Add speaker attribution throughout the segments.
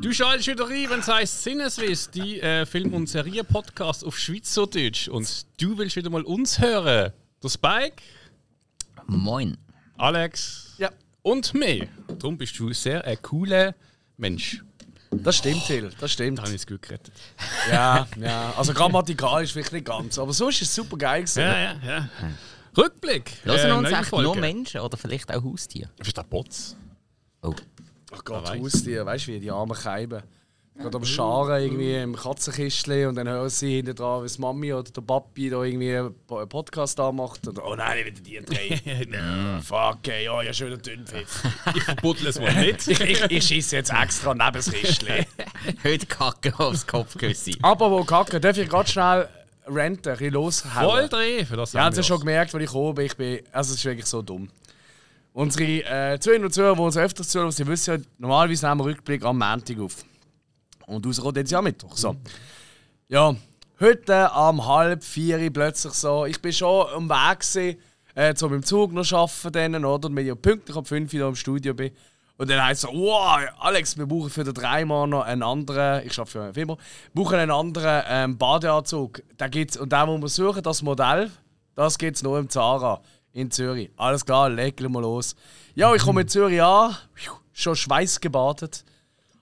Speaker 1: Du schaltest wieder rein, wenn es heisst Sinneswiss, die äh, Film- und Serie-Podcast auf Schweizerdeutsch. Und du willst wieder mal uns hören. Der Spike,
Speaker 2: Moin.
Speaker 1: Alex
Speaker 3: Ja.
Speaker 1: und mich. Darum bist du sehr ein cooler Mensch.
Speaker 3: Das stimmt, Till. Das stimmt.
Speaker 1: Da habe ich es gut gerettet.
Speaker 3: Ja, ja. Also grammatikalisch vielleicht nicht ganz. Aber so ist es super geil gewesen.
Speaker 1: Ja, ja, ja. Rückblick.
Speaker 2: Hören
Speaker 1: äh,
Speaker 2: uns echt
Speaker 1: Folge.
Speaker 2: nur Menschen oder vielleicht auch Haustiere?
Speaker 1: Ist der Bots?
Speaker 2: Oh.
Speaker 3: Ach Gott,
Speaker 1: Wer weiss.
Speaker 3: Haustier, weißt du wie, die armen Scheiben. Gerade am Scharen irgendwie im Katzenkistchen und dann hören sie hinten dran, wie die Mami oder der Papi da irgendwie einen Po- Podcast anmacht. Und, oh nein, nicht wieder die drei. Fuck, ey, oh, ja, schöner Dünnpfiff.
Speaker 1: Ich verbuddle es mal nicht.
Speaker 3: ich ich, ich schieße jetzt extra neben das Kistchen.
Speaker 2: Heute Kacke aufs Kopfküsse.
Speaker 3: Aber wo Kacke, darf ich gerade schnell renten, ein bisschen loshauen?
Speaker 1: Voll drehen, für das
Speaker 3: Ja, haben sie schon gemerkt, als ich gekommen bin. Ich bin also, es ist wirklich so dumm. Unsere äh, Zuhörer und Zuhörer, die uns öfters zuhören, sie wissen ja, normalerweise nehmen wir Rückblick am Montag auf. Und rauskommt jetzt ja Mittwoch. So. Ja, heute am halb vier plötzlich so. Ich bin schon am Weg gewesen, äh, zu meinem Zug noch arbeiten, dann, oder? Und wenn ich pünktlich um fünf wieder im Studio bin. Und dann heißt es so, wow, Alex, wir brauchen für den dreimal noch einen anderen, ich arbeite für eine Firma, brauchen einen anderen ähm, Badeanzug. Da gibt's, und den, wo wir suchen, das Modell, das gibt es nur im Zara in Zürich. Alles klar, legen wir los. Ja, ich komme in Zürich an, schon schweißgebadet.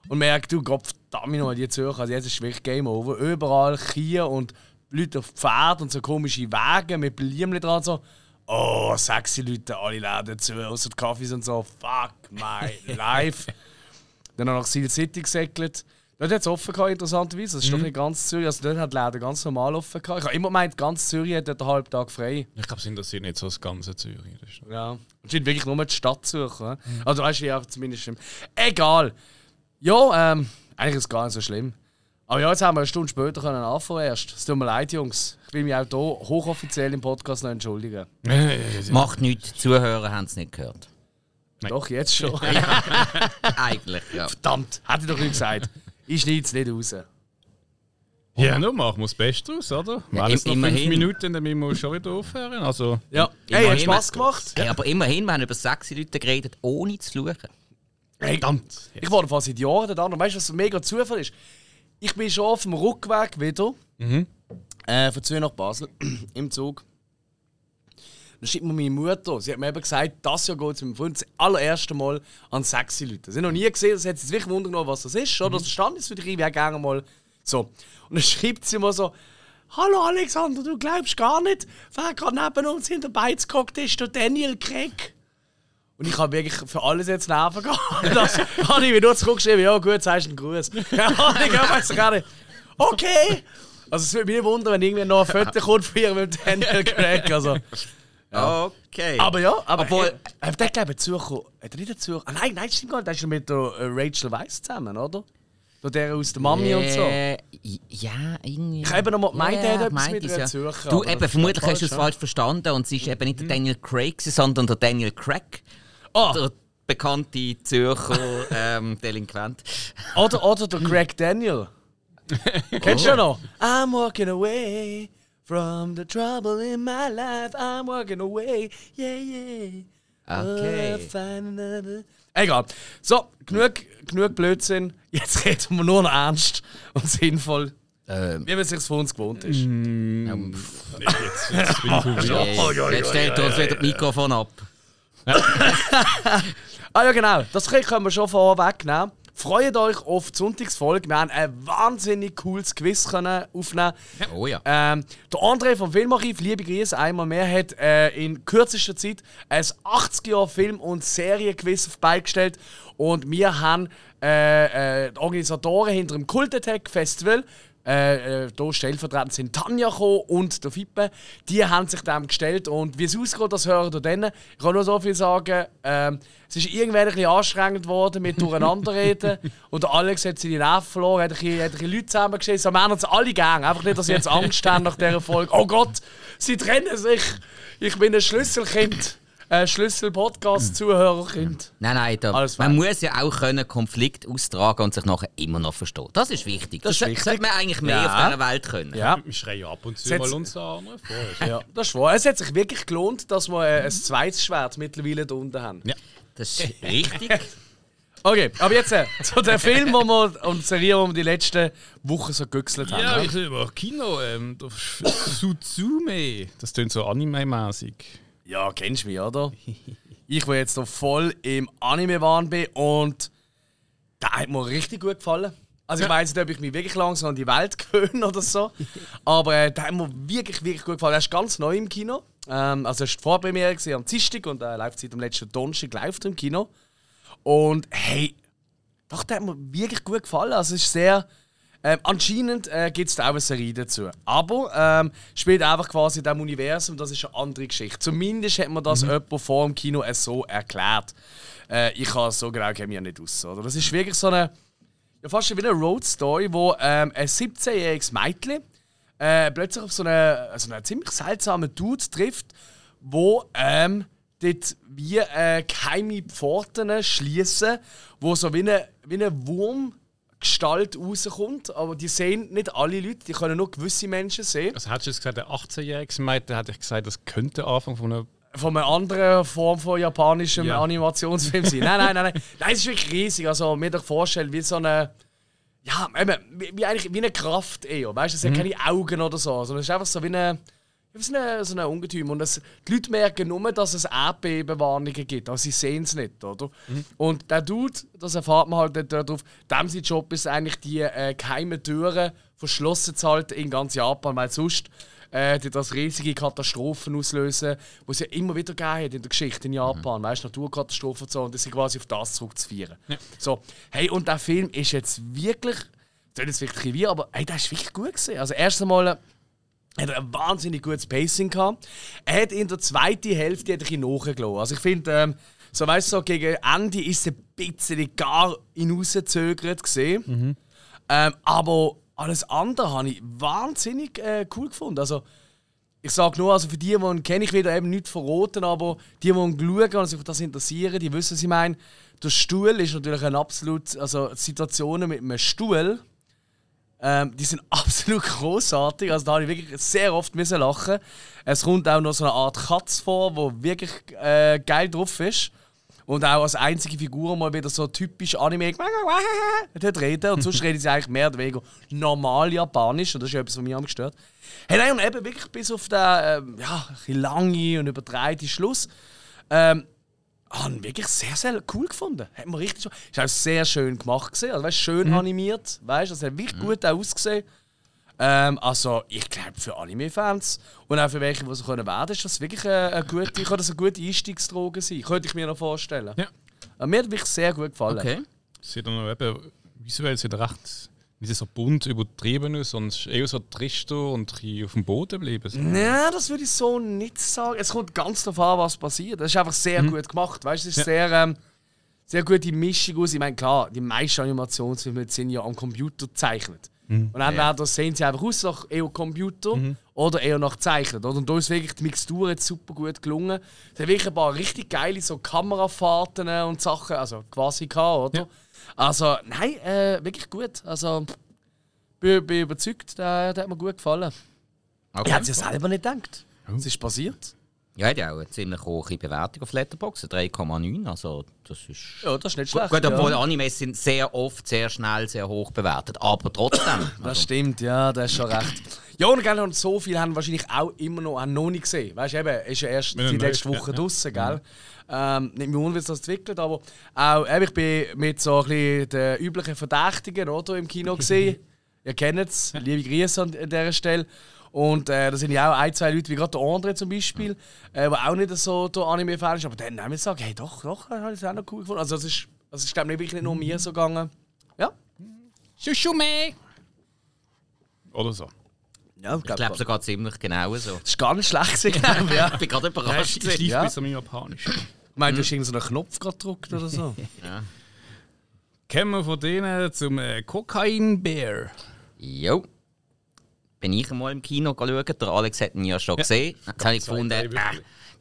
Speaker 3: Und merke, du Gott noch die Zürcher, also jetzt ist wirklich Game Over. Überall Kier und Leute auf Pferd und so komische Wege mit Blümchen dran. So. Oh, sexy Leute, alle Läden zu, außer die Kaffees und so. Fuck my life. Dann noch nach Seal City gesegelt. Dort hat es offen gehabt, interessanterweise. Das ist doch nicht ganz Zürich. Also dort hat die Läden ganz normal offen gehabt. Ich habe immer gemeint, ganz Zürich hat dort einen halben Tag frei.
Speaker 1: Ich glaube, sind das hier nicht so das ganze Zürich. Das ist
Speaker 3: Ja. Und scheint wirklich nur die Stadt suchen. Mhm. Also weißt du, ja, zumindest. Egal. Ja, ähm, eigentlich ist es gar nicht so schlimm. Aber ja, jetzt haben wir eine Stunde später können anfangen erst. Es tut mir leid, Jungs. Ich will mich auch hier hochoffiziell im Podcast noch entschuldigen.
Speaker 2: Macht nichts, Zuhörer haben es nicht gehört.
Speaker 3: Doch, jetzt schon.
Speaker 2: Eigentlich, ja.
Speaker 3: Verdammt, hätte ich doch nicht gesagt. Ich schneide es nicht raus.
Speaker 1: Ja, nun machen wir das Beste aus, oder?
Speaker 2: Ja,
Speaker 1: Wenn es noch
Speaker 2: im-
Speaker 1: fünf
Speaker 2: immerhin.
Speaker 1: Minuten, dann müssen wir schon wieder aufhören. Also,
Speaker 3: Ja, hey, hat
Speaker 2: Immerhin-
Speaker 3: Spass gemacht.
Speaker 2: Hey, aber immerhin, wir haben über sechs Leute geredet, ohne zu schauen.
Speaker 3: Hey, verdammt. Ich war fast seit Jahren da. Und weißt du, was ein mega Zufall ist? Ich bin schon auf dem Rückweg wieder. Äh, von Zürich nach Basel. Im Zug. Dann schreibt mir meine Mutter, sie hat mir eben gesagt, das Jahr geht es mit dem Freund das allererste Mal an sexy Leute. Sie haben noch nie gesehen, das hat sie jetzt wirklich Wunder genommen, was das ist. Oder? Das stand jetzt für dich, ich wäre gerne mal so. Und dann schreibt sie mir so, Hallo Alexander, du glaubst gar nicht, wer gerade neben uns in der Beiz gehockt ist, der Daniel Craig. Und ich habe wirklich für alles jetzt Nerven gehabt. Das habe ich mir nur zurückgeschrieben, ja gut, sagst einen Gruß. Ja, ich weiß gar nicht. Okay. Also es würde mich wundern, wenn irgendwie noch ein Foto kommt von ihr mit Daniel Craig. Also.
Speaker 2: Okay.
Speaker 3: Aber ja, aber
Speaker 2: Obwohl-
Speaker 3: äh, äh, der glaube ich Zürcher. Hat er nicht dazu? Ah, nein, nein, stimmt gar nicht. Der ist ja mit der äh, Rachel Weisz zusammen, oder? Der, der aus der Mami und so.
Speaker 2: Äh, ja, irgendwie.
Speaker 3: Ich habe eben noch mal gemeint, er hat etwas mit
Speaker 2: ja.
Speaker 3: Zürcher,
Speaker 2: Du, eben, vermutlich hast du es
Speaker 3: ja.
Speaker 2: falsch verstanden und es ist eben nicht der Daniel Craig, sondern der Daniel Craig.
Speaker 3: Ah,
Speaker 2: Der bekannte Zürcher ähm, Delinquent.
Speaker 3: oder, oder der Greg Daniel. Kennst du noch? I'm walking away from the trouble in my life. I'm walking away. Yeah, yeah.
Speaker 2: Okay.
Speaker 3: Find another- Egal. So, genug, genug Blödsinn. Jetzt reden wir nur noch ernst und sinnvoll,
Speaker 2: Ähm,
Speaker 3: wie man es sich von uns gewohnt ist.
Speaker 2: ähm,
Speaker 1: jetzt, jetzt bin ich verwirrt.
Speaker 2: äh, jetzt stellt uns wieder das Mikrofon ab.
Speaker 3: Ah ja, genau. Das können wir schon vorwegnehmen. Freut euch auf die Sonntagsfolge. Wir haben ein wahnsinnig cooles Quiz können aufnehmen.
Speaker 2: Oh ja.
Speaker 3: Ähm, der André vom Filmarchiv, liebe Grüße, einmal mehr, hat äh, in kürzester Zeit ein 80er Film- und Serienquiz auf die Beine gestellt. Und wir haben äh, äh, die Organisatoren hinter dem Cult Attack Festival, äh, äh, hier stellvertretend sind Tanja gekommen und der Fippe, die haben sich dem gestellt. Und wie es ausgeht, das hören ihr dann. Ich kann nur so viel sagen, ähm, es ist irgendwann ein bisschen anstrengend geworden mit Durcheinanderreden. und Alex hat seine Nerven verloren, hat ein bisschen, hat ein bisschen Leute zusammengeschissen. Aber wir haben uns alle gern. Einfach nicht, dass sie jetzt Angst haben nach dieser Folge. Oh Gott, sie trennen sich. Ich bin ein Schlüsselkind. Äh, Schlüssel-Podcast-Zuhörer sind.
Speaker 2: Nein, nein, da,
Speaker 3: Alles
Speaker 2: man
Speaker 3: fein.
Speaker 2: muss ja auch können Konflikt austragen und sich nachher immer noch verstehen. Das ist wichtig.
Speaker 3: Das ist
Speaker 2: Das,
Speaker 3: wichtig.
Speaker 2: sollte man eigentlich mehr
Speaker 3: Ja.
Speaker 2: auf dieser Welt können.
Speaker 3: Ja.
Speaker 1: Wir schreien ab und zu mal uns an anderen vor.
Speaker 3: ja, das ist wahr. Es hat sich wirklich gelohnt, dass wir äh, ein zweites Schwert mittlerweile da unten haben.
Speaker 1: Ja.
Speaker 2: Das ist richtig.
Speaker 3: Okay, aber jetzt äh, zu dem Film, wo wir, und der Serie, die wir die letzten Wochen so gegüchselt haben.
Speaker 1: Ja,
Speaker 3: ne?
Speaker 1: ich sehe mal Kino. Ähm, Suzume. Das klingt so anime-mäßig.
Speaker 3: Ja, kennst du mich, oder? Ich, der jetzt noch voll im Anime-Wahn bin und der hat mir richtig gut gefallen. Also ich weiß nicht, ob ich mich wirklich langsam an die Welt gewöhne oder so, aber äh, der hat mir wirklich, wirklich gut gefallen. Er ist ganz neu im Kino. Ähm, also es war die Vorpremiere gewesen am Dienstag und er läuft seit dem letzten Donnerstag läuft im Kino. Und hey, doch, der hat mir wirklich gut gefallen. Also es ist sehr... Ähm, anscheinend äh, gibt es da auch eine Serie dazu. Aber ähm, spielt einfach quasi in diesem Universum, das ist eine andere Geschichte. Zumindest hat mir das jemand vor dem Kino äh, so erklärt. Äh, ich kann es so genau kenne ja nicht aus. Oder? Das ist wirklich so eine, ja, fast wie eine Road Story, wo ähm, ein 17-jähriges Mädchen äh, plötzlich auf so einen, so einen ziemlich seltsamen Dude trifft, wo ähm, dort wie äh, geheime Pforten schließen, wo so wie eine, wie eine Wurmgestalt rauskommt. Aber die sehen nicht alle Leute, die können nur gewisse Menschen sehen.
Speaker 1: Also hättest du jetzt gesagt, der 18-jährige Mädchen, hätte ich gesagt, das könnte der Anfang von einer.
Speaker 3: Von einer anderen Form von japanischem
Speaker 1: Ja.
Speaker 3: Animationsfilm sein. Nein, nein, nein, nein. Nein, es ist wirklich riesig. Also, mir doch vorstellen, wie so eine. Ja, eben, wie, wie, eigentlich, wie eine Kraft eher. Weißt du, es hat keine Augen oder so. Sondern es ist einfach so wie eine. So eine, so eine Ungetüm. Und es, die Leute merken nur, dass es Erdbebenwarnungen gibt. Aber sie sehen es nicht, oder? Und der Dude, das erfahrt man halt dort drauf, dem sein Job ist eigentlich, die äh, geheimen Türen verschlossen zu halten in ganz Japan, weil sonst äh, die das riesige Katastrophen auslösen, die es ja immer wieder gegeben hat in der Geschichte in Japan. Weißt du, Naturkatastrophen und so. Und das sind quasi auf das zurückzuführen. So, hey, und der Film ist jetzt wirklich. Das ist wirklich wie, aber hey, der ist wirklich gut gewesen. Also, erst einmal. Äh, hat er ein wahnsinnig gutes Pacing gehabt. Er hat in der zweiten Hälfte hat er ein bisschen nachgelassen. Also ich finde, ähm, so weißt du, so gegen Ende ist es ein bisschen gar hinausgezögert gesehen. Ähm, aber alles andere habe ich wahnsinnig äh, cool gefunden. Also ich sage nur, also für die, die kenne ich wieder eben nicht verraten, aber die, die schauen und sich für das interessieren, die wissen, was ich meine. Der Stuhl ist natürlich ein absolut, also Situationen mit einem Stuhl, ähm, die sind absolut großartig. Also da habe ich wirklich sehr oft müssen lachen. Es kommt auch noch so eine Art Katz vor, wo wirklich äh, geil drauf ist. Und auch als einzige Figur mal wieder so typisch Anime dort reden. Und sonst reden sie eigentlich mehr oder weniger normal Japanisch. Und das ist ja etwas, was mich am gestört. Hey, nein, und eben wirklich bis auf den ähm, ja, lange und übertreibten Schluss. Ähm, habe ich wirklich sehr, sehr cool gefunden. Hat mir richtig Spaß- Ist auch sehr schön gemacht gesehen, also weißt, schön animiert, weißt, also hat wirklich gut ausgesehen. Ähm, also ich glaube für Anime-Fans und auch für welche, die so können werden, ist das wirklich eine, eine gute, kann das eine gute Einstiegsdroge sein. Könnte ich mir noch vorstellen.
Speaker 1: Ja.
Speaker 3: Aber mir hat wirklich sehr gut gefallen.
Speaker 2: Okay.
Speaker 1: Sieht dann noch eben visuell sieht recht nicht so bunt übertrieben ist eher so trister und ein bisschen auf dem Boden geblieben. So.
Speaker 3: Nein, das würde ich so nicht sagen. Es kommt ganz darauf an, was passiert. Das ist einfach sehr gut gemacht. Weißt, es ist sehr, ähm, sehr gute Mischung aus. Ich meine, klar, die meisten Animationsfilme sind ja am Computer gezeichnet. Und entweder sehen sie einfach aus nach eher Computer oder eher nach Zeichnen. Oder? Und da ist wirklich die Mixtur jetzt super gut gelungen. Es hat wirklich ein paar richtig geile so Kamerafahrten und Sachen, also quasi gehabt, oder? Also, nein, äh, wirklich gut. Also, bin, bin überzeugt, der, der hat mir gut gefallen.
Speaker 2: okay.
Speaker 3: Ich hätte es ja selber nicht gedacht. Was ist passiert?
Speaker 2: Ja, hat ja auch eine ziemlich hohe Bewertung auf Letterboxd, 3,9. Also, das ist.
Speaker 3: Ja, das ist nicht
Speaker 2: Gut,
Speaker 3: schlecht.
Speaker 2: gut, obwohl
Speaker 3: ja.
Speaker 2: Animes sind sehr oft sehr schnell sehr hoch bewertet. Aber trotzdem.
Speaker 3: Das stimmt, ja, das ist schon recht. Ja, und, gell, und so viel haben wahrscheinlich auch immer noch, haben noch nicht gesehen. Weißt du, eben, ist ja erst
Speaker 1: er
Speaker 3: die letzte
Speaker 1: ist,
Speaker 3: Woche
Speaker 1: ja, ja.
Speaker 3: draußen, gell? Ähm, nicht mehr sich das entwickelt, aber auch, eben, ich bin mit so ein bisschen den üblichen Verdächtigen oder, im Kino gesehen. Ihr kennt es, liebe Grüße an, an dieser Stelle. Und äh, da sind ja auch ein, zwei Leute, wie gerade der Andre zum Beispiel, äh, der auch nicht so der Anime-Fan ist, aber dann haben wir gesagt, hey doch, doch, das habe ich auch noch cool gefunden. Also es ist, also ich glaube wirklich nicht nur mir so gegangen. Ja,
Speaker 1: Shushume! Oder so.
Speaker 3: ja
Speaker 2: Ich glaube sogar ziemlich genau so.
Speaker 3: Das ist gar nicht schlecht, glaube ich, ja.
Speaker 2: Ich bin gerade
Speaker 1: Ich
Speaker 2: überrascht.
Speaker 1: schleife
Speaker 3: Ja.
Speaker 1: bis am Japanisch.
Speaker 3: Ich meine, du hast irgendeinen so einen Knopf gedrückt oder so.
Speaker 1: Kommen wir von denen zum äh, Kokain-Bär.
Speaker 2: Jo. Bin ich einmal im Kino schauen. Der Alex hat ihn ja schon gesehen. Jetzt habe ich gefunden, äh,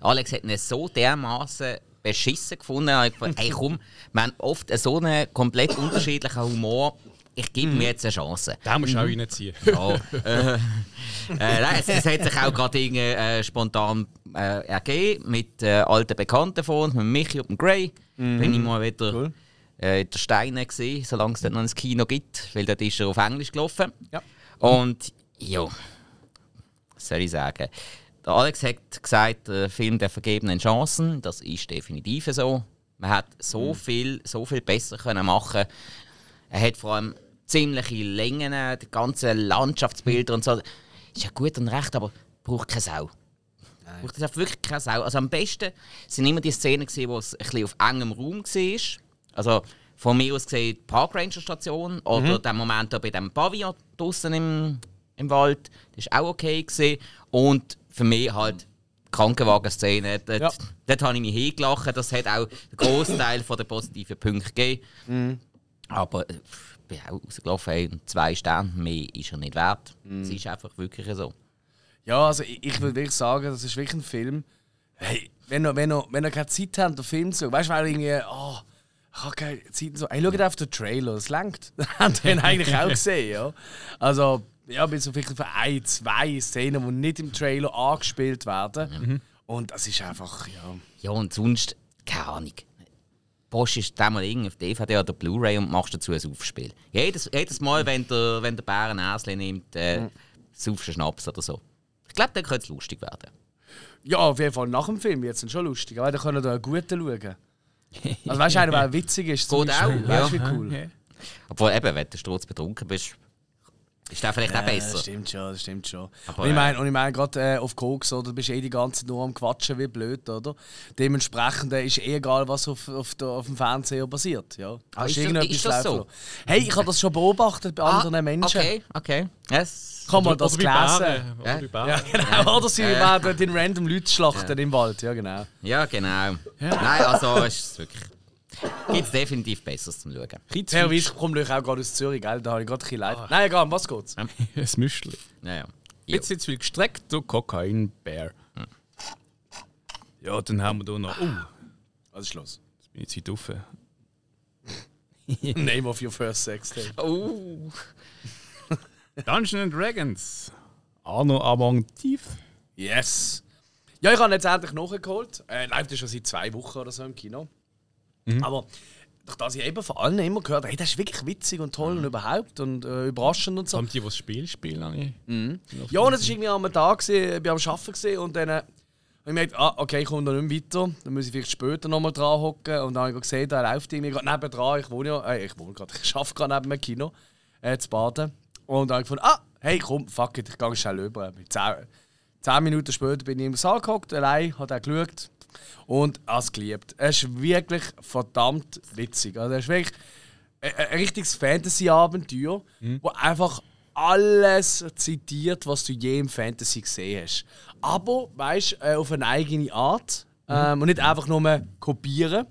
Speaker 2: Alex hat ihn so dermaßen beschissen gefunden. Ich gefunden, ey komm, wir haben oft so einen komplett unterschiedlichen Humor. Ich gebe mir jetzt eine Chance.
Speaker 1: Da musst du auch reinziehen.
Speaker 2: Ja, äh, äh, nein, es, es hat sich auch gerade irgendwie, äh, spontan äh, ergeben mit äh, alten Bekannten von uns, mit Michi und dem Gray. Bin ich mal wieder
Speaker 3: Cool.
Speaker 2: äh, in der Steine gesehen, solange es dort noch ein Kino gibt, weil dort ist er auf Englisch gelaufen.
Speaker 3: Ja.
Speaker 2: Und ja, was soll ich sagen? Der Alex hat gesagt, der Film der vergebenen Chancen, das ist definitiv so. Man hat so viel, so viel besser können machen. Er hat vor allem ziemliche Längen, die ganzen Landschaftsbilder und so. Ist ja gut und recht, aber braucht keine Sau. Braucht das wirklich keine Sau. Also am besten sind immer die Szenen gesehen, wo es ein bisschen auf engem Raum war. Also von mir aus gesehen die Park Ranger Station oder der Moment da bei dem Pavillon draußen im, im Wald, das war auch okay gewesen. Und für mich halt die Krankenwagen-Szene. Dort,
Speaker 3: Ja.
Speaker 2: dort habe ich mich hingelacht. Das hat auch den Großteil der positiven Punkte gegeben. Aber äh, ich bin auch rausgelaufen, zwei Sterne mehr ist er nicht wert. Es ist einfach wirklich so.
Speaker 3: Ja, also ich, ich würde wirklich sagen, das ist wirklich ein Film. Hey, wenn ihr, wenn ihr, wenn ihr keine Zeit habt, den Film zu schauen, weißt du, weil irgendwie, oh, ich habe keine Zeit so. Hey, schaut auf den Trailer, das langt. Habt ihr ihn eigentlich auch gesehen, ja? Also, ja, bis auf wirklich für ein, zwei Szenen, die nicht im Trailer angespielt werden. Und das ist einfach, ja.
Speaker 2: Ja, und sonst, keine Ahnung. Bosch ist mal irgendwie auf DVD oder Blu-ray und machst dazu ein Aufspiel. Jedes, jedes Mal, wenn der, wenn der Bär ein Äsli nimmt, äh, saufst du einen Schnaps oder so. Ich glaube, dann könnte es lustig werden.
Speaker 3: Ja, auf jeden Fall nach dem Film jetzt schon lustig, weil dann können da einen guten schauen. Also weißt du, einer, der witzig ist, zum
Speaker 2: Geht
Speaker 3: Beispiel.
Speaker 2: auch,
Speaker 3: Weißt du,
Speaker 2: ja.
Speaker 3: wie cool?
Speaker 2: Obwohl, eben, wenn du Sturz betrunken bist, ist der vielleicht auch
Speaker 3: Ja,
Speaker 2: besser.
Speaker 3: Das stimmt schon, das stimmt schon.
Speaker 2: Aber,
Speaker 3: und ich
Speaker 2: äh,
Speaker 3: meine, und ich meine gerade äh, auf Koks, oder, du bist eh die ganze Zeit nur am Quatschen wie blöd, oder? Dementsprechend äh, ist eh egal, was auf, auf, der, auf dem Fernseher passiert, ja. Du
Speaker 2: Ah, ist das-
Speaker 3: irgendetwas
Speaker 2: ist das so?
Speaker 3: Hey, ich habe das schon beobachtet bei anderen Menschen.
Speaker 2: Ah, Okay, okay. Yes.
Speaker 3: Kann man das.
Speaker 1: Oder
Speaker 2: Ja.
Speaker 3: Ja, genau. Oder sie werden den random Leute schlachten im Wald, ja genau.
Speaker 2: Ja, genau. Nein, also es ist wirklich. Gibt es definitiv Besseres zum Schauen.
Speaker 3: Fairerweise kommt euch auch gerade aus Zürich, gell? Da habe ich gerade ein bisschen
Speaker 2: Ah.
Speaker 3: leid. Nein, egal, um was geht's?
Speaker 1: Ein Müschli.
Speaker 2: Ja, ja.
Speaker 1: Ein bisschen zu viel gestreckt, du Kokain-Bär. Ja, dann haben wir da noch. Oh,
Speaker 3: Was ist los?
Speaker 1: jetzt bin ich zu weit rauf.
Speaker 3: Name of your first sex tape.
Speaker 2: Oh.
Speaker 1: Dungeons and Dragons. Arno Among Thief.
Speaker 3: Yes. Ja, ich habe ihn jetzt endlich nachgeholt. Äh, läuft ja schon seit zwei Wochen oder so im Kino. Aber durch das ich eben von allen immer gehört hey, das ist wirklich witzig und toll und überhaupt und äh, überraschend und so.
Speaker 1: Haben die, die das Spiel spielen, ich.
Speaker 3: Ja, und es war irgendwie am Tag, gewesen, ich war am Arbeiten und dann äh, habe ich gemerkt, ah, okay, ich komme da nicht mehr weiter. Dann muss ich vielleicht später nochmal dran hocken. Und dann habe ich gesehen, da läuft irgendwie gerade nebendran. Ich wohne ja, äh, ich wohne gerade, ich arbeite gerade neben dem Kino, äh, zu baden. Und dann habe ich gefunden, ah, hey, komm, fuck it, ich gehe schnell rüber. Zehn, zehn Minuten später bin ich im Saal gehockt, allein, habe dann geschaut und es geliebt. Es ist wirklich verdammt witzig. Also, es ist wirklich ein, ein richtiges Fantasy-Abenteuer, wo einfach alles zitiert, was du je im Fantasy gesehen hast. Aber, weißt du, äh, auf eine eigene Art. Ähm, und nicht einfach nur kopieren.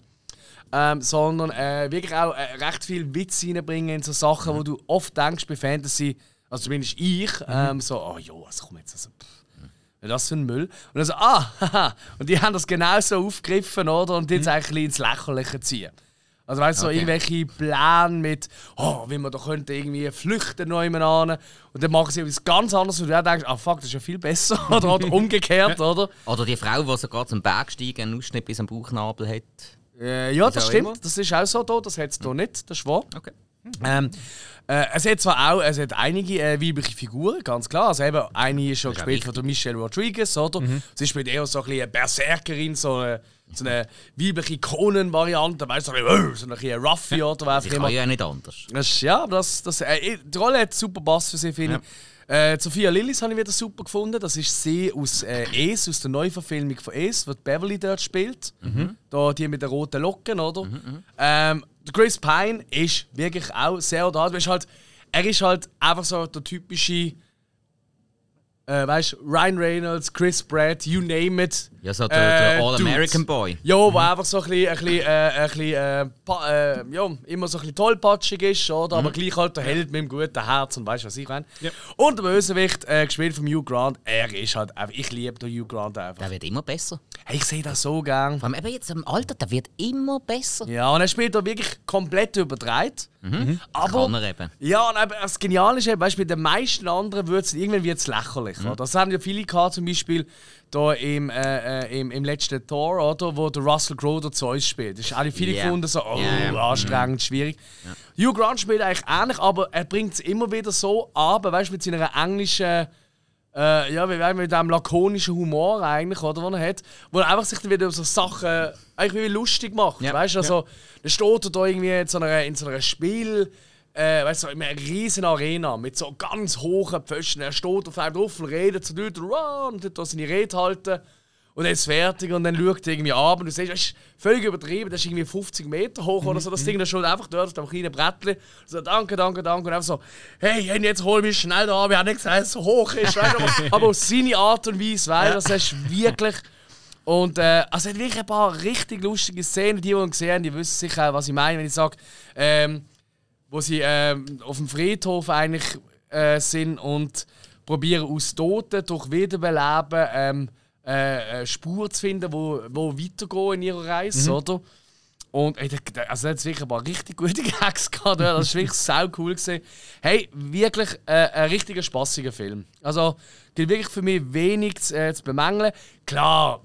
Speaker 3: Ähm, sondern äh, wirklich auch äh, recht viel Witz reinbringen in so Sachen, wo du oft denkst bei Fantasy, also zumindest ich, ähm, so, oh jo, also komm jetzt, also, pff, was das für ein Müll? Und dann so, ah, haha, und die haben das genauso aufgegriffen, oder? Und jetzt eigentlich ins Lächerliche ziehen. Also weißt du, so
Speaker 2: Okay.
Speaker 3: irgendwelche Pläne mit, oh, wie man da könnte irgendwie flüchten noch jemand an. Und dann machen sie etwas ganz anderes, und du denkst, ah fuck, das ist ja viel besser. oder, oder umgekehrt, oder?
Speaker 2: Oder die Frau, die sogar zum Berg steigen einen Ausschnitt bis am Bauchnabel hat.
Speaker 3: Äh, ja, das
Speaker 2: auch
Speaker 3: stimmt.
Speaker 2: immer.
Speaker 3: Das ist auch so da. Das hat es hier nicht, das ist wahr.
Speaker 2: Okay.
Speaker 3: Ähm, äh, es hat zwar auch es hat einige äh, weibliche Figuren, ganz klar. Also eben, eine ist schon
Speaker 2: Das ist
Speaker 3: gespielt von Michelle Rodriguez, oder? Sie spielt eher so ein bisschen eine Berserkerin, so eine, so eine weibliche Conan-Variante, weißt du, so eine, so eine, Ruffy oder was auch immer.
Speaker 2: ja nicht anders.
Speaker 3: Das, ja, das, das, äh, die Rolle hat super Bass für sie, finde ich. Äh, Sophia Lillis habe ich wieder super gefunden. Das ist sie aus äh, Es, aus der Neuverfilmung von wo die Beverly dort spielt. Da die mit den roten Locken, oder? Ähm, der Chris Pine ist wirklich auch sehr da. Halt, er ist halt einfach so der typische äh, weißt Ryan Reynolds, Chris Pratt, you name it.
Speaker 2: Ja, so der, der
Speaker 3: Äh,
Speaker 2: All-American. Boy.
Speaker 3: Ja, wo einfach so ein bisschen, ein bisschen, äh, ein bisschen äh, pa- äh, ja, immer so ein bisschen tollpatschig ist, oder? aber gleich halt der Held mit dem guten Herz und weißt du, was ich meine.
Speaker 1: Ja.
Speaker 3: Und der Bösewicht, äh, gespielt von Hugh Grant, er ist halt einfach, ich liebe den Hugh Grant einfach.
Speaker 2: Der wird immer besser.
Speaker 3: Hey, ich sehe das so gern.
Speaker 2: Vor allem eben jetzt im Alter, der wird immer besser.
Speaker 3: Ja, und er spielt da wirklich komplett überdreht. Aber,
Speaker 2: Kann er eben.
Speaker 3: Ja, und eben, das Geniale ist eben, weißt, bei den meisten anderen wird es irgendwann wird's lächerlich. Oder? Das haben ja viele gehabt, zum Beispiel da im, äh, äh, im, im letzten Tor, oder, wo der Russell Crowe der Zeus spielt. Das haben viele
Speaker 2: Ja.
Speaker 3: gefunden, so, oh,
Speaker 2: Ja, ja.
Speaker 3: anstrengend, schwierig. Hugh Grant spielt eigentlich ähnlich, aber er bringt es immer wieder so ab, weißt du, mit seiner englischen. Äh, ja, wie mit dem lakonischen Humor eigentlich, oder, den er hat, wo er einfach sich dann wieder über so Sachen eigentlich wie lustig macht,
Speaker 2: Ja.
Speaker 3: weißt du, also dann steht er da irgendwie in so einer, in so einer Spiel, äh, weißt du, in einer riesen Arena mit so ganz hohen Pfosten, er steht auf einem drauf und redet zu Leuten, und tut da seine Rede halten und dann ist es fertig und dann schaut er irgendwie ab und du siehst, das ist völlig übertrieben, das ist irgendwie 50 Meter hoch oder so, das Ding, das steht einfach dort auf dem kleinen Brettchen. So, danke, danke, danke. Und einfach so, hey, jetzt hol mich schnell da, wir haben nicht gesagt, dass es so hoch ist. weißt aber, aber auf seine Art und Weise, weil das ist wirklich. Und äh, also es hat wirklich ein paar richtig lustige Szenen, die, die ihn gesehen haben, die wissen sicher, was ich meine, wenn ich sage, ähm, wo sie ähm, auf dem Friedhof eigentlich äh, sind und probieren aus Toten durch Wiederbeleben ähm, äh, äh, Spuren zu finden, wo, wo weitergehen in ihrer Reise, oder? Und ey, also hat wirklich ein paar richtig gute Gags gehabt. Das war wirklich sau cool. Gewesen. Hey, wirklich äh, ein richtiger spaßiger Film. Also, gibt wirklich für mich wenig zu, äh, zu bemängeln. Klar,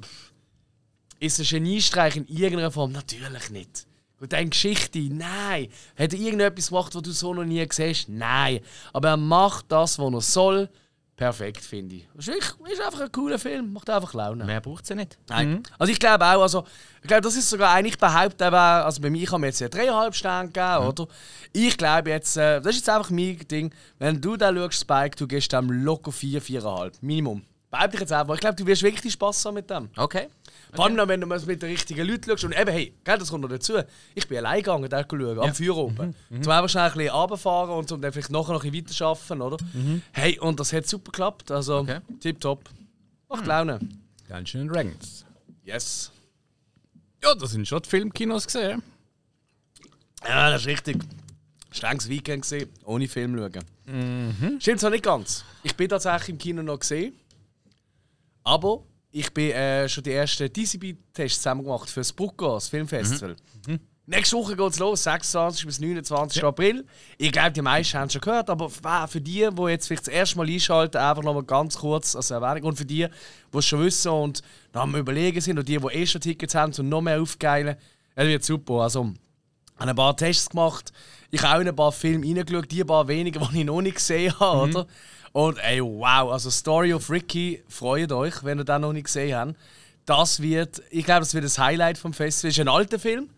Speaker 3: ist ein Geniestreich in irgendeiner Form? Natürlich nicht. Und deine Geschichte? Nein. Hat er irgendetwas gemacht, was du so noch nie gesehen hast? Nein. Aber er macht das, was er soll. Perfekt, finde ich. Ist, wirklich, ist einfach ein cooler Film. Macht einfach Laune.
Speaker 2: Mehr braucht es ja nicht.
Speaker 3: Nein. Also ich glaube auch, also ich glaube, das ist sogar eigentlich behauptet, also bei mir haben wir jetzt ja dreieinhalb Sterne gegeben, oder? Ich glaube jetzt, äh, das ist jetzt einfach mein Ding, wenn du da schaust, Spike, du gehst dem locker vier, viereinhalb, Minimum. Behaupte ich jetzt einfach. Ich glaube, du wirst wirklich Spaß haben mit dem.
Speaker 2: Okay.
Speaker 3: Vor allem, noch, wenn du mal mit den richtigen Leuten schaust. Und eben, hey, gell, das kommt noch dazu. Ich bin allein gegangen, da schauen, am Feuer oben. Zum einfach schnell ein bisschen runterfahren und zum dann vielleicht nachher noch ein bisschen weiterarbeiten, oder? Hey, und das hat super geklappt. Also,
Speaker 2: Okay.
Speaker 3: tipptopp. Macht Laune.
Speaker 1: Ganz schön Ranks.
Speaker 3: Yes.
Speaker 1: Ja, das sind schon die Filmkinos gesehen.
Speaker 3: Ja, das ist richtig. Strenges Weekend gesehen, ohne Film schauen. Stimmt zwar nicht ganz. Ich bin tatsächlich im Kino noch gesehen. Aber ich bin äh, schon die ersten DCB-Tests zusammen gemacht für das Brucko, das Filmfestival. Nächste Woche geht es los, 26. bis 29. April. Ich glaube, die meisten haben es schon gehört, aber für die, die jetzt vielleicht das erste Mal einschalten, einfach noch mal ganz kurz als Erwähnung. Und für die, die es schon wissen und noch am Überlegen sind und die, die eh schon Tickets haben, um noch mehr aufgeilen, es wird super. Also, habe ein paar Tests gemacht. Ich habe auch in ein paar Filme reingeschaut, die paar weniger, die ich noch nicht gesehen habe, oder? Und ey, wow, also Story of Ricky, freut euch, wenn ihr den noch nicht gesehen habt. Das wird, ich glaube, das wird das Highlight vom Festival. Es ist ein alter Film,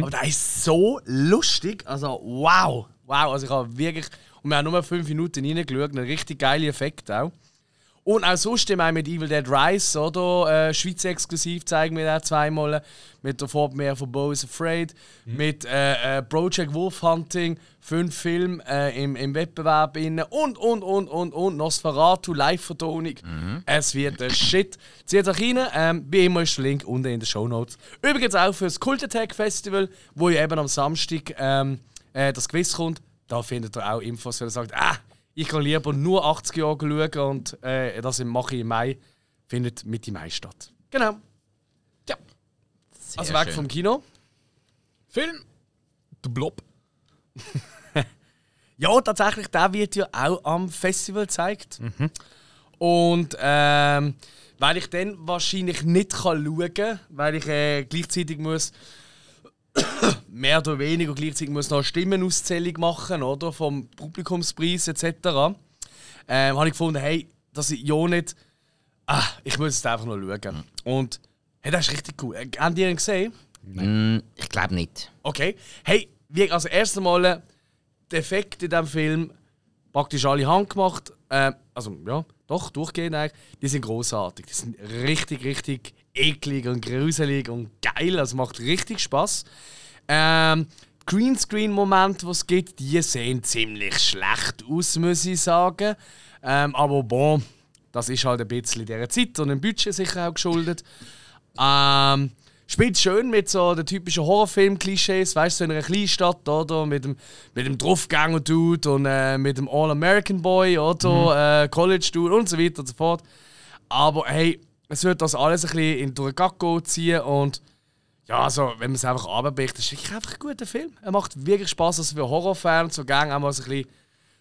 Speaker 3: aber der ist so lustig. Also, wow, wow. Also, ich habe wirklich, und wir haben nur fünf Minuten reingeschaut, ein richtig geiler Effekt auch. Und auch sonst im mit Evil Dead Rise, oder? Äh, Schweiz exklusiv zeigen wir da zweimal. Mit der Vorpremiere von Bo is Afraid. Mit äh, äh, Project Wolf Hunting. Fünf Filme äh, im, im Wettbewerb. Innen. Und, und, und, und, und. Nosferatu, Live-Vertonung. Es wird der Shit. Zieht euch rein. Ähm, wie immer ist der Link unten in den Show Notes. Übrigens auch für das Cult Attack Festival, wo ja eben am Samstag ähm, äh, das Quiz kommt. Da findet ihr auch Infos, wenn ihr sagt, ah, ich kann lieber nur 80 Jahre schauen und äh, das mache ich im Mai. Findet Mitte Mai statt. Genau. Ja.
Speaker 2: Sehr
Speaker 3: Also weg
Speaker 2: schön.
Speaker 3: vom Kino.
Speaker 1: Film. Der Blob.
Speaker 3: Ja, tatsächlich, der wird ja auch am Festival gezeigt. Und ähm, weil ich dann wahrscheinlich nicht kann schauen kann, weil ich äh, gleichzeitig muss mehr oder weniger gleichzeitig muss noch eine Stimmenauszählung machen, oder? Vom Publikumspreis etc. Ähm, habe ich gefunden, hey, dass ich ja nicht. Ah, ich muss es einfach noch schauen. Und hey, das ist richtig cool. Äh, Habt ihr ihn gesehen?
Speaker 2: Mm, ich glaube nicht.
Speaker 3: Okay. Hey, wie, also erst einmal, der Effekt in diesem Film praktisch alle handgemacht. Äh, also ja, doch, durchgehend eigentlich. Die sind großartig. Die sind richtig, richtig eklig und gruselig und geil. Also macht richtig Spaß. Ähm, Greenscreen-Momente, die es gibt, die sehen ziemlich schlecht aus, muss ich sagen. Ähm, aber bon, Das ist halt ein bisschen dieser Zeit und dem Budget sicher auch geschuldet. Ähm, spielt schön mit so den typischen Horrorfilm-Klischees, weißt du, so in einer Kleinstadt, oder? Mit dem, mit dem Draufgänger-Dude und äh, mit dem All-American-Boy, oder? Äh, College-Dude und so weiter und so fort. Aber hey, es wird das alles ein bisschen in den Gacko ziehen und ja, also, wenn man es einfach runterbricht, ist es wirklich einfach ein guter Film. Er macht wirklich Spaß, also für Horrorfans so gerne auch mal so ein bisschen,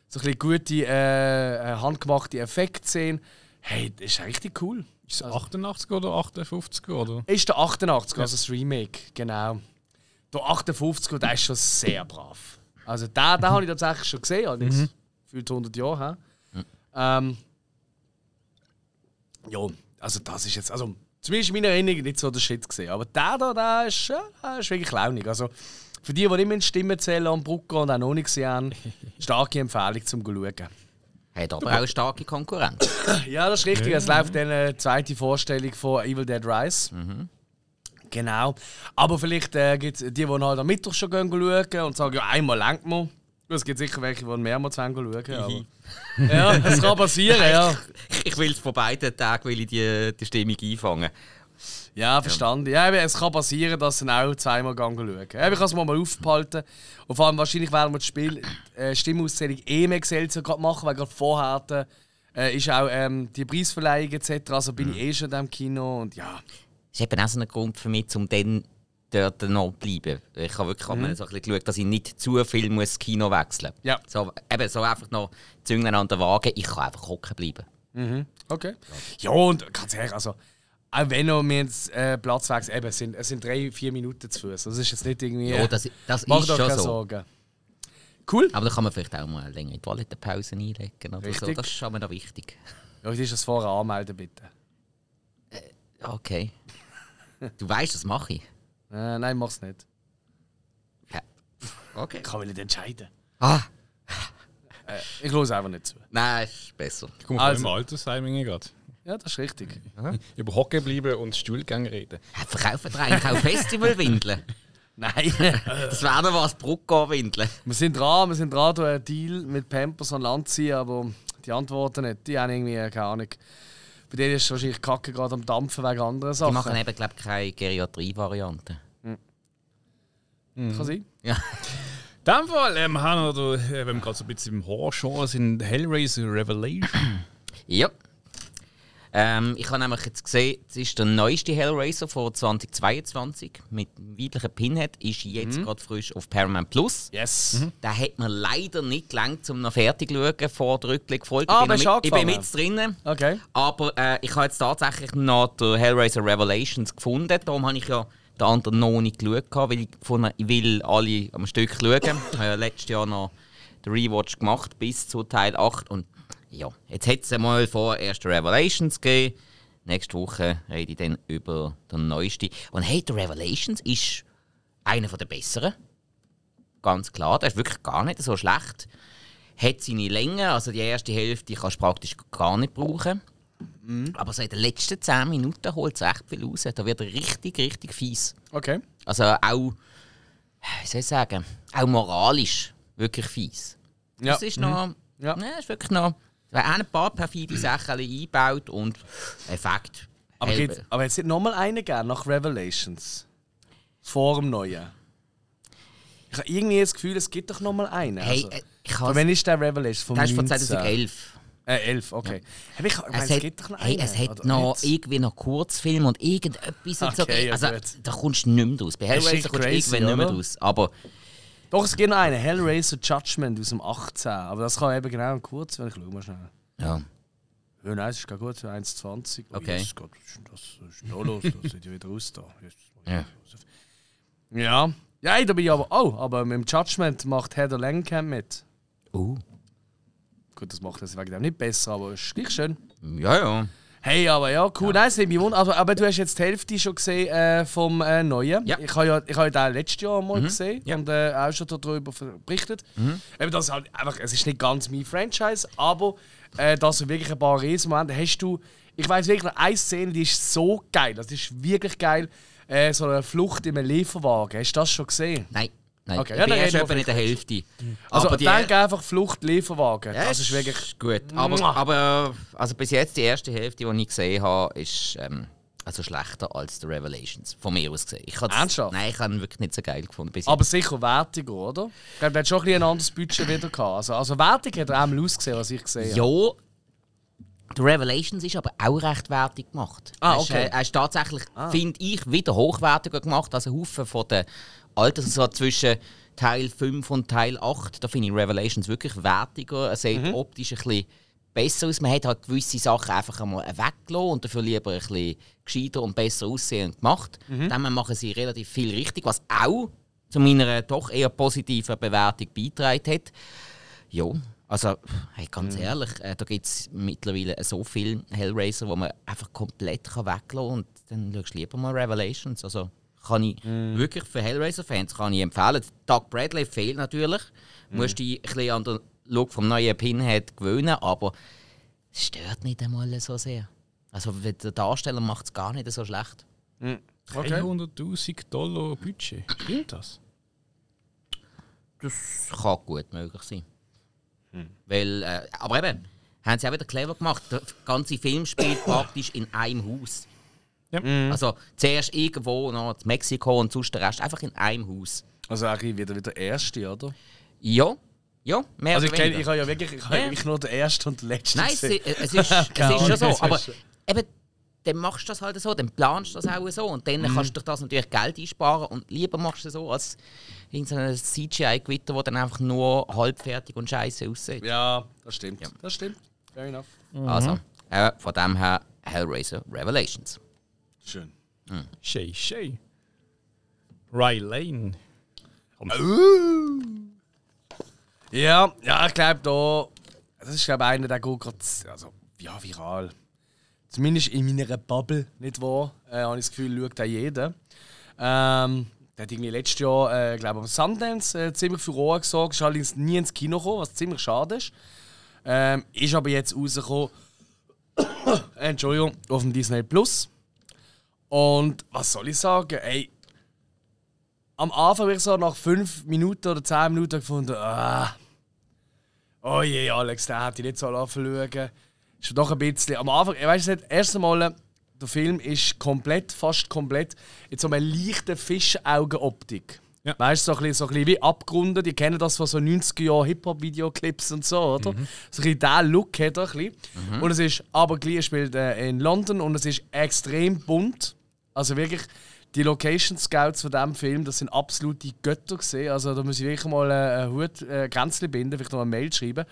Speaker 3: so ein bisschen gute, äh, äh, handgemachte Effekte sehen. Hey, das ist richtig cool.
Speaker 1: Ist es 88 oder 58 oder?
Speaker 3: Ist der 88, also das Remake, genau. Der 58, der ist schon sehr brav. Also den, den habe ich tatsächlich schon gesehen, also mhm. gefühlt 100 Jahre her. Mhm. Ähm, ja, also das ist jetzt, also zumindest in meiner Erinnerung nicht so der Shit gesehen. Aber der da, der ist, äh, ist wirklich launig. Also für die, die nicht mehr Stimmen zählen und Brucker und auch noch nicht gesehen haben, starke Empfehlung zum Schauen.
Speaker 2: Hat aber auch eine starke Konkurrenz.
Speaker 3: ja, das ist richtig. Es läuft dann eine zweite Vorstellung von Evil Dead Rise. Mhm. Genau. Aber vielleicht äh, gibt es die, die halt am Mittwoch schon gehen schauen und sagen, ja, einmal lenkt man. Es gibt sicher welche, die mehrmals schauen. Aber ja, das kann passieren, ja.
Speaker 2: Ich, ich will von beiden Tagen will ich die, die Stimmung einfangen.
Speaker 3: Ja, verstanden. Ja, es kann passieren, dass sie auch zweimal schauen. Ich kann es mal aufbehalten. Und vor allem wahrscheinlich werden wir das Spiel äh, Stimmauszählung eh mehr selten machen, weil gerade vorher äh, ist auch ähm, die Preisverleihung etc. Also bin mhm. ich eh schon im Kino und ja.
Speaker 2: Das ist eben auch so ein Grund für mich, um dann dort noch bleiben. Ich habe wirklich mhm. so ein bisschen geschaut, dass ich nicht zu viel muss das Kino wechseln muss.
Speaker 3: Ja.
Speaker 2: So, eben, so einfach noch Zünglein an den Wagen, ich kann einfach hocken bleiben.
Speaker 3: Mhm. Okay. Ja, und ganz ehrlich, also auch wenn wir jetzt äh, Platz wechseln, eben, es sind, es sind drei, vier Minuten zu Fuß. Das ist jetzt nicht irgendwie.
Speaker 2: Ja, das, das ist schon so.
Speaker 3: Sorgen. Cool.
Speaker 2: Aber da kann man vielleicht auch mal länger in die Toilettenpause einlegen oder so. Das ist schon mal noch wichtig.
Speaker 3: Ja, ich das vorher anmelden, bitte.
Speaker 2: Äh, okay. du weißt, das mache ich.
Speaker 3: Äh, nein, mach's nicht.
Speaker 2: Ja. Okay.
Speaker 3: Ich kann mich nicht entscheiden.
Speaker 2: Ah.
Speaker 3: Äh, ich höre einfach nicht zu.
Speaker 2: Nein, ist besser.
Speaker 1: Ich komme also. im Altersheim gerade.
Speaker 3: Ja, das ist richtig.
Speaker 1: Aha. Über Hockey bleiben und Stuhlgang reden.
Speaker 2: Ja, verkaufen wir eigentlich auch Festivalwindeln?
Speaker 3: Nein.
Speaker 2: das wäre doch was, Brucko-Windeln.
Speaker 3: Wir sind dran, wir sind dran, einen Deal mit Pampers an Land ziehen, aber die antworten nicht. Die haben irgendwie keine Ahnung. Bei denen ist wahrscheinlich Kacke gerade am Dampfen wegen anderen Sachen.
Speaker 2: Die machen eben, glaube ich, keine Geriatrie-Variante.
Speaker 3: Hm. Mhm. Kann sein.
Speaker 2: Ja.
Speaker 1: In dem Fall ähm, haben wir, äh, wenn wir gerade so ein bisschen im Horror-Genre sind, Hellraiser Revelation.
Speaker 2: ja. Ähm, ich habe nämlich jetzt gesehen, es ist der neueste Hellraiser von 2022 mit weiblichen Pinhead, ist jetzt mhm. gerade frisch auf Paramount Plus.
Speaker 3: Yes.
Speaker 2: Mhm. Da hat man leider nicht gelangt, um noch fertig zu schauen vor der Rückblickfolge.
Speaker 3: Ah,
Speaker 2: ich,
Speaker 3: bin mit,
Speaker 2: ich bin mit drinnen.
Speaker 3: Okay.
Speaker 2: Aber äh, ich habe jetzt tatsächlich noch den Hellraiser Revelations gefunden. Darum habe ich ja den anderen noch nicht geschaut, weil ich, gefunden, ich will alle am Stück schauen. ich habe ja letztes Jahr noch den Rewatch gemacht bis zu Teil 8 und ja, jetzt hat es mal vor erste Revelations gegeben. Nächste Woche rede ich dann über den neuesten. Und hey, der Revelations ist einer der besseren. Ganz klar, der ist wirklich gar nicht so schlecht. Hat seine Länge, also die erste Hälfte kannst du praktisch gar nicht brauchen. Mhm. Aber so in den letzten 10 Minuten holt es echt viel raus. Da wird er richtig, richtig fies.
Speaker 3: Okay.
Speaker 2: Also auch, wie soll ich sagen, auch moralisch wirklich fies.
Speaker 3: Ja.
Speaker 2: Das ist noch, mhm. ja. ja, ist wirklich noch wir haben ein paar perfide Sachen eingebaut und Effekt.
Speaker 3: Aber, geht, aber jetzt nochmal einen gegeben nach Revelations? Vor dem Neuen? Ich habe irgendwie das Gefühl, es gibt doch nochmal einen.
Speaker 2: Hey,
Speaker 3: also,
Speaker 2: äh,
Speaker 3: ich von wann ist der Revelations?
Speaker 2: Von das ist von 2011.
Speaker 3: Äh, 11, okay. Ja. Ich, ich meine, es, es, gibt doch noch
Speaker 2: hey, es hat noch nicht? irgendwie noch Kurzfilm und irgendetwas. Okay, so. Also, ja, da kommst du nicht mehr raus. Bei Hellraiser kommst du irgendwann nicht mehr raus. Aber
Speaker 3: doch, es gibt noch einen, Hellraiser Judgment aus dem 18. Aber das kann eben genau kurz, wenn ich schaue mal schnell.
Speaker 2: Ja.
Speaker 3: Ja, nein, es ist gar gut, 1,20.
Speaker 2: Okay.
Speaker 3: Jesus Gott, das ist noch los, das sieht ja wieder aus da.
Speaker 2: Ja.
Speaker 3: Ja. Ja, da bin ich aber. Oh, aber mit dem Judgment macht Heather Langenkamp mit.
Speaker 2: Uh.
Speaker 3: Gut, das macht das wegen dem nicht besser, aber es ist gleich schön.
Speaker 2: Ja, ja.
Speaker 3: Hey, aber ja, cool. Ja. Nein, es mich. Also, aber du hast jetzt die Hälfte schon gesehen äh, vom äh, Neuen.
Speaker 2: Ja.
Speaker 3: Ich habe ja, ich hab ja den letztes Jahr mal mhm. gesehen
Speaker 2: ja.
Speaker 3: und äh, auch schon darüber berichtet.
Speaker 2: Mhm.
Speaker 3: Eben, das halt einfach, es ist nicht ganz mein Franchise, aber äh, das sind wirklich ein paar Riesenmomente. Hast du, ich weiß wirklich eine Szene, die ist so geil. Das ist wirklich geil. Äh, so eine Flucht in einem Lieferwagen. Hast du das schon gesehen?
Speaker 2: Nein. Nein,
Speaker 3: Okay,
Speaker 2: ich
Speaker 3: ja,
Speaker 2: bin
Speaker 3: dann
Speaker 2: erst
Speaker 3: reden wir
Speaker 2: etwa in der Hälfte.
Speaker 3: Also
Speaker 2: aber die
Speaker 3: denk einfach Flucht, Lieferwagen.
Speaker 2: Ja,
Speaker 3: das ist wirklich...
Speaker 2: gut. Aber, aber also bis jetzt die erste Hälfte, die ich gesehen habe, ist ähm, also schlechter als The Revelations. Von mir aus gesehen. Ich
Speaker 3: Ernsthaft?
Speaker 2: Nein, ich habe ihn wirklich nicht so geil gefunden.
Speaker 3: Aber sicher wertiger, oder? Ich glaube, der hat schon ein, bisschen ein anderes Budget wieder gehabt. Also, also wertig hat er einmal ausgesehen, was ich gesehen habe.
Speaker 2: Ja. The Revelations ist aber auch recht wertig gemacht.
Speaker 3: Ah,
Speaker 2: Er ist,
Speaker 3: okay.
Speaker 2: äh, Er ist tatsächlich, finde ich, wieder hochwertiger gemacht als ein Haufen von den alten. Also so zwischen Teil 5 und Teil 8, da finde ich Revelations wirklich wertiger. Er sieht
Speaker 3: Mhm.
Speaker 2: optisch ein bisschen besser aus. Man hat halt gewisse Sachen einfach einmal weggelassen und dafür lieber ein bisschen gescheiter und besser aussehend gemacht.
Speaker 3: Mhm.
Speaker 2: Dann machen sie relativ viel richtig, was auch zu meiner doch eher positiven Bewertung beigetragen hat. Ja, also hey, ganz
Speaker 3: Mhm.
Speaker 2: ehrlich, äh, da gibt es mittlerweile so viele Hellraiser, wo man einfach komplett kann weglassen kann und dann schaust du lieber mal Revelations. Also kann ich
Speaker 3: Mhm.
Speaker 2: wirklich für Hellraiser-Fans kann ich empfehlen. Doug Bradley fehlt natürlich. Du musst dich ein bisschen an den Look vom neuen Pinhead gewöhnen, aber es stört nicht einmal so sehr. Also der Darsteller macht es gar nicht so schlecht.
Speaker 3: Okay.
Speaker 1: 300.000 Dollar Budget. Stimmt das?
Speaker 2: Das kann gut möglich sein. Weil, äh, aber eben, haben sie auch wieder clever gemacht. Der ganze Film spielt praktisch in einem Haus.
Speaker 1: Ja.
Speaker 2: Also zuerst irgendwo noch in Mexiko und sonst der Rest einfach in einem Haus.
Speaker 3: Also eigentlich wieder wieder der Erste, oder?
Speaker 2: Ja, ja, mehr
Speaker 3: Also ich,
Speaker 2: oder
Speaker 3: kenn,
Speaker 2: weniger.
Speaker 3: ich habe ja wirklich, ich habe
Speaker 2: Ja.
Speaker 3: wirklich nur den Ersten und den Letzten
Speaker 2: Nein, es, ist, es ist schon so. Aber eben, dann machst du das halt so, dann planst du das auch so und
Speaker 3: Mhm.
Speaker 2: dann kannst du durch das natürlich Geld einsparen und lieber machst du es so als irgendein CGI-Gewitter, das dann einfach nur halbfertig und scheiße aussieht.
Speaker 3: Ja, das stimmt. Das stimmt. Fair enough.
Speaker 2: Also, äh, von dem her Hellraiser Revelations.
Speaker 3: Schön.
Speaker 1: Shay Shay. Ry Lane.
Speaker 3: Ja, ja, ich glaube da, das ist glaube einer, der geht gerade, also ja, viral. Zumindest in meiner Bubble, nicht wahr? Äh, habe ich das Gefühl, schaut da jeder. Ähm, der hat irgendwie letztes Jahr, äh, glaube am Sundance äh, ziemlich für Rohr gesorgt, ist allerdings nie ins Kino gekommen, was ziemlich schade ist. Ähm, ist aber jetzt rausgekommen, Entschuldigung, auf dem Disney Plus. Und was soll ich sagen? Ey, am Anfang habe ich so nach 5 Minuten oder 10 Minuten gefunden, ah, oh je, Alex, der hätte ich nicht so schauen. Ist doch ein bisschen. Am Anfang, ich weiß nicht, erst einmal, der Film ist komplett, fast komplett, in so einer leichten Fischaugenoptik.
Speaker 1: Ja.
Speaker 3: Weißt du, so ein bisschen, so ein bisschen wie abgerundet. Die kennen das von so 90er Jahren Hip-Hop-Videoclips und so, oder?
Speaker 1: Mhm.
Speaker 3: So ein bisschen Look hat er ein bisschen. Und es ist aber gleich spielt äh, in London und es ist extrem bunt. Also wirklich, die Location Scouts von diesem Film, das sind absolute Götter gesehen. Also da muss ich wirklich mal äh, einen Hut, äh, Grenzli binden, vielleicht noch eine Mail schreiben.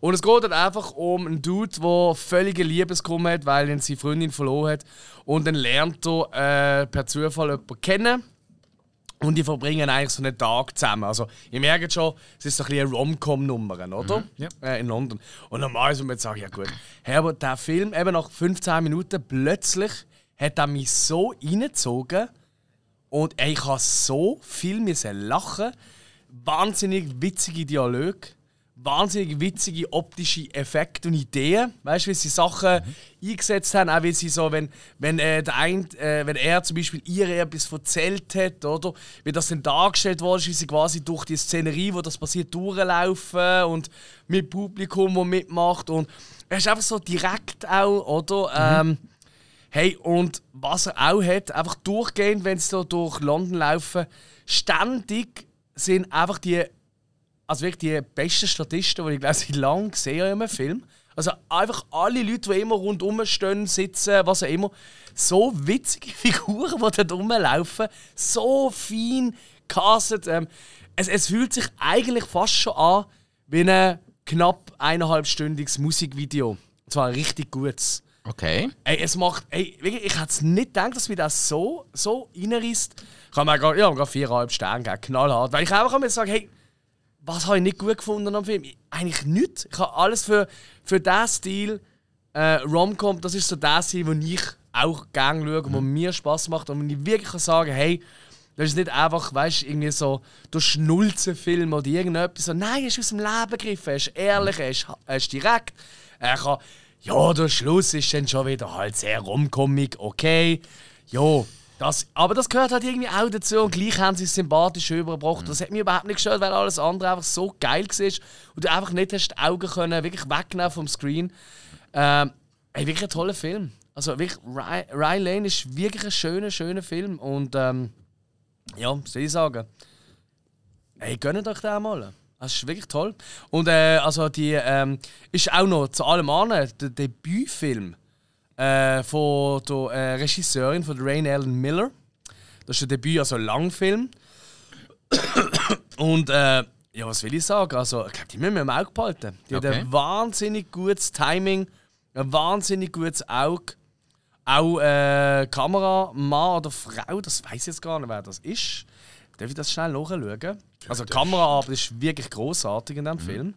Speaker 3: Und es geht dann einfach um einen Dude, der völlige Liebeskummer hat, weil er seine Freundin verloren hat. Und dann lernt er äh, per Zufall jemanden kennen. Und die verbringen eigentlich so einen Tag zusammen. Also, ihr merkt schon, es ist so ein bisschen eine Rom-Com-Nummer, oder?
Speaker 1: ja.
Speaker 3: Äh, in London. Und normalerweise würde man jetzt sagen, ja gut. Hey, aber der Film, eben nach 15 Minuten, plötzlich hat er mich so reingezogen. Und ey, ich habe so viel müssen lachen. Wahnsinnig witzige Dialoge. Wahnsinnig witzige optische Effekte und Ideen. Weißt du, wie sie Sachen eingesetzt haben? Auch wie sie so, wenn, wenn, äh, der ein, äh, wenn er zum Beispiel ihr etwas erzählt hat, oder? Wie das dann dargestellt wurde, wie sie quasi durch die Szenerie, wo das passiert, durchlaufen und mit Publikum, das mitmacht. Und er ist einfach so direkt auch, oder? Ähm, Hey, und was er auch hat, einfach durchgehend, wenn sie so durch London laufen, ständig sind einfach die, also wirklich die besten Statisten, die ich glaube ich lange gesehen in einem Film. Also einfach alle Leute, die immer rundum stehen, sitzen, was auch immer. So witzige Figuren, die dort rumlaufen. So fein castet. Ähm, es, es fühlt sich eigentlich fast schon an wie ein knapp eineinhalbstündiges Musikvideo. Und zwar ein richtig gutes.
Speaker 2: Okay.
Speaker 3: Ey, es macht. Ey, ich hätte es nicht gedacht, dass mir das so, so reinreißt. Ich habe mir gar, ja, viereinhalb Sterne gegeben, knallhart. Weil ich einfach mal sagen, hey, was habe ich nicht gut gefunden am Film? Eigentlich nichts. Ich habe alles für, für diesen Stil äh, Rom-Com, das ist so das, wo ich auch gerne schaue wo mir Spaß macht. Und wenn ich wirklich kann sagen hey, das ist nicht einfach, weißt du, irgendwie so der Schnulzenfilm oder irgendetwas. So, nein, er ist aus dem Leben gegriffen, er ist ehrlich, er ist, er ist direkt. Er kann, ja, der Schluss ist dann schon wieder halt sehr romcomic, okay. Ja, Das, aber das gehört halt irgendwie auch dazu und gleich haben sie es sympathisch übergebracht. Das hat mich überhaupt nicht gestört, weil alles andere einfach so geil war und du einfach nicht hast die Augen können wirklich wegnehmen vom Screen. Ähm, ey, wirklich ein toller Film. Also wirklich, Ryan, Ryan Lane ist wirklich ein schöner, schöner Film und ähm, ja, soll ich sagen? Ey, gönnt euch den mal. Das ist wirklich toll. Und äh, also die ähm, ist auch noch zu allem anderen der Debütfilm äh, von der äh, Regisseurin von Rain Ellen Miller. Das ist ein Debüt, also ein Langfilm. Und äh, ja, was will ich sagen? Also, ich glaube, die müssen wir im Auge behalten. Die
Speaker 2: Okay.
Speaker 3: hat ein wahnsinnig gutes Timing, ein wahnsinnig gutes Auge. Auch äh, Kameramann oder Frau, das weiß ich jetzt gar nicht, wer das ist. Darf ich das schnell nachschauen? Also, die Kameraarbeit ist wirklich großartig in diesem Film.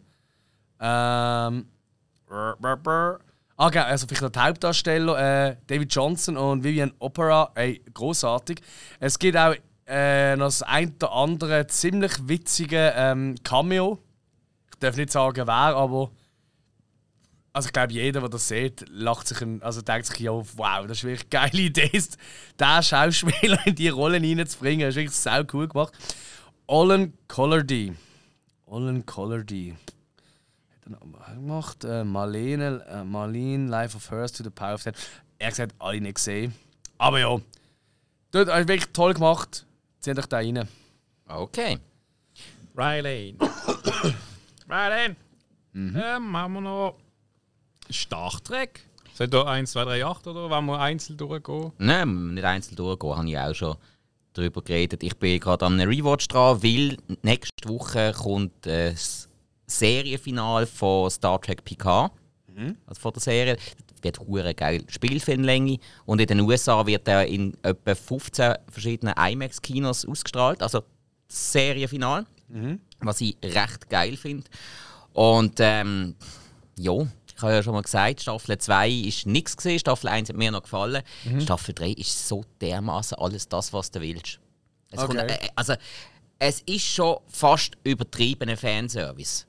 Speaker 3: Ähm. brr, brr, brr. Ah, genau, also vielleicht noch die Hauptdarsteller, äh, David Johnson und Vivian Opera, ey, großartig. Es gibt auch äh, noch das ein oder andere ziemlich witzige ähm, Cameo. Ich darf nicht sagen, wer, aber. Also ich glaube, jeder, der das sieht, lacht sich, ein, also denkt sich, ja, wow, das ist wirklich eine geile Idee, diesen Schauspieler in die Rolle reinzubringen. Das ist wirklich sau cool gemacht. Olin Collardy. Olin Collardy. Hat er noch gemacht? Äh, Marlene, äh, Marlene, Life of Hers to the Power of Ten. Er hat gesagt, alle nicht gesehen. Aber ja, dort ist wirklich toll gemacht. Zieht euch da rein.
Speaker 2: Okay.
Speaker 1: Rylane. Rylane. Ähm, haben wir noch Star Trek? Sind da 1, 2, 3, 8 oder wollen wir einzeln durchgehen?
Speaker 2: Nein, nicht einzeln durchgehen, habe ich auch schon darüber geredet. Ich bin gerade an einem Rewatch dran, weil nächste Woche kommt äh, das Serienfinale von Star Trek Picard. Also von der Serie. Das wird hure geil. Spielfilmlänge. Und in den USA wird er in etwa 15 verschiedenen IMAX-Kinos ausgestrahlt. Also das Serienfinale. Was ich recht geil finde. Und ähm, ja, ich habe ja schon mal gesagt, Staffel 2 ist nichts gesehen, Staffel 1 hat mir noch gefallen. Staffel 3 ist so dermaßen alles das, was du willst. Es
Speaker 3: Okay.
Speaker 2: kommt, äh, also, es ist schon fast übertriebener Fanservice.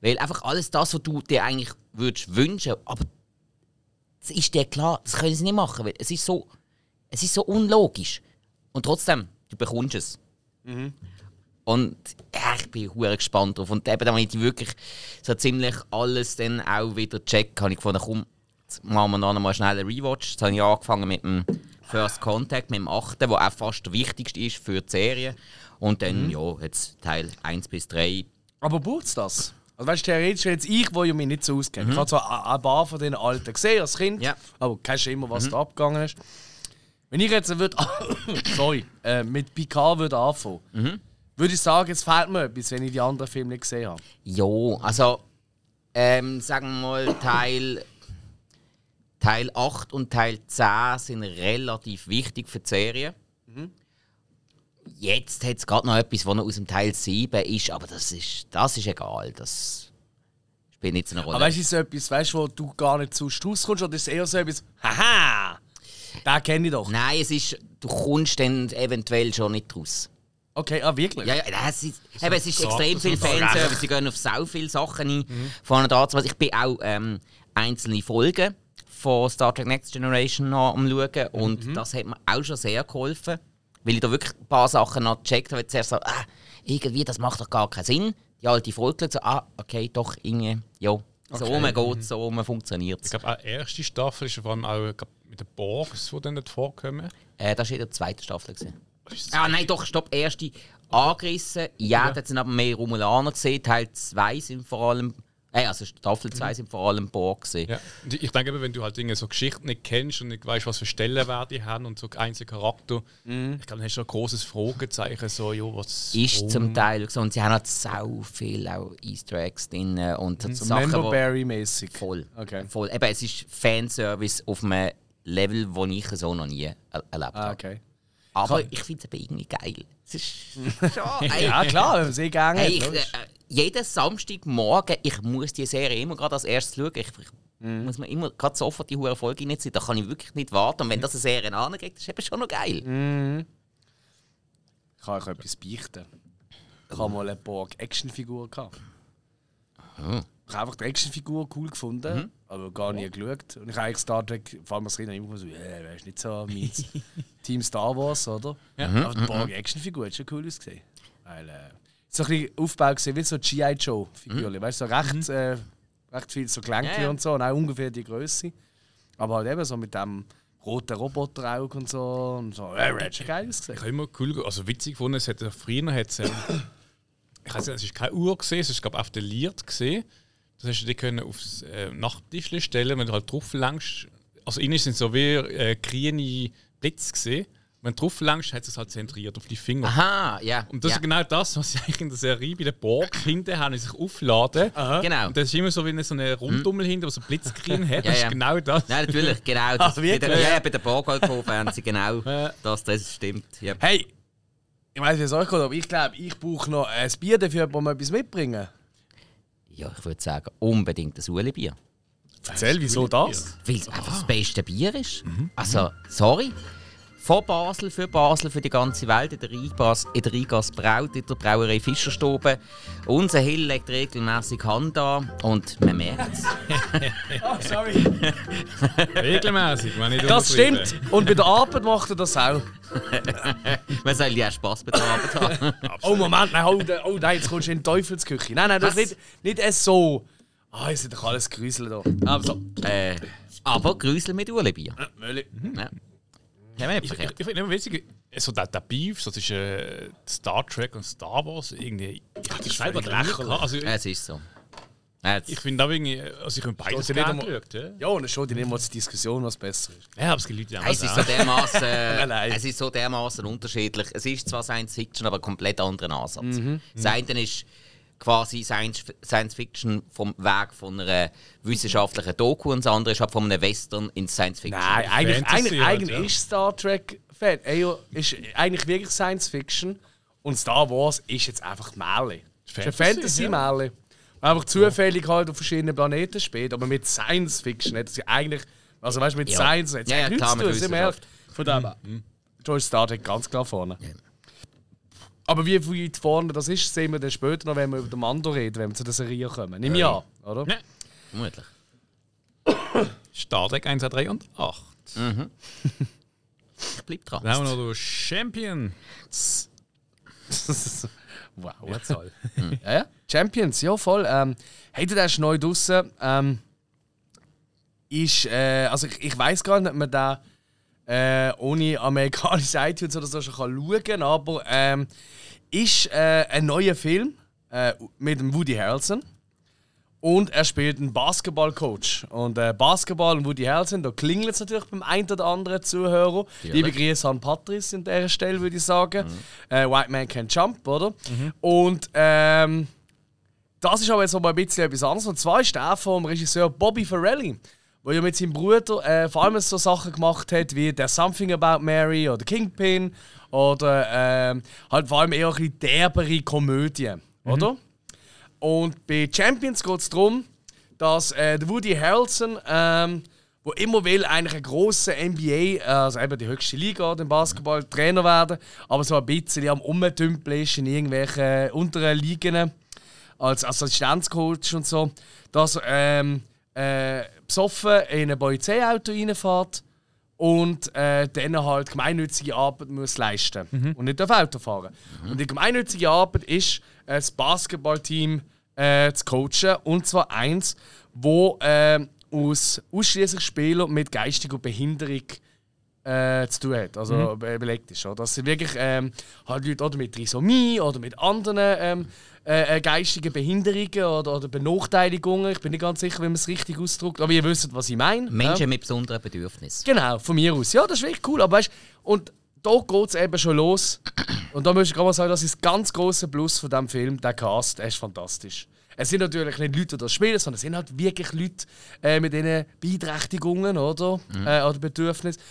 Speaker 2: Weil einfach alles das, was du dir eigentlich würdest wünschen, aber es ist dir klar, das können sie nicht machen, weil es ist so, es ist so unlogisch. Und trotzdem, du bekommst es. Und ja, ich bin hure gespannt drauf. Und eben, damit ich wirklich so ziemlich alles dann auch wieder check, habe ich gefunden, komm, jetzt machen wir noch mal schnell einen Rewatch. Jetzt habe ich angefangen mit dem First Contact, mit dem 8., der auch fast der wichtigste ist für die Serie. Und dann, ja, jetzt Teil 1 bis 3.
Speaker 3: Aber braucht es das? Also weißt du, theoretisch jetzt ich, wo ja mich nicht so auskenne. Ich habe zwar ein- paar von den alten gesehen als Kind,
Speaker 2: Ja.
Speaker 3: aber kennst immer, was da abgegangen ist. Wenn ich jetzt würde, sorry, äh, mit Picard würde anfangen, würde ich sagen, jetzt fehlt mir etwas, wenn ich die anderen Filme nicht gesehen habe.
Speaker 2: Ja, also, ähm, sagen wir mal, Teil, Teil 8 und Teil 10 sind relativ wichtig für die Serie. Jetzt hat es gerade noch etwas, was noch aus dem Teil 7 ist, aber das ist, das ist egal. Das spielt nicht so eine Rolle.
Speaker 3: Aber weißt du, ist so etwas, weißt, wo du gar nicht zu rauskommst, oder ist es eher so etwas, haha, den kenne ich doch.
Speaker 2: Nein, es ist, du kommst dann eventuell schon nicht raus.
Speaker 3: Okay, ah, wirklich?
Speaker 2: Ja, ja, das ist, eben, es ist
Speaker 1: so-
Speaker 2: extrem
Speaker 1: so
Speaker 2: viel. Fanservice. Sie gehen auf so viele Sachen ein. Vorne da, ich bin auch ähm, einzelne Folgen von Star Trek Next Generation noch am schauen und das hat mir auch schon sehr geholfen, weil ich da wirklich ein paar Sachen noch gecheckt habe. Zuerst so, ah, irgendwie, das macht doch gar keinen Sinn. Die alte Folge so, ah, okay, doch, irgendwie, ja, so
Speaker 1: Okay.
Speaker 2: okay. geht so rum funktioniert
Speaker 1: Ich glaube, auch die erste Staffel ist vor allem auch glaub, mit den Borgs, die dann nicht vorkommen.
Speaker 2: äh, Das war in der zweiten Staffel. Gewesen. Ah, nein, doch, stopp, erste angerissen. Ja, da sind aber mehr Romulaner gesehen. Teil 2 sind vor allem. Äh, also Staffel 2 sind vor allem Borg gesehen.
Speaker 1: Ja. Und ich denke, wenn du halt Dinge so Geschichten nicht kennst und nicht weißt, was für Stellenwerte die haben und so einzelne Charakter, ich glaube, dann hast du ein großes Fragezeichen, so, jo, was.
Speaker 2: Ist
Speaker 1: warum?
Speaker 2: zum Teil so. Und sie haben halt so viel auch Easter Eggs drin und
Speaker 3: So
Speaker 2: Sachen, wo,
Speaker 3: Memberberry-mäßig.
Speaker 2: voll,
Speaker 3: Okay.
Speaker 2: voll. Eben, es ist Fanservice auf einem Level, das ich so noch nie er erlebt
Speaker 3: Ah,
Speaker 2: habe.
Speaker 3: okay.
Speaker 2: Aber ich finde es irgendwie geil. Es ist schon, ey,
Speaker 3: Ja, klar, wenn man sie gerne
Speaker 2: Hey, ich, äh, jeden Samstagmorgen, ich muss die Serie immer gerade als erstes schauen. Ich, ich
Speaker 3: Mhm.
Speaker 2: muss mir immer gerade sofort die hohe Folge reinziehen. Da kann ich wirklich nicht warten. Und wenn das eine Serie ankriegt, ist eben schon noch geil.
Speaker 3: Mhm. Ich kann euch etwas beichten. Ich habe mal eine Borg-Actionfigur gehabt.
Speaker 2: Oh.
Speaker 3: Ich einfach die Actionfigur cool gefunden,
Speaker 2: Mhm.
Speaker 3: aber gar nie geschaut. Und ich habe eigentlich Star Trek, vor allem als Kind, immer so, äh, wer ist nicht so mein Team Star Wars, oder?
Speaker 1: Ja.
Speaker 2: Mhm.
Speaker 3: Aber die Borg Actionfigur hat schon cool ausgesehen. Weil, äh, so ein bisschen Aufbau gesehen, wie so G.I. Joe-Figuren. Weißt du, so recht, äh, recht viel so Gelenke
Speaker 2: Mhm. Ja, ja.
Speaker 3: und so, und auch ungefähr die Größe. Aber halt eben so mit dem roten Roboterauge und so. Und so. Äh, hat schon geil ausgesehen.
Speaker 1: Ich habe immer cool, also witzig gefunden, es hat ja früher hat's, ähm, ich weiß nicht, es ist keine Uhr gesehen, es ist glaube auf der Liert gesehen. Das hast du dir können aufs äh, Nachttischle stellen, wenn du halt drauf langst. Also innen sind so wie äh, grüne Blitz gesehen. Wenn du drauf langst, hat es halt zentriert auf die Finger.
Speaker 2: Aha, ja.
Speaker 1: Und das
Speaker 2: ja.
Speaker 1: ist genau das, was sie eigentlich in der Serie bei der Borg hinten haben, sich aufladen.
Speaker 2: Genau.
Speaker 1: Und das ist immer so wie eine, so eine Rundummel hinten, die so Blitzgrün hat.
Speaker 2: Ja,
Speaker 1: das
Speaker 2: ja.
Speaker 1: ist genau das.
Speaker 2: Nein, natürlich, genau. Das,
Speaker 3: Ah,
Speaker 2: bei der, ja, bei der Borgholkofen haben sie genau
Speaker 1: Ja.
Speaker 2: das, das stimmt. Ja.
Speaker 3: Hey, ich weiß, wie es euch geht, aber ich glaube, ich brauche noch ein Bier dafür, wo wir etwas mitbringen.
Speaker 2: Ja, ich würde sagen, unbedingt das Ueli-Bier.
Speaker 3: Erzähl, wieso das?
Speaker 2: Weil es einfach das beste Bier ist. Also, sorry. Von Basel für Basel, für die ganze Welt, in der Rheingas, in der Rheingas braut, in der Brauerei Fischerstube. Unser Hill legt regelmäßig Hand an und man merkt es.
Speaker 3: Oh, sorry.
Speaker 1: Regelmäßig, wenn ich
Speaker 3: Das stimmt. Und bei der Arbeit macht er das auch.
Speaker 2: Man soll ja Spass mit der Arbeit haben.
Speaker 3: Oh, Moment, nein, oh, oh nein, jetzt kommst du in die Teufelsküche. Nein, nein, das ist
Speaker 2: Was?
Speaker 3: nicht, nicht es so. Ah, jetzt sind doch alles Grüsel da. Aber so.
Speaker 2: äh, aber Grüsel mit Ueli-Bier.
Speaker 3: Mölli.
Speaker 2: Ja. Ja,
Speaker 1: Ich, ich, ich finde immer witzig, so der, der Beef so zwischen äh, Star Trek und Star Wars, irgendwie. Ich hatte das
Speaker 3: selber
Speaker 1: gehabt. Also,
Speaker 2: Es ist so. Ja, jetzt-
Speaker 1: ich finde auch irgendwie, also ich habe beides
Speaker 3: ja nicht einmal-
Speaker 1: geschaut. Ja,
Speaker 3: Ja, und dann schon die nehmen wir zur Diskussion, was besser ist.
Speaker 1: ja aber es gibt Leute, die haben
Speaker 2: Es ist so dermaßen, es ist so dermaßen unterschiedlich. Es ist zwar Science Fiction, aber komplett anderen Ansatz.
Speaker 3: Mhm.
Speaker 2: Das eine ist quasi Science, Science Fiction vom Weg von einer wissenschaftlichen Doku und das andere ist halt von einem Western in Science Fiction.
Speaker 3: Nein, eigentlich,
Speaker 1: Fantasy
Speaker 3: eigentlich,
Speaker 1: halt,
Speaker 3: eigentlich
Speaker 1: ja.
Speaker 3: ist Star Trek Fan. Ey, ist eigentlich wirklich Science Fiction. Und Star Wars ist jetzt einfach Märchen. Es ist ein
Speaker 1: Fantasy,
Speaker 3: Fantasy-Märchen. Einfach zufällig halt auf verschiedenen Planeten spielt. Aber mit Science Fiction hat es ja eigentlich. Also weißt du, mit
Speaker 2: Ja.
Speaker 3: Science hat es
Speaker 2: Ja, ja,
Speaker 3: nichts
Speaker 2: klar,
Speaker 3: zu tun. sind wir ehrlich.
Speaker 2: Wissenschaft.
Speaker 3: Von dem her. Da ist Star Trek ganz klar vorne. Aber wie weit vorne das ist, sehen wir dann später noch, wenn wir über den Mando reden, wenn wir zu der Serie kommen. Nimm ja, oder?
Speaker 1: Ja.
Speaker 2: Vermutlich.
Speaker 1: Star Trek 1, 2, 3 und 8.
Speaker 2: Ich bleib dran.
Speaker 1: Dann haben wir noch den Champion.
Speaker 3: wow, was soll. ja, ja. Champions, ja voll. Ähm, hey, du, der ist neu draußen. Ähm, ist, äh, also ich, ich weiß gar nicht, ob man da äh, ohne amerikanische iTunes oder so schon kann schauen kann, aber ähm, ist äh, ein neuer Film äh, mit Woody Harrelson. Und er spielt einen Basketballcoach. Und äh, Basketball und Woody Harrelson, da klingelt es natürlich beim einen oder anderen Zuhörer. Liebe Grüße an Patrice an dieser Stelle, würde ich sagen. Äh, White Man Can Jump, oder? Und ähm, das ist aber jetzt noch mal ein bisschen etwas anderes. Und zwar ist der vom Regisseur Bobby Farrelly, der ja mit seinem Bruder äh, vor allem so Sachen gemacht hat wie der Something About Mary oder Kingpin oder ähm, halt vor allem eher ein bisschen derbere Komödien, oder? Und bei Champions geht es darum, dass äh, der Woody Harrelson, ähm, wo immer will, eigentlich ein grosser NBA, also eben die höchste Liga im Basketball, Trainer werden, aber so ein bisschen am Umdümpeln ist in irgendwelchen unteren Ligen als Assistenzcoach und so, dass ähm, äh, besoffen in ein Polizeiauto reinfährt und äh, dann halt gemeinnützige Arbeit muss leisten und nicht auf Auto fahren. Und die gemeinnützige Arbeit ist, äh, das Basketballteam äh, zu coachen und zwar eins, wo äh, aus ausschließlich Spielern mit geistiger Behinderung äh, zu tun hat, also be belegt ist. Oder? Das sind wirklich ähm, halt Leute oder mit Trisomie oder mit anderen ähm, äh, äh, geistigen Behinderungen oder, oder Benachteiligungen. Ich bin nicht ganz sicher, wie man es richtig ausdrückt, aber ihr wisst, was ich meine.
Speaker 2: Menschen
Speaker 3: ja?
Speaker 2: mit besonderen Bedürfnissen.
Speaker 3: Genau, von mir aus. Ja, das ist wirklich cool. Aber weißt und da geht es eben schon los. Und da möchte ich gerade mal sagen, das ist ganz große Plus von diesem Film. Der Cast, ist fantastisch. Es sind natürlich nicht Leute, die das spielen, sondern es sind halt wirklich Leute äh, mit diesen Beeinträchtigungen oder, äh, oder Bedürfnissen.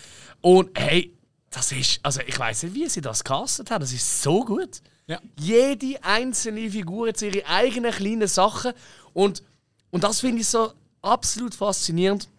Speaker 3: Und hey, das ist, also ich weiß nicht, wie sie das castet haben. Das ist so gut.
Speaker 1: Ja.
Speaker 3: Jede einzelne Figur hat ihre eigenen kleinen Sachen. Und, und das finde ich so absolut faszinierend.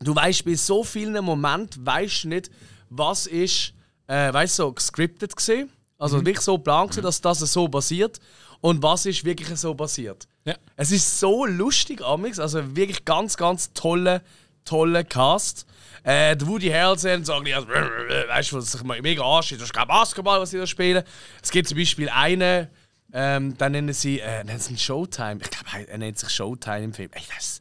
Speaker 3: Du weißt bei so vielen Momenten weißt nicht, was ist, äh, weißt so gescriptet gesehen, also wirklich so geplant gewesen, dass das so passiert und was ist wirklich so passiert.
Speaker 1: Ja.
Speaker 3: Es ist so lustig, Amix. Also wirklich ganz, ganz tolle, tolle Cast. Äh, der Woody Harrelson sagt, ja, weißt du, was sich mega ansteht. Das ist kein Basketball, was sie da spielen. Es gibt zum Beispiel einen, ähm, dann nennen sie, äh, nennen sie Showtime. Ich glaube, er nennt sich Showtime im Film. Ey, das,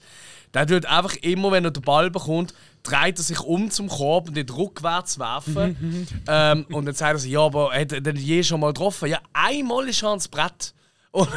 Speaker 3: der tut einfach immer, wenn er den Ball bekommt, dreht er sich um zum Korb und den rückwärts werfen. ähm, und dann sagt er so, ja, aber hat er den je schon mal getroffen? Ja, einmal ist er ans Brett. Und,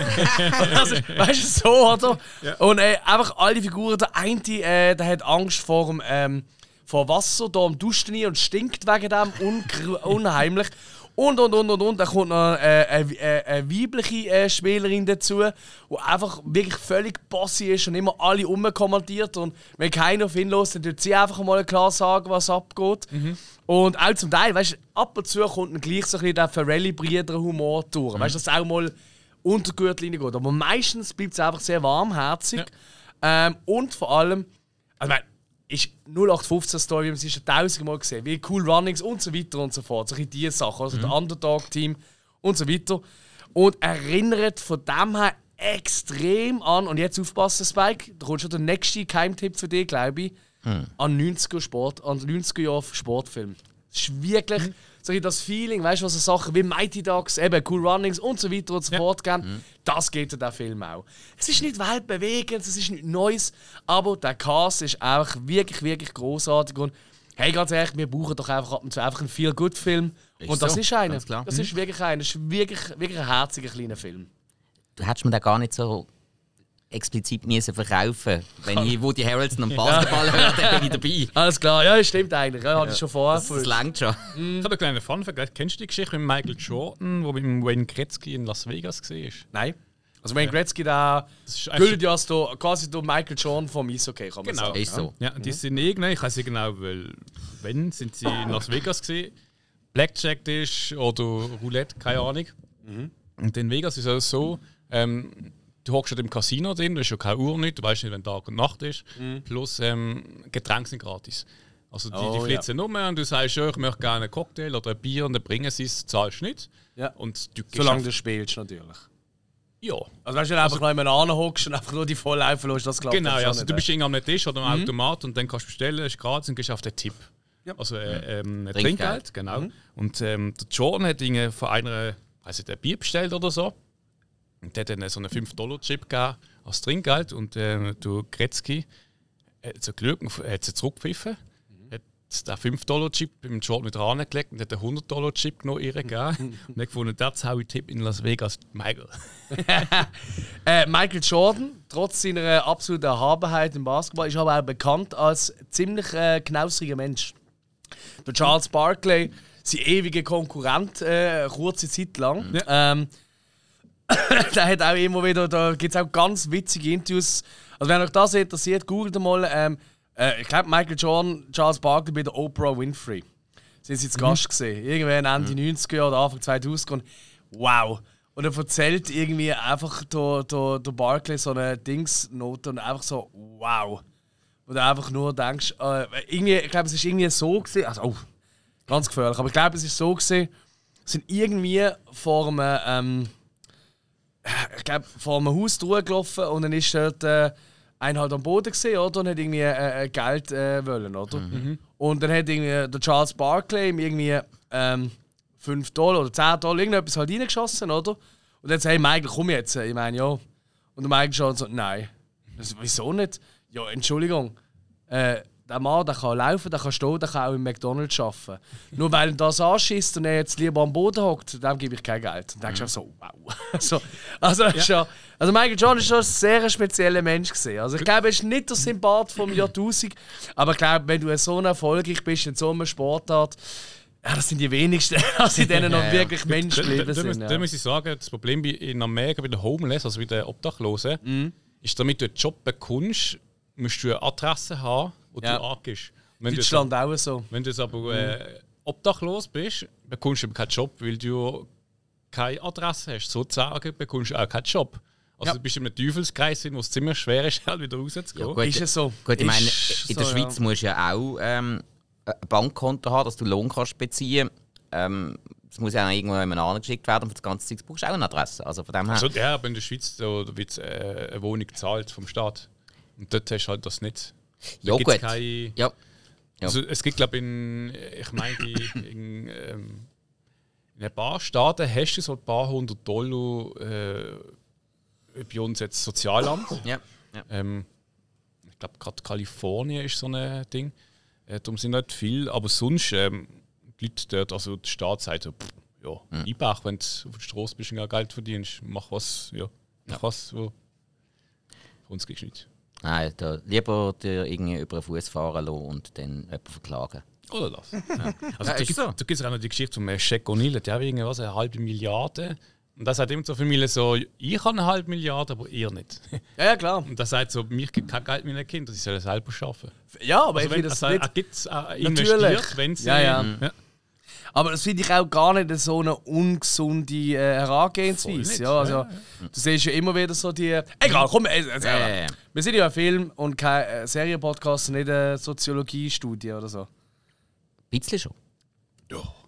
Speaker 3: also, weißt du, so, oder? Und äh, einfach alle Figuren, der eine, äh, der hat Angst vor dem, ähm, vor Wasser da am Duschen und stinkt wegen dem un unheimlich. Und, und, und, und, und. Dann kommt noch äh, eine, eine, eine weibliche äh, Spielerin dazu, die einfach wirklich völlig bossy ist und immer alle umkommentiert. Und wenn keiner auf ihn los, dann tut sie einfach mal klar sagen, was abgeht. Und auch zum Teil, weißt du, ab und zu kommt dann gleich so ein bisschen der Ferrelli-Brüder-Humor durch. Weißt du, dass es auch mal unter die Gürtellinie geht. Aber meistens bleibt es einfach sehr warmherzig. Ähm, und vor allem, also ich meine, ist 0815 Story, wie man schon tausendmal gesehen, wie Cool Runnings und so weiter und so fort. Solche diese Sachen, also der Underdog-Team und so weiter. Und erinnert von dem her extrem an, und jetzt aufpassen, Spike, da kommt schon der nächste Keimtipp für dich, glaube ich, an 90er Sport, an 90er Jahre Sportfilm. Es ist wirklich so das Feeling, weißt du, was so Sachen wie Mighty Ducks, eben Cool Runnings und so weiter und so fort geben. Das geht in der Film auch. Es ist nicht weltbewegend, es ist nicht Neues, aber der Cast ist einfach wirklich, wirklich großartig und hey, ganz ehrlich, wir brauchen doch einfach ab und zu einfach einen Feel-Good-Film.
Speaker 2: Ist
Speaker 3: Und das
Speaker 2: so,
Speaker 3: ist einer. Das ist wirklich einer. Das ist wirklich, wirklich ein herziger kleiner Film.
Speaker 2: Du hättest mir den gar nicht so explizit müssen verkaufen Wenn ich Woody Harrelson und Basketball höre, dann bin ich dabei.
Speaker 3: Alles klar, ja, stimmt eigentlich. Ja, hatte ich schon vorher.
Speaker 2: Das, das längt schon.
Speaker 1: Ich habe einen kleinen Fun-Fact. Kennst du die Geschichte mit Michael Jordan, wo mit Wayne Gretzky in Las Vegas war?
Speaker 3: Nein. Also Wayne Gretzky,
Speaker 1: ist
Speaker 3: gilt ja als der, quasi der Michael Jordan vom Eishockey, kann man
Speaker 1: Genau.
Speaker 3: sagen.
Speaker 2: Ist so.
Speaker 1: Ja, die sind irgendwann, ich weiß nicht genau, weil, wenn, sind sie in Las Vegas gesehen. Blackjack ist oder Roulette, keine Ahnung. Und in Vegas ist es so, ähm, du hockst halt im Casino drin, du hast ja keine Uhr nicht, du weißt nicht, wenn Tag und Nacht ist. Plus ähm, Getränke sind gratis. Also die,
Speaker 3: Oh,
Speaker 1: die flitzen nur und du sagst, ja, ich möchte gerne einen Cocktail oder ein Bier und dann bringen sie es, zahlst nicht.
Speaker 3: Ja.
Speaker 1: Und du
Speaker 3: Solange du spielst, natürlich.
Speaker 1: Ja.
Speaker 3: Also weißt du, wenn du einfach noch jemanden anhockst und einfach nur die voll laufen lässt, das klappt
Speaker 1: Genau, ja, also
Speaker 3: nicht,
Speaker 1: du bist irgendwann am Tisch oder am Automat und dann kannst du bestellen, ist gratis und gehst auf den Tipp.
Speaker 3: Ja.
Speaker 1: Also äh, ähm,
Speaker 2: Trinkgeld.
Speaker 1: Trinkgeld, genau. Und ähm, der Jordan hat irgendwie von einer, weiß ich, ein Bier bestellt oder so. Und der hat dann so einen 5-Dollar-Chip gegeben als Trinkgeld und ähm, der Gretzky hat so und hat sie zurückgepfiffen. Hat den 5-Dollar-Chip im Jordan wieder angelegt und hat den 100-Dollar-Chip genommen ihr gegeben. und hat gefunden, that's how we tip in Las Vegas, Michael.
Speaker 3: Äh, Michael Jordan, trotz seiner absoluten Erhabenheit im Basketball, ist aber auch bekannt als ziemlich äh, knausriger Mensch. Der Charles Barkley, sein ewiger Konkurrent, äh, kurze Zeit lang. Ähm, der hat auch immer wieder, da gibt es auch ganz witzige Interviews. Also wenn euch das interessiert, googelt mal. Ähm, äh, ich glaube Michael Jordan, Charles Barkley bei der Oprah Winfrey. Sind sie zu Gast gesehen. Irgendwann Ende 90er Jahre oder Anfang 2000 und wow. Und er erzählt irgendwie einfach der, der, der Barkley so eine Dingsnote und einfach so wow. Wo du einfach nur denkst, äh, irgendwie, ich glaube, es ist irgendwie so gesehen, also oh, ganz gefährlich, aber ich glaube, es ist so gesehen, sind irgendwie vor einem, ähm, ich glaube, vor einem Haus durchgelaufen und dann ist dort äh, einer halt am Boden gesehen, oder? Und hat irgendwie äh, äh, Geld äh, wollen, oder? Und dann hat irgendwie der Charles Barkley ihm irgendwie ähm, 5 Dollar oder 10 Dollar irgendetwas halt reingeschossen, oder? Und dann sagt hey Michael, komm jetzt. Ich meine, ja. Und der Michael schaut so, nein. Das, wieso nicht? Ja, Entschuldigung. Äh, der Mann, der kann laufen, der kann stehen, der kann auch im McDonalds arbeiten. Nur weil er das anschießt und er jetzt lieber am Boden hockt, dem gebe ich kein Geld. Und dann denkst du so, wow. so, also, ist ja. also Michael Jordan ist schon ein sehr spezieller Mensch gesehen. Also ich glaube, er ist nicht der Sympath vom Jahrtausend, aber ich glaube, wenn du so erfolgreich bist in so einer Sportart, ja, das sind die wenigsten, also in denen noch
Speaker 2: Ja, ja.
Speaker 3: wirklich Menschen
Speaker 1: Da,
Speaker 3: leben
Speaker 1: da, da,
Speaker 3: sind.
Speaker 1: da
Speaker 3: Ja.
Speaker 1: muss ich sagen, das Problem bei- in Amerika bei den Homeless, also bei den Obdachlosen,
Speaker 3: Mhm.
Speaker 1: ist, damit du einen Job bekommst, musst du eine Adresse haben, wo
Speaker 3: Ja.
Speaker 1: du angehst. Und Wenn
Speaker 3: Deutschland auch so.
Speaker 1: wenn du jetzt aber äh, obdachlos bist, bekommst du eben keinen Job, weil du keine Adresse hast. Sozusagen bekommst du auch keinen Job. Also
Speaker 3: Ja.
Speaker 1: du bist in einem Teufelskreis, wo es ziemlich schwer ist, halt wieder rauszugehen.
Speaker 2: gut.
Speaker 3: Ist es so?
Speaker 2: Gut, ich meine,
Speaker 3: Ist
Speaker 2: in der
Speaker 3: so,
Speaker 2: Schweiz musst du ja auch ähm, ein Bankkonto haben, dass du Lohn kannst beziehen ähm, es muss ja auch irgendwo jemand angeschickt werden und für das ganze Zeug brauchst du auch eine Adresse. Also von dem her.
Speaker 1: Also, ja, aber in der Schweiz da wird äh, eine Wohnung gezahlt vom Staat. Und dort hast du halt das nicht.
Speaker 2: Ja, gut.
Speaker 1: Keine,
Speaker 2: Ja. Ja.
Speaker 1: Also, es gibt, glaube ich, in, ich meine, in, ähm, in ein paar Staaten hast du so ein paar hundert Dollar äh, bei uns jetzt Sozialamt.
Speaker 2: Ja. ja.
Speaker 1: Ähm, ich glaube, gerade Kalifornien ist so ein Ding. Äh, darum sind nicht viel, aber sonst, ähm, die Leute dort, also der Staat sagt pff, ja,
Speaker 2: Mhm.
Speaker 1: Eibach, wenn du auf der Straße bist und ja Geld verdienst, mach was, ja, mach was, wo. Für uns kriegst du nichts.
Speaker 2: Nein, da lieber dir irgendwie über den Fuß fahren lassen und dann jemanden verklagen.
Speaker 1: Oder das. Ja. Also,
Speaker 2: Ja,
Speaker 1: da gibt
Speaker 2: so.
Speaker 1: da gibt's auch noch die Geschichte von Shaq O'Neal, der hat irgendwas, eine halbe Milliarde. Und das sagt immer zur Familie so, ich habe eine halbe Milliarde, aber ihr nicht.
Speaker 3: Ja, ja, klar.
Speaker 1: Und das sagt so, mich gibt kein Geld meinen Kindern, sie sollen selber arbeiten.
Speaker 3: Ja, aber
Speaker 1: Also
Speaker 3: ich
Speaker 1: wenn,
Speaker 3: finde das
Speaker 1: also,
Speaker 3: nicht.
Speaker 1: gibt's, er
Speaker 3: Natürlich.
Speaker 1: investiert, wenn sie...
Speaker 3: Ja, ja.
Speaker 1: ja.
Speaker 3: Aber das finde ich auch gar nicht so eine ungesunde äh, Herangehensweise. Ja, also,
Speaker 1: ja,
Speaker 3: Du siehst ja immer wieder so die. Egal, komm, äh, äh,
Speaker 2: Ja, ja, ja.
Speaker 3: wir sind ja ein Film und kein äh, Serienpodcast, nicht eine Soziologiestudie oder so.
Speaker 2: Ein bisschen schon.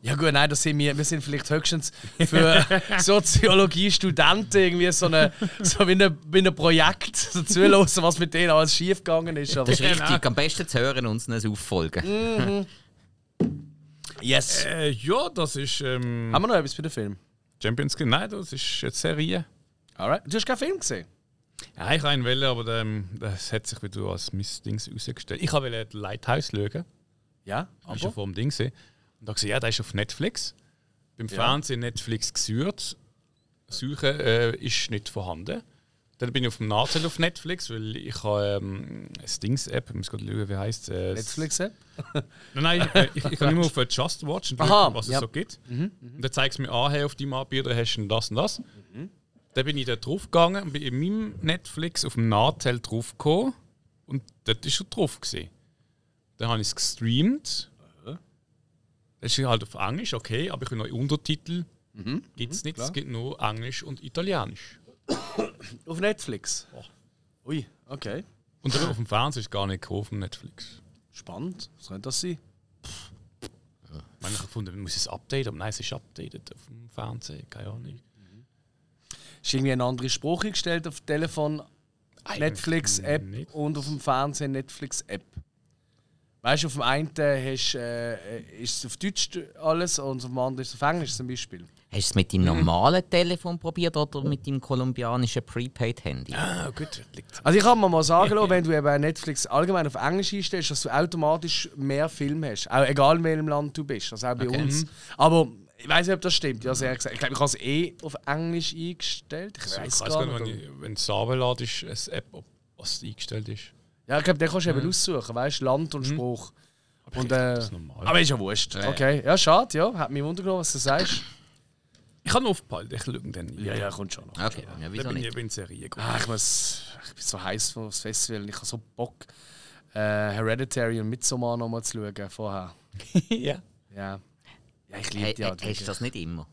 Speaker 3: Ja gut, nein, das sind wir. Wir sind vielleicht höchstens für Soziologiestudenten irgendwie so, eine, so wie, ein, wie ein Projekt so zuhören, was mit denen alles schiefgegangen ist. Aber
Speaker 2: Das ist
Speaker 1: Genau.
Speaker 2: richtig. Am besten zu hören und uns auffolgen.
Speaker 3: Yes.
Speaker 1: Äh, ja, das ist ähm,
Speaker 3: Haben wir noch etwas bei dem Film?
Speaker 1: Champions League. Nein, das ist eine Serie.
Speaker 3: Alright. Du hast keinen Film gesehen?
Speaker 1: Ja, ich habe einen wollen, aber ähm, das hat sich wieder als Missdings herausgestellt. Ich wollte den Lighthouse schauen.
Speaker 3: Ja,
Speaker 1: Das war vor dem Ding. gewesen. Und da gesehen, ja, der ist auf Netflix. Beim Fernsehen Netflix gesucht. Suchen äh, ist nicht vorhanden. Dann bin ich auf dem Nachteil auf Netflix, weil ich habe ähm, eine Stings-App, ich muss gerade schauen, wie heißt es.
Speaker 3: Netflix-App?
Speaker 1: Nein, nein, äh, ich, ich kann immer auf äh, Just Watch und schauen, was es
Speaker 3: ja.
Speaker 1: so gibt. Und dann zeigt es mir an, hey, auf deinem Anbieter hast du das und das. Dann bin ich da drauf gegangen und bin in meinem Netflix auf dem Nachteil drauf gekommen und dort war er drauf. Gewesen. Dann habe ich es gestreamt. Das ist halt auf Englisch, okay, aber ich will noch Untertitel. Gibt es nicht, es gibt nur Englisch und Italienisch.
Speaker 3: Auf Netflix? Ui, okay.
Speaker 1: Und dann auf dem Fernsehen ist gar nicht gekommen, auf dem Netflix.
Speaker 3: Spannend. Was könnte das sein?
Speaker 1: Ich meine, ich habe gefunden, man muss es updaten, aber nein, es ist updated auf dem Fernsehen, keine Ahnung.
Speaker 3: Ist irgendwie ein anderer Spruch eingestellt auf dem Telefon Netflix-App und auf dem Fernsehen Netflix-App. Weißt du, auf dem einen hast, äh, ist es auf Deutsch alles und auf dem anderen ist es auf Englisch zum Beispiel.
Speaker 2: Hast du es mit deinem normalen Telefon probiert oder mit deinem kolumbianischen Prepaid-Handy?
Speaker 1: Ah, gut.
Speaker 3: Also ich kann mir mal sagen, lassen, wenn du eben Netflix allgemein auf Englisch einstellst, dass du automatisch mehr Filme hast. Auch egal in welchem Land du bist. Also auch bei
Speaker 2: Okay.
Speaker 3: uns. Aber ich weiß nicht, ob das stimmt. Ja, sehr gesagt. Ich glaube, ich habe es eh auf Englisch eingestellt. Ich
Speaker 1: Ich
Speaker 3: weiß gar
Speaker 1: nicht, wenn, ich, wenn es runterladest, ist eine App, ob was eingestellt ist.
Speaker 3: Ja, ich glaube, den kannst du eben aussuchen, weißt du, Land und Spruch. Und, äh,
Speaker 1: das ist normal.
Speaker 3: aber ist ja wurscht. Okay, ja, schade, ja. Hat mich wundern was du sagst.
Speaker 1: Ich habe aufgepeilt, ich schaue dann nie.
Speaker 3: Ja, ja, kommt schon noch.
Speaker 2: Okay, ja, wieso
Speaker 1: bin ich
Speaker 2: nicht?
Speaker 1: eben in Serie gut.
Speaker 3: Ah, ich, muss, ich bin so heiß auf das Festival und ich habe so Bock, äh, Hereditary und Midsommar nochmal zu schauen vorher.
Speaker 1: ja.
Speaker 3: Ja. Ja, ich liebe die
Speaker 2: hey,
Speaker 3: halt
Speaker 2: hast du das nicht immer?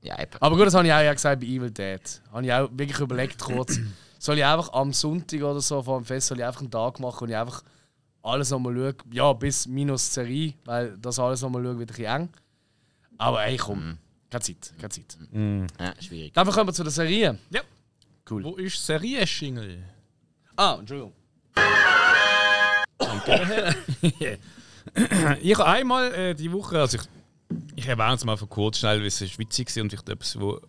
Speaker 2: Ja, eben.
Speaker 3: Aber gut, das habe ich auch ja gesagt bei Evil Dead. Habe ich auch wirklich überlegt kurz, soll ich einfach am Sonntag oder so vor dem Fest soll ich einfach einen Tag machen und ich einfach alles nochmal schaue. Ja, bis minus Serie, weil das alles nochmal schaue, wird ein bisschen eng. Aber ey, komm. Keine Zeit, keine Zeit.
Speaker 2: Ja, schwierig.
Speaker 3: Dann kommen wir zu der Serie.
Speaker 1: ja.
Speaker 3: Cool.
Speaker 1: Wo ist Serie-Schingel?
Speaker 3: Ah, Entschuldigung.
Speaker 1: Ich habe einmal äh, die Woche, also ich, ich erwähne es mal von kurz schnell, weil es ist witzig war und vielleicht etwas, wo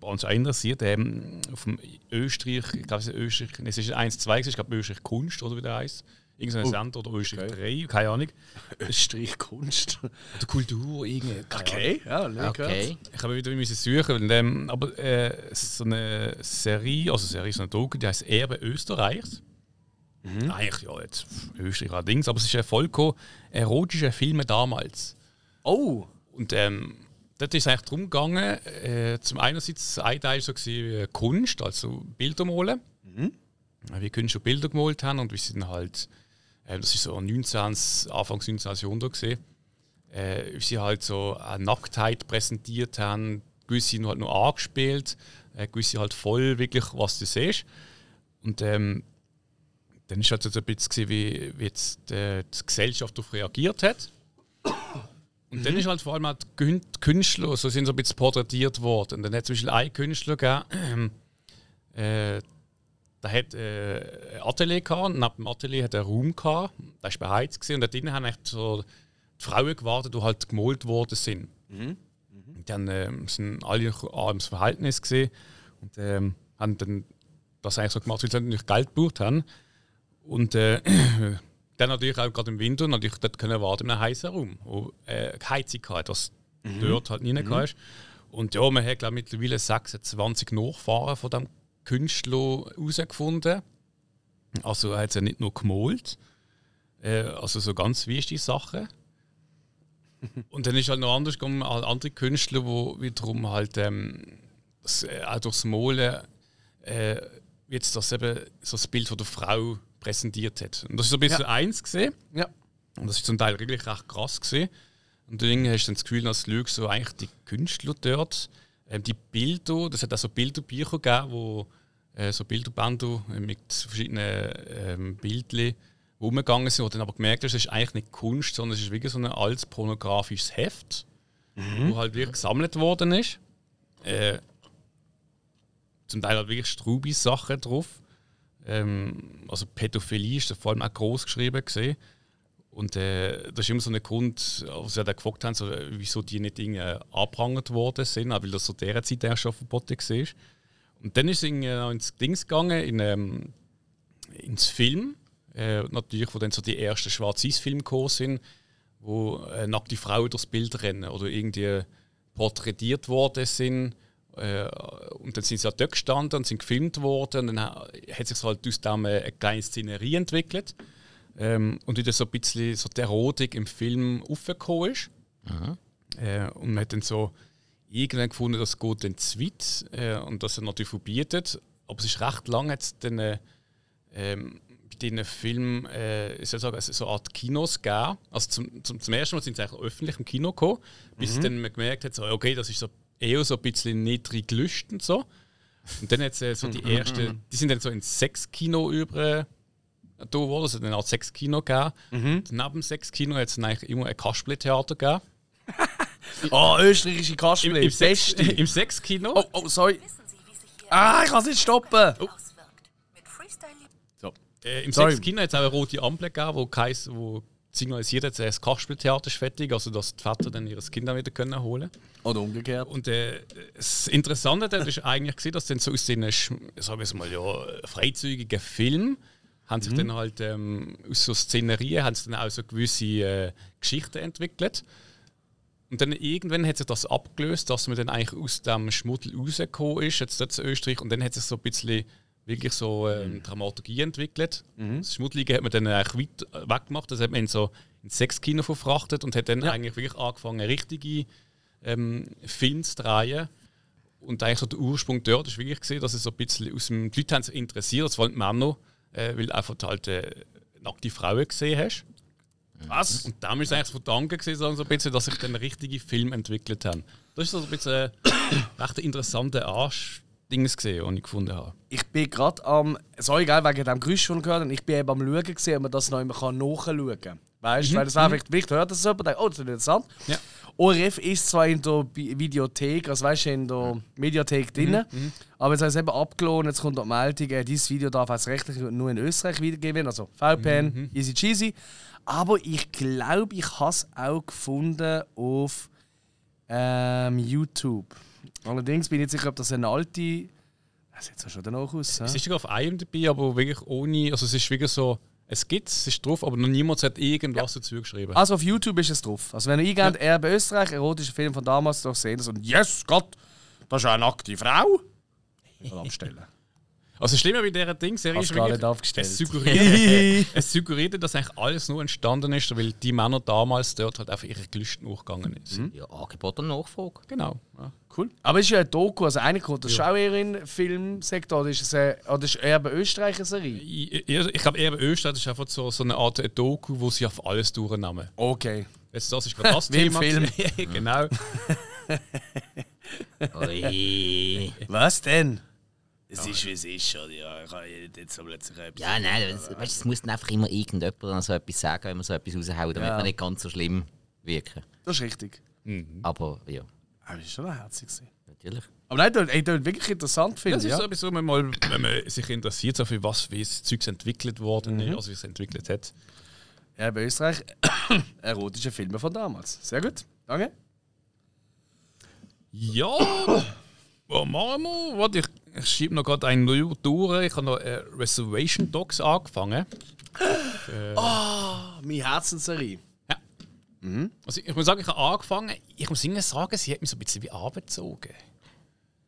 Speaker 1: bei uns auch interessiert. Ähm, auf dem Österreich, ich glaube, es ist Österreich, es ist 1, 2, ich glaube Österreich Kunst oder wie der heißt. Irgendein
Speaker 3: Oh.
Speaker 1: Sender oder Österreich 3, keine Ahnung.
Speaker 3: Österreich Kunst.
Speaker 1: Oder Kultur, irgendwie.
Speaker 3: Okay, ja,
Speaker 2: Okay.
Speaker 1: Ich habe wieder müssen suchen, weil, ähm, aber äh, so eine Serie, also Serie, so eine Doku, die heißt Erbe Österreichs. Eigentlich ja jetzt Österreich allerdings, aber es ist ein Vollko erotische Filme damals.
Speaker 3: Oh,
Speaker 1: Und ähm, dort ist es eigentlich darum gegangen, äh, zum einerseits ein Teil so gewesen, wie Kunst, also Bilder malen. Wie Künstler Bilder gemalt haben und wie sie dann halt, äh, das ist so 19, Anfangs 19. Jahrhundert gesehen, äh, wie sie halt so eine Nacktheit präsentiert haben, gewisse halt nur angespielt, äh, gewisse halt voll wirklich, was du siehst. Und ähm, dann ist halt so ein bisschen gewesen, wie, wie jetzt äh, die Gesellschaft darauf reagiert hat. Und dann ist halt vor allem auch die Kün- die Künstler, so sind so ein bisschen porträtiert worden. Und dann hat zum Beispiel ein Künstler gegeben, äh, der hat äh, ein Atelier gehabt, und neben dem Atelier hat er einen Raum gehabt, der war beheizt gewesen, und da drinnen haben echt so die Frauen gewartet, die halt gemalt worden sind. Und dann ähm, sind alle im Verhältnis gesehen und ähm, haben dann das eigentlich so gemacht, weil sie natürlich Geld gebraucht haben. Und äh, dann natürlich auch gerade im Winter natürlich dort können warten in einem heißen Raum, wo äh, Heizung hatte, dass dort halt rein kannst. Und ja, man hat glaube mittlerweile 26 Nachfahren von dem Künstler herausgefunden. Also er hat ja nicht nur gemalt, äh, also so ganz wichtige Sachen. Und dann ist halt noch anders gekommen, halt andere Künstler, die wiederum halt ähm, das, äh, auch durchs Malen äh, jetzt das eben so das Bild von der Frau präsentiert hat. Und das ist so ein bisschen eins gesehen.
Speaker 3: Ja.
Speaker 1: Und das ist zum Teil wirklich recht krass gesehen. Und dann hast du dann das Gefühl, dass Leute so eigentlich die Künstler dort, ähm, die Bilder, das hat auch so Bilderbücher gegeben, wo äh, so Bilderbänder mit verschiedenen ähm, Bildchen rumgegangen sind, wo dann aber gemerkt hast, es ist eigentlich nicht Kunst, sondern es ist wirklich so ein altes pornografisches Heft, wo halt wirklich gesammelt worden ist. Äh, zum Teil halt wirklich strubis Sachen drauf. Ähm, also Pädophilie ist da vor allem auch groß geschrieben gesehen. Und äh, das ist immer so ein Grund, was sie dann gefragt haben, so, äh, wieso die Dinge abprangert worden sind, auch weil das so dieser Zeit erst schon verboten war. Und dann ist es noch ins Dings gegangen, in, ähm, ins Film. Äh, natürlich, wo dann so die ersten Schwarz-Weiß-Filme gekommen sind, wo äh, nackte Frauen durchs Bild rennen oder irgendwie porträtiert worden sind. Äh, und dann sind sie halt dort gestanden und sind gefilmt worden. Und dann ha- hat sich halt aus dem äh, eine kleine Szenerie entwickelt. Ähm, und wieder so ein bisschen so die Erotik im Film aufgekommen ist. Äh, und man hat dann so irgendwann gefunden, das geht dann zu weit äh, und das er natürlich verbietet. Aber es ist recht lange jetzt dann, äh, ähm, bei diesen Filmen äh, ich soll sagen, also so eine Art Kinos gegeben. Also zum, zum, zum ersten Mal sind sie eigentlich öffentlich im Kino gekommen, bis dann man gemerkt hat, so, okay, das ist so eher so ein bisschen niedrig gelöscht und so. Und dann hat äh, so die ersten, die sind dann so ins Sexkino über da wurde es hat eine Art Sexkino gegeben. Und neben dem Sexkino hat es dann eigentlich immer ein Kasperle-Theater gegeben.
Speaker 3: Oh, österreichische
Speaker 1: Im,
Speaker 3: Kasperle,
Speaker 1: im,
Speaker 3: beste.
Speaker 1: Im Sexkino.
Speaker 3: Oh, oh, sorry. Ah, ich kann es nicht stoppen.
Speaker 4: Freestyle
Speaker 3: So.
Speaker 1: Äh, Im
Speaker 3: Sorry.
Speaker 1: Sexkino hat es auch eine rote Ampel gegeben, wo, geheiss- wo signalisiert hat, das Kasperle-Theater ist fertig, also dass die Väter dann ihre Kinder wieder können holen
Speaker 3: Oder umgekehrt.
Speaker 1: Und äh, das Interessante ist eigentlich gesehen, dass dann so aus den, sagen wir es mal, ja, freizügigen Filmen haben sich dann halt ähm, aus so Szenerien haben dann auch so gewisse äh, Geschichten entwickelt. Und dann irgendwann hat sich das abgelöst, dass man dann eigentlich aus dem Schmuddel rausgekommen ist, jetzt dort in Österreich. Und dann hat sich so ein bisschen wirklich so ähm, Dramaturgie entwickelt. Das Schmuddelige hat man dann eigentlich weit weggemacht, das hat man in so ins Sexkino verfrachtet und hat dann eigentlich wirklich angefangen, richtige ähm, Filme zu drehen. Und eigentlich so der Ursprung dort ist wirklich gesehen, dass es so ein bisschen aus dem, die Leute haben sich interessiert, allem die Männer, äh, weil du einfach halt äh, nackte Frauen gesehen hast.
Speaker 3: Was?
Speaker 1: Und dem ist es eigentlich zu verdanken, gewesen, so ein bisschen, dass sich dann richtige Filme entwickelt haben. Das ist so ein bisschen äh, recht ein interessanter Arsch-Dings gesehen, den ich gefunden habe.
Speaker 3: Ich bin gerade am. Sorry, gell, wegen dem Geräusch schon gehört. Und ich bin eben am Schauen, gewesen, ob man das noch immer nachschauen kann. Weißt du, weil das einfach vielleicht hört das jemand und denkt, oh, das ist interessant.
Speaker 1: Ja.
Speaker 3: ORF ist zwar in der Videothek, also weißt du, in der Mediathek drin, aber jetzt haben sie eben abgelohnt, jetzt kommt die Meldung, äh, dieses Video darf als rechtlich nur in Österreich wiedergegeben werden, also VPN, easy cheesy. Aber ich glaube, ich habe es auch gefunden auf ähm, YouTube. Allerdings bin ich nicht sicher, ob das eine alte. Das sieht ja schon danach aus.
Speaker 1: Es ist sogar auf IMDb, aber wirklich ohne. Also, es ist wirklich so. Es gibt es, ist drauf, aber noch niemand hat irgendwas dazu geschrieben.
Speaker 3: Also auf YouTube ist es drauf. Also wenn ihr eingebt, Erbe Österreich, erotischer Film von damals, doch sehen das und yes, Gott, das ist eine nackte Frau. Ich abstellen.
Speaker 1: Also, das Schlimme bei dieser Ding-Serie ist wirklich,
Speaker 3: aufgestellt.
Speaker 1: es suggeriert, es suggeriert, dass eigentlich alles nur entstanden ist, weil die Männer damals dort halt einfach ihre Gelüste nachgegangen sind.
Speaker 2: Ja, Angebot und Nachfrage.
Speaker 1: Genau. Ja.
Speaker 3: Cool. Aber es ist ja ein Doku, also eigentlich kommt das schon eher in den Filmsektor, oder ist es eine, oder ist Erbe Österreich eine Serie?
Speaker 1: Ich, ich, ich glaube, eher bei Österreich ist einfach so, so eine Art Doku, wo sie auf alles durchnehmen.
Speaker 3: Okay.
Speaker 1: Jetzt, das ist gerade das
Speaker 3: Wie im
Speaker 1: Thema.
Speaker 3: Film.
Speaker 1: gewesen. genau.
Speaker 2: Ui.
Speaker 3: Was denn? Es ist wie es ist, oder? Ja, ich kann jetzt so plötzlich etwas.
Speaker 2: Ja, nein, das, weißt, es muss dann einfach immer irgendjemand so etwas sagen, wenn man so etwas raushaut, damit
Speaker 3: Ja.
Speaker 2: man nicht ganz so schlimm. wirken.
Speaker 3: Das ist richtig.
Speaker 2: Aber ja,
Speaker 3: Aber das ist schon herzig. gewesen.
Speaker 2: natürlich.
Speaker 3: Aber nein, das ich das wirklich interessant
Speaker 1: Das
Speaker 3: finde.
Speaker 1: ist
Speaker 3: Ja.
Speaker 1: so etwas, wo man wenn man sich interessiert, so für was, wie das Zeug entwickelt worden
Speaker 3: Mhm.
Speaker 1: ist, also wie es entwickelt hat.
Speaker 3: ja, bei Österreich erotische Filme von damals. Sehr gut. Danke.
Speaker 1: Ja, was machen wir? Warte, ich, ich schiebe noch gerade einen Null durch. Ich habe noch äh, Reservation Dogs angefangen.
Speaker 3: Ah, meine Herzensserie.
Speaker 1: Also ich muss sagen, ich habe angefangen, ich muss Ihnen sagen, sie hat mich so ein bisschen wie angezogen.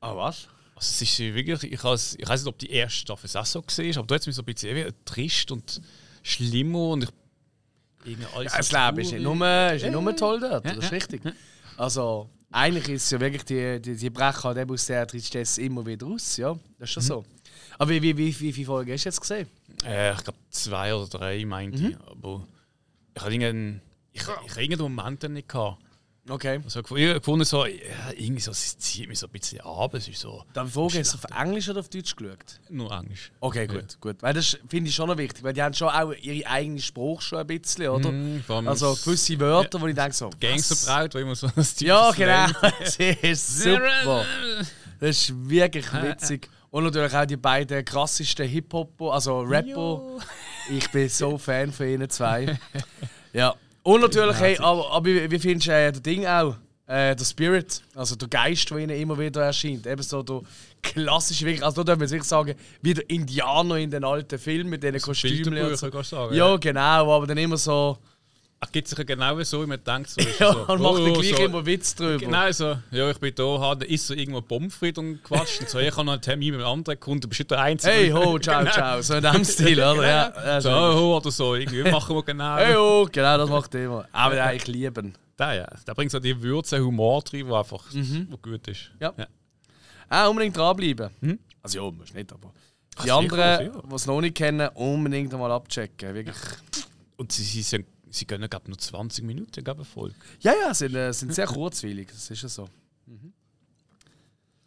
Speaker 3: Ah, was?
Speaker 1: Also es ist wirklich, ich, has, ich weiß nicht, ob die erste Staffel auch so war, aber da hat es mich so ein bisschen wie trist und schlimmer und ich...
Speaker 3: Ja, das Leben ist nicht nur, ist nicht nur toll dort, das ist richtig. Also, eigentlich ist es ja wirklich, die, die, die halt eben aus der Tristesse immer wieder raus, ja. Das ist schon so. Aber wie, wie, wie, wie viele Folgen hast du jetzt gesehen?
Speaker 1: Äh, ich glaube zwei oder drei meinte
Speaker 3: Mhm.
Speaker 1: ich, aber ich hatte irgendeinen... Ich, ich hatte irgendeinen Moment nicht. Gehabt.
Speaker 3: Okay.
Speaker 1: Also ich habe gefunden, so, ja, irgendwie so, es zieht mich so ein bisschen ab, es ist so...
Speaker 3: Dann Frage, hast du auf Englisch oder auf Deutsch geschaut?
Speaker 1: Nur Englisch.
Speaker 3: Okay, gut, gut. Weil das finde ich schon noch wichtig, weil die haben schon auch ihre eigene Sprache schon ein bisschen, oder?
Speaker 1: Allem
Speaker 3: Also gewisse Wörter, wo ich denke so...
Speaker 1: Gangsterbraut, wo immer so das
Speaker 3: Ja,
Speaker 1: typische
Speaker 3: genau. Sie ist super. Das ist wirklich witzig. Und natürlich auch die beiden krassesten Hip-Hopper, also Rapper. Ich bin so Fan von ihnen zwei. Ja. Und natürlich, hey, aber, aber wie, wie findest du äh, das Ding auch? Äh, der Spirit, also der Geist, der ihnen immer wieder erscheint. Eben so der klassische, wirklich, also da darf man sich sagen, wie der Indianer in den alten Filmen mit diesen Kostümen. So. Ja, genau, aber dann immer so.
Speaker 1: Ach, gibt es genau so, wie man denkt. So,
Speaker 3: Ja,
Speaker 1: so,
Speaker 3: und macht
Speaker 1: oh,
Speaker 3: gleich
Speaker 1: so,
Speaker 3: immer Witz drüber.
Speaker 1: Genau so. Ja, ich bin da, habe ist so irgendwo Pommes frites und Quatsch. Und so, ich habe noch einen Termin mit einem anderen Kunden, du bist nicht der Einzige.
Speaker 3: Hey ho, ciao, ciao. So in dem Stil, oder? Ja, ja,
Speaker 1: So, ho, oder so, irgendwie machen wir genau.
Speaker 3: Hey ho, genau, das macht er immer. Aber ja, ich liebe ihn.
Speaker 1: Der, ja. Der bringt so die Würze, Humor drin, der einfach wo gut ist.
Speaker 3: Ja. Ah, unbedingt dranbleiben. Also ja, musst nicht, aber. Die
Speaker 1: sicher,
Speaker 3: anderen, die es noch nicht kennen, unbedingt einmal abchecken. Wirklich.
Speaker 1: Und sie, sie, sind, sie gehen, glaube nur 20 Minuten, ich, voll.
Speaker 3: Ja, ja, sind, äh, sind sehr kurzweilig. Das ist ja so.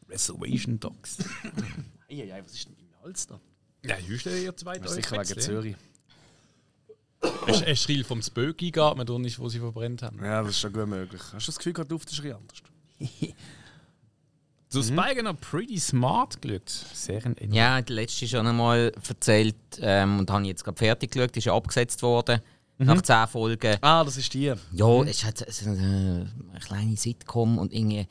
Speaker 1: Reservation Dogs.
Speaker 3: Eieiei, was ist denn im Hals da?
Speaker 1: ja, just ihr zwei
Speaker 3: ist sicher wegen Zürich.
Speaker 1: Du Schrill vom Spöck eingeatmet und nicht, wo sie verbrennt haben?
Speaker 3: Ja, das ist schon gut möglich. Hast du das Gefühl, gerade ist ein bisschen anders?
Speaker 1: Du hast beide noch pretty smart geschaut. Sehr ein
Speaker 2: Ja, die letzte schon einmal erzählt ähm, und habe jetzt gerade fertig geschaut. Ist ja abgesetzt worden nach 10 Folgen.
Speaker 3: Ah, das ist die.
Speaker 2: Ja, es ist halt so eine, eine kleine Sitcom und irgendwie.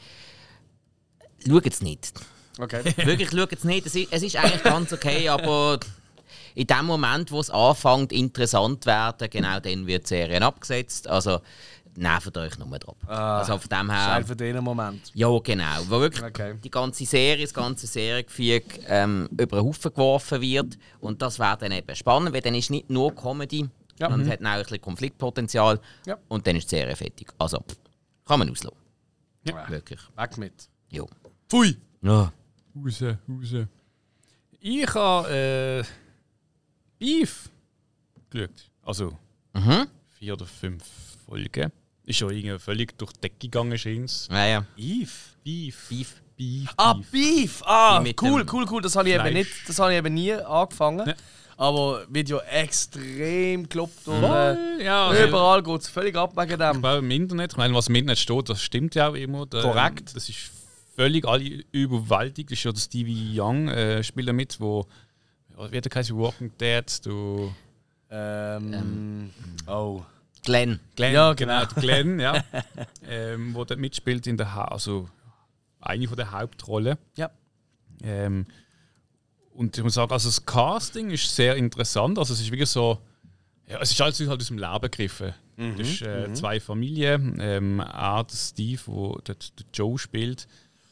Speaker 2: Schaut es nicht.
Speaker 3: Okay.
Speaker 2: Wirklich, schaut es nicht. Es ist, es ist eigentlich ganz okay, aber in dem Moment, wo es anfängt, interessant zu werden, genau dann wird die Serie abgesetzt. Also, nervt euch nur drauf. also von dem her.
Speaker 3: Für den Moment.
Speaker 2: Ja, genau. Wo wirklich
Speaker 3: Okay.
Speaker 2: die ganze Serie, das ganze Seriengefüge ähm, über den Haufen geworfen wird. Und das wäre dann eben spannend, weil dann ist nicht nur Comedy,
Speaker 3: Ja.
Speaker 2: sondern es hat auch ein bisschen Konfliktpotenzial.
Speaker 3: Ja.
Speaker 2: Und dann ist die Serie fertig. Also, pff, kann man auslassen.
Speaker 3: Ja.
Speaker 2: Wirklich.
Speaker 3: Weg mit.
Speaker 2: Jo.
Speaker 3: Pfui!
Speaker 2: Ja.
Speaker 1: Raus, raus. Ich habe äh, Beef geschaut. Also
Speaker 2: Mhm.
Speaker 1: vier oder fünf Folgen. Ist schon irgendwie völlig durch die Decke gegangen, scheint's.
Speaker 2: Ja, ja.
Speaker 3: Eve.
Speaker 1: Beef.
Speaker 2: Beef.
Speaker 1: Beef.
Speaker 3: Ah,
Speaker 1: Beef.
Speaker 3: Beef! Ah, cool, cool, cool. Das habe ich eben nicht, das habe ich eben nie angefangen.
Speaker 1: Ja.
Speaker 3: Aber Video extrem gekloppt und äh,
Speaker 1: ja, also,
Speaker 3: überall geht es völlig ab wegen dem.
Speaker 1: Weil im Internet, ich meine, was im Internet steht, das stimmt ja auch immer. Da-
Speaker 3: Korrekt.
Speaker 1: Das ist völlig alle überwältigt. Das ist ja der Stevie Young äh, Spieler mit, wo wie hat der heißt Walking Dead, du
Speaker 3: Ähm, oh.
Speaker 2: Glenn.
Speaker 1: Glenn,
Speaker 3: Ja, genau.
Speaker 1: der Glenn, ja, ähm, wo dort mitspielt in der ha also eine von der Hauptrollen.
Speaker 3: Ja.
Speaker 1: Ähm, und ich muss sagen, also das Casting ist sehr interessant. Also es ist wirklich so, ja, es ist alles halt aus dem Leben gegriffen.
Speaker 3: Mhm,
Speaker 1: Das ist äh, zwei Familien. Ähm, auch der Steve, wo dort der Joe spielt,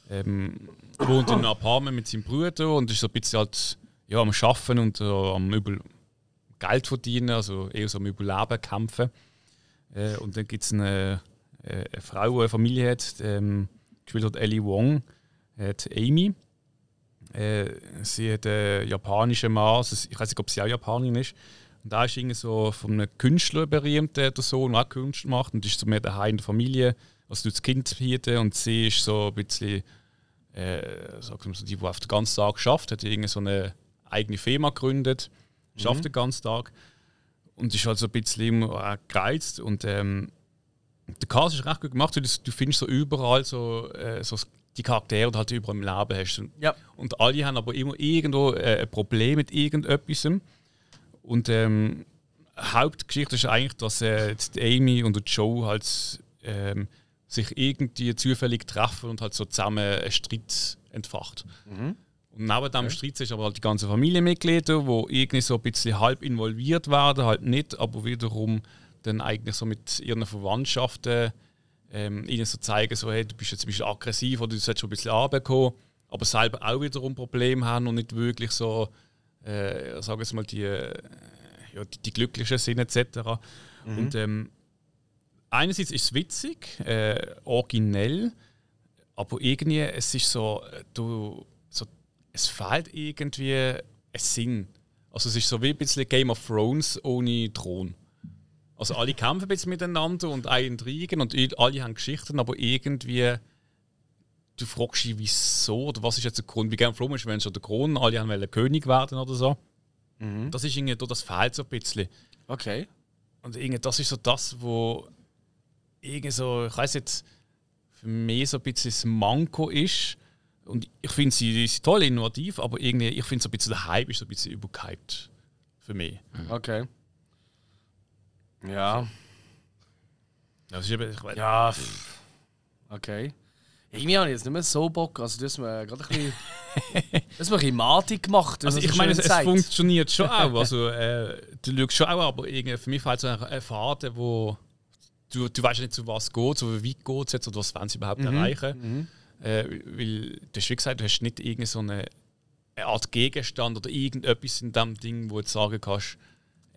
Speaker 1: ähm, wohnt in einem Apartment mit seinem Bruder und ist so ein bisschen halt ja, am Arbeiten und äh, am Über Geld verdienen, also eher so am Überleben kämpfen. Äh, und dann gibt es eine, äh, eine Frau, die eine Familie hat, ähm, gespielt hat Ellie Wong, hat Amy. Äh, sie hat einen japanischen Mann, also ich weiß nicht, ob sie auch Japanerin ist. Und da ist irgendwie so von einem Künstler berühmt, der Sohn der auch Kunst macht und ist so mehr daheim in der Familie, also das Kind hielten und sie ist so ein bisschen, äh, sagen wir so, die, die auf den ganzen Tag schafft, hat irgendwie so eine eigene Firma gegründet, schafft den ganzen Tag und ist halt so ein bisschen immer auch gereizt. Und ähm, der Cast ist recht gut gemacht, weil du, du findest so überall so, äh, so die Charaktere, die du halt überall im Leben hast. Und,
Speaker 3: Ja.
Speaker 1: und alle haben aber immer irgendwo äh, ein Problem mit irgendetwas. Und ähm, Hauptgeschichte ist eigentlich, dass äh, die Amy und Joe halt ähm, sich irgendwie zufällig treffen und halt so zusammen einen Streit entfacht. Und neben dem Streit ist aber halt die ganze Familienmitglieder, die irgendwie so ein bisschen halb involviert werden, halt nicht, aber wiederum dann eigentlich so mit ihren Verwandtschaften ähm, ihnen so zeigen, so, hey, du bist jetzt ein bisschen aggressiv oder du solltest schon ein bisschen runterkommen, aber selber auch wiederum Probleme haben und nicht wirklich so, äh, sagen wir mal, die, äh, ja, die, die Glücklichen sind etc. Und ähm, einerseits ist es witzig, äh, originell, aber irgendwie, es ist so, äh, du, so, es fehlt irgendwie ein Sinn. Also es ist so wie ein bisschen Game of Thrones ohne Thron. Also alle kämpfen ein bisschen miteinander und auch Intrigen und alle haben Geschichten, aber irgendwie du fragst dich, wieso oder was ist jetzt der Grund? Wie of Thrones ist, wenn schon der Kron, alle haben wollen König werden oder so. Das ist irgendwie, das fehlt so ein bisschen.
Speaker 3: Okay.
Speaker 1: Und irgendwie, das ist so das, wo irgendwie so, ich weiß jetzt, für mich so ein bisschen das Manko ist. Und ich finde sie, sie toll innovativ, aber irgendwie, ich finde so ein bisschen der Hype ist so ein bisschen überhyped für mich.
Speaker 3: Okay. Ja.
Speaker 1: Das ist eben,
Speaker 3: Ja. pff. Okay. Irgendwie habe ich jetzt nicht mehr so Bock. Also, du hast mir gerade ein bisschen. ein bisschen matig gemacht.
Speaker 1: Also ich meine, es, es funktioniert schon auch. Also, äh, du schaust schon auch, aber irgendwie für mich fehlt so ein, ein Faden, wo du, du weißt nicht, zu was geht, so wie weit geht es jetzt oder was wollen sie überhaupt
Speaker 3: Mhm.
Speaker 1: erreichen. Äh, weil, du hast wie gesagt, du hast nicht irgendeine so eine, eine Art Gegenstand oder irgendetwas in dem Ding, wo du sagen kannst,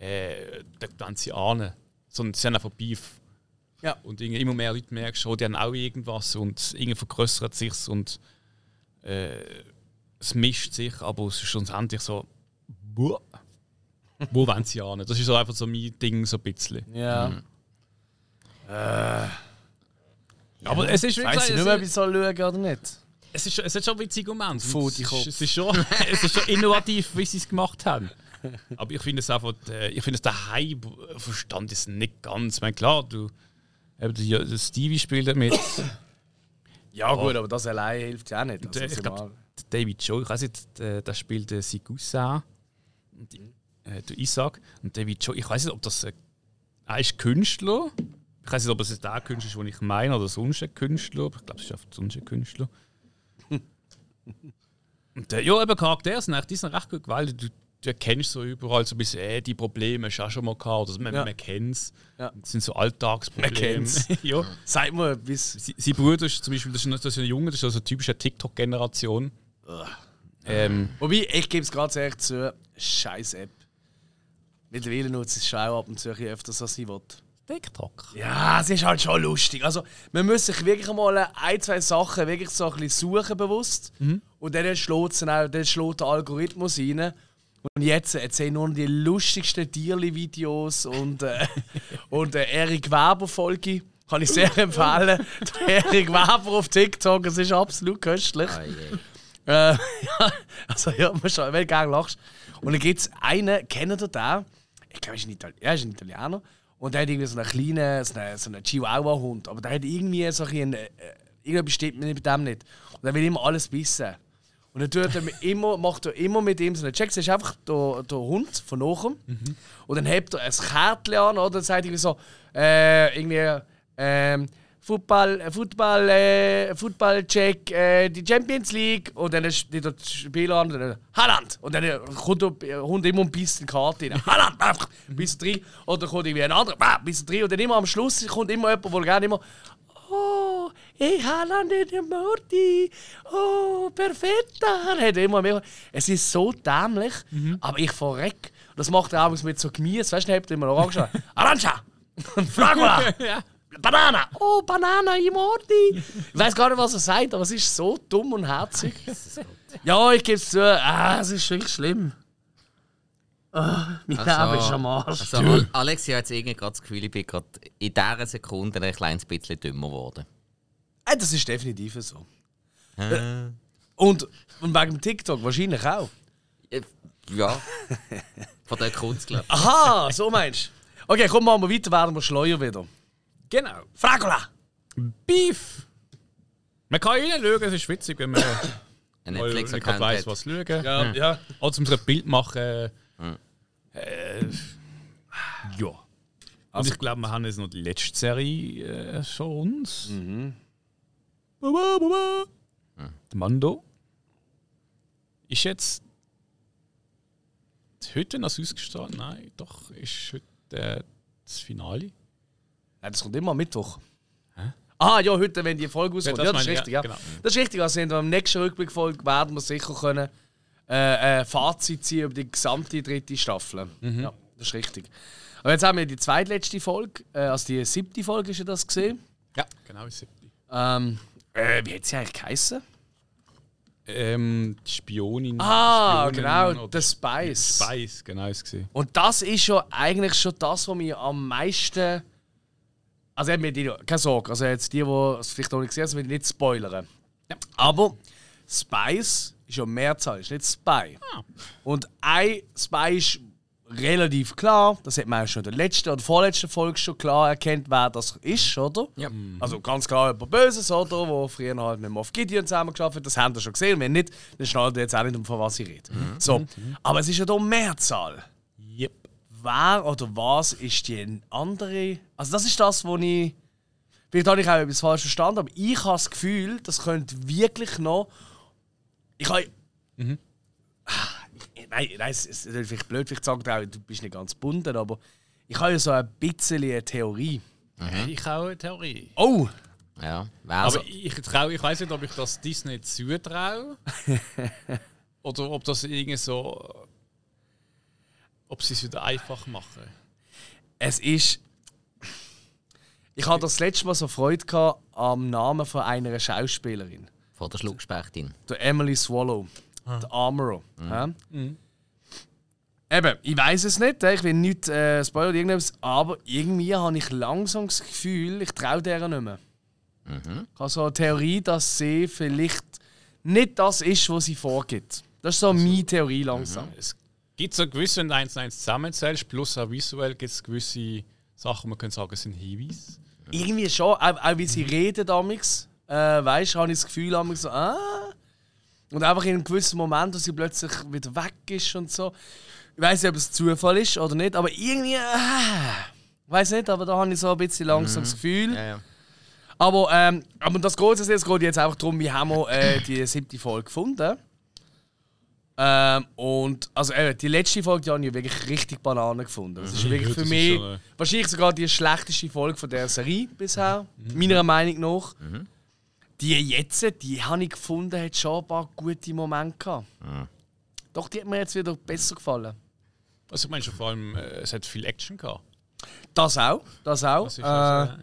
Speaker 1: äh, da wollen sie ahnen. Sondern sie haben einfach Beef.
Speaker 3: Ja.
Speaker 1: Und immer mehr Leute merkst, oh, die haben auch irgendwas und irgendwie vergrößert sich und äh, es mischt sich, aber es ist schlussendlich so, wo, wo wollen sie an? Das ist so einfach so mein Ding, so ein bisschen.
Speaker 3: Ja.
Speaker 1: Aber es ist,
Speaker 3: Weiss
Speaker 1: gesagt,
Speaker 3: ich nicht ob ich
Speaker 1: ist,
Speaker 3: soll schauen oder nicht.
Speaker 1: es, ist, es hat schon witzige Momente. Und Es ist, es, ist schon, es ist schon innovativ, wie sie es gemacht haben. Aber ich finde es einfach, äh, ich finde es der Hype verstand es nicht ganz. Ich meine, klar, du, eben Stevie spielt damit.
Speaker 3: Ja, gut, aber das allein hilft ja auch nicht. Also,
Speaker 1: ich glaube, David Joe, ich weiß nicht, der, der spielt äh, Sigusa, und, äh, Isaac. Und David Joe, ich weiß nicht, ob das äh, er ist Künstler. Ich weiß nicht, ob es der Künstler ist, den ich meine, oder sonst ein Künstler. Aber ich glaube, es ist einfach sonst ein Künstler. Und äh, ja, eben Charaktere sind eigentlich, die sind recht gut gewählt. Du, du erkennst so überall so ein bisschen, äh, die Probleme hast du auch schon mal gehabt. Oder man,
Speaker 3: Ja.
Speaker 1: man kennt es.
Speaker 3: Ja.
Speaker 1: Das sind so Alltagsprobleme.
Speaker 3: Man kennt's.
Speaker 1: ja.
Speaker 3: Sag mal etwas.
Speaker 1: Sie- Sein Bruder ist zum Beispiel, das ist, das ist ein Junge, das ist also eine typische TikTok-Generation. Ähm,
Speaker 3: Wobei, ich gebe es ganz ehrlich zu, scheiß App. Mittlerweile nutze ich es auch ab und zu ein bisschen öfter, als ich will.
Speaker 1: TikTok.
Speaker 3: Ja, es ist halt schon lustig. Also, man muss sich wirklich mal ein, zwei Sachen wirklich so ein bisschen suchen bewusst. Und dann schlägt, es dann schlägt der Algorithmus rein. Und jetzt erzählen nur noch die lustigsten Tierli-Videos und, äh, und äh, Erik Weber-Folge. Kann ich sehr empfehlen. Der Erik Weber auf TikTok, es ist absolut köstlich.
Speaker 2: Ah, je.
Speaker 3: Äh, ja, also ja, man schon, wenn du gerne lachst. Und dann gibt es einen, kennt ihr den? Ich glaube, er ist ein, er Italiener. Und der hat irgendwie so einen kleinen, so einen, so einen Chihuahua-Hund. Aber der hat irgendwie so ein, äh, irgendwas stimmt mit dem nicht. Und er will immer alles wissen. Und dann tut er mir immer, macht er immer mit ihm so einen Check. Das ist einfach der, der Hund von nachher. Und dann hebt er ein Kärtchen an, oder? Dann sagt irgendwie so, äh, irgendwie, ähm, Football, äh, Football, äh, Football-Check, äh, die Champions League. Und dann steht der Spieler an, und dann Haaland. Und dann äh, kommt der Hund immer beißt die Karte rein. Haaland, einfach, bis drei. Oder kommt irgendwie ein anderer, bis drei. Und dann immer am Schluss kommt immer jemand, der gerne immer Oh, hey, Haaland in der Morty. Oh, perfetta. Er hat immer mehr. Es ist so dämlich, aber ich verreck. Das macht er auch mit so Gemüse. Weißt du, habt immer Orange. Arancia! Fragola!
Speaker 1: Ja.
Speaker 3: Banana! Oh, Banana in Morty! Ich weiß gar nicht, was er sagt, aber es ist so dumm und herzig. Ja, ich gebe es zu. Ah, es ist wirklich schlimm. Ah, mein Leben ist am Arsch.
Speaker 2: also ich habe jetzt irgendwie gerade das Gefühl, ich bin gerade in dieser Sekunde ein kleines bisschen dümmer geworden.
Speaker 3: Äh, das ist definitiv so. Äh, Und, und wegen dem TikTok wahrscheinlich auch.
Speaker 2: Äh, Ja. Von der Kunst, glaube ich.
Speaker 3: Aha, so meinst du. Okay, komm, machen wir weiter, werden wir schleuer wieder.
Speaker 1: Genau.
Speaker 3: Fragola!
Speaker 1: Beef! Man kann reinschauen, es ist witzig, wenn man
Speaker 2: Ein Netflix-Account
Speaker 1: weiss, was schauen.
Speaker 3: Ja, ja.
Speaker 1: Oder zum so ein Bild machen. Äh, ja. Und ich glaube, wir haben jetzt noch die letzte Serie äh, schon uns. Baba, Der Mando ist jetzt heute noch ausgestrahlt? Nein, doch, ist heute äh, das Finale.
Speaker 3: Ja, das kommt immer am Mittwoch. Ah, ja, heute, wenn die Folge
Speaker 1: Ja,
Speaker 3: auskommt.
Speaker 1: das
Speaker 3: Ja, das ist richtig,
Speaker 1: ja,
Speaker 3: ja.
Speaker 1: genau.
Speaker 3: Das ist richtig. Also, in der nächsten Rückblickfolge werden wir sicher können, äh, äh, Fazit ziehen über die gesamte dritte Staffel.
Speaker 1: Mhm.
Speaker 3: Ja, das ist richtig. Aber jetzt haben wir die zweitletzte Folge, äh, also die siebte Folge ist ja das gesehen.
Speaker 1: Ja, genau, ist siebte.
Speaker 3: Ähm, äh, wie hat sie eigentlich geheißen?
Speaker 1: Ähm, die Spionin.
Speaker 3: Ah,
Speaker 1: Spionin
Speaker 3: genau, The Spice.
Speaker 1: Spice, genau, ist gesehen.
Speaker 3: Und das ist ja eigentlich schon das, was mir am meisten. Also, eben, die, keine Sorge, also jetzt die, die es vielleicht noch nicht gesehen haben, will ich nicht spoilern. Aber Spice ist ja Mehrzahl, ist nicht Spy. Und ein Spy ist relativ klar, das hat man ja schon in der letzten oder vorletzten Folge schon klar erkennt, wer das ist, oder?
Speaker 2: Ja.
Speaker 3: Also ganz klar jemand Böses, oder? Wo früher halt mit Moff Gideon zusammengearbeitet hat, das haben wir schon gesehen. Wenn nicht, dann schnallt ihr jetzt auch nicht, um von was ich rede. So, aber es ist ja hier Mehrzahl.
Speaker 1: Yep.
Speaker 3: Wer oder was ist die andere? Also das ist das, wo ich... Vielleicht habe ich auch etwas falsch verstanden, aber ich habe das Gefühl, das könnte wirklich noch... Ich habe... Ah, ich- Nein, nein, es ist vielleicht blöd, vielleicht sagt auch, du bist nicht ganz gebunden, aber ich habe ja so ein bisschen eine Theorie.
Speaker 1: Ich auch eine Theorie.
Speaker 3: Oh!
Speaker 2: Ja, also,
Speaker 1: Aber ich, trau, ich weiß nicht, ob ich das Disney zutraue. oder ob das irgendwie so. Ob sie es wieder einfach machen.
Speaker 3: Es ist. Ich hatte das letzte Mal so Freude gehabt am Namen von einer Schauspielerin.
Speaker 2: von der Schluckspechtin.
Speaker 3: Der Emily Swallow. Der Armorer. Ja? Eben, ich weiß es nicht, ich will nicht äh, spoilern oder irgendwas, aber irgendwie habe ich langsam das Gefühl, ich traue der nicht mehr. Ich habe so eine Theorie, dass sie vielleicht nicht das ist, was sie vorgibt. Das ist so meine Theorie langsam.
Speaker 1: Es gibt so gewisse, wenn du eins eins zusammenzählst, plus auch visuell gibt es gewisse Sachen, man könnte sagen, sind Hinweise.
Speaker 3: Irgendwie schon, auch, auch wie sie reden damals, äh, weißt du, habe ich das Gefühl, damals so, ah. Und einfach in einem gewissen Moment, wo sie plötzlich wieder weg ist und so. Ich weiß nicht, ob es Zufall ist oder nicht, aber irgendwie, ah. Ich weiß nicht, aber da habe ich so ein bisschen langsam das Gefühl.
Speaker 2: Ja, ja.
Speaker 3: Aber, ähm, aber das geht jetzt, es geht jetzt einfach darum, wie haben wir äh, die siebte Folge gefunden. Ähm, und also eben, die letzte Folge die habe ich wirklich richtig Banane gefunden. Das ist wirklich
Speaker 1: Ja,
Speaker 3: für mich
Speaker 1: äh,
Speaker 3: wahrscheinlich sogar die schlechteste Folge von der Serie bisher, meiner Meinung nach. Die jetzt, die habe ich gefunden, hat schon ein paar gute Momente gehabt. Doch, die hat mir jetzt wieder besser gefallen.
Speaker 1: Also ich meine schon vor allem, äh, es hat viel Action gehabt.
Speaker 3: Das auch, das auch.
Speaker 1: Das ist
Speaker 3: äh,
Speaker 1: also, äh,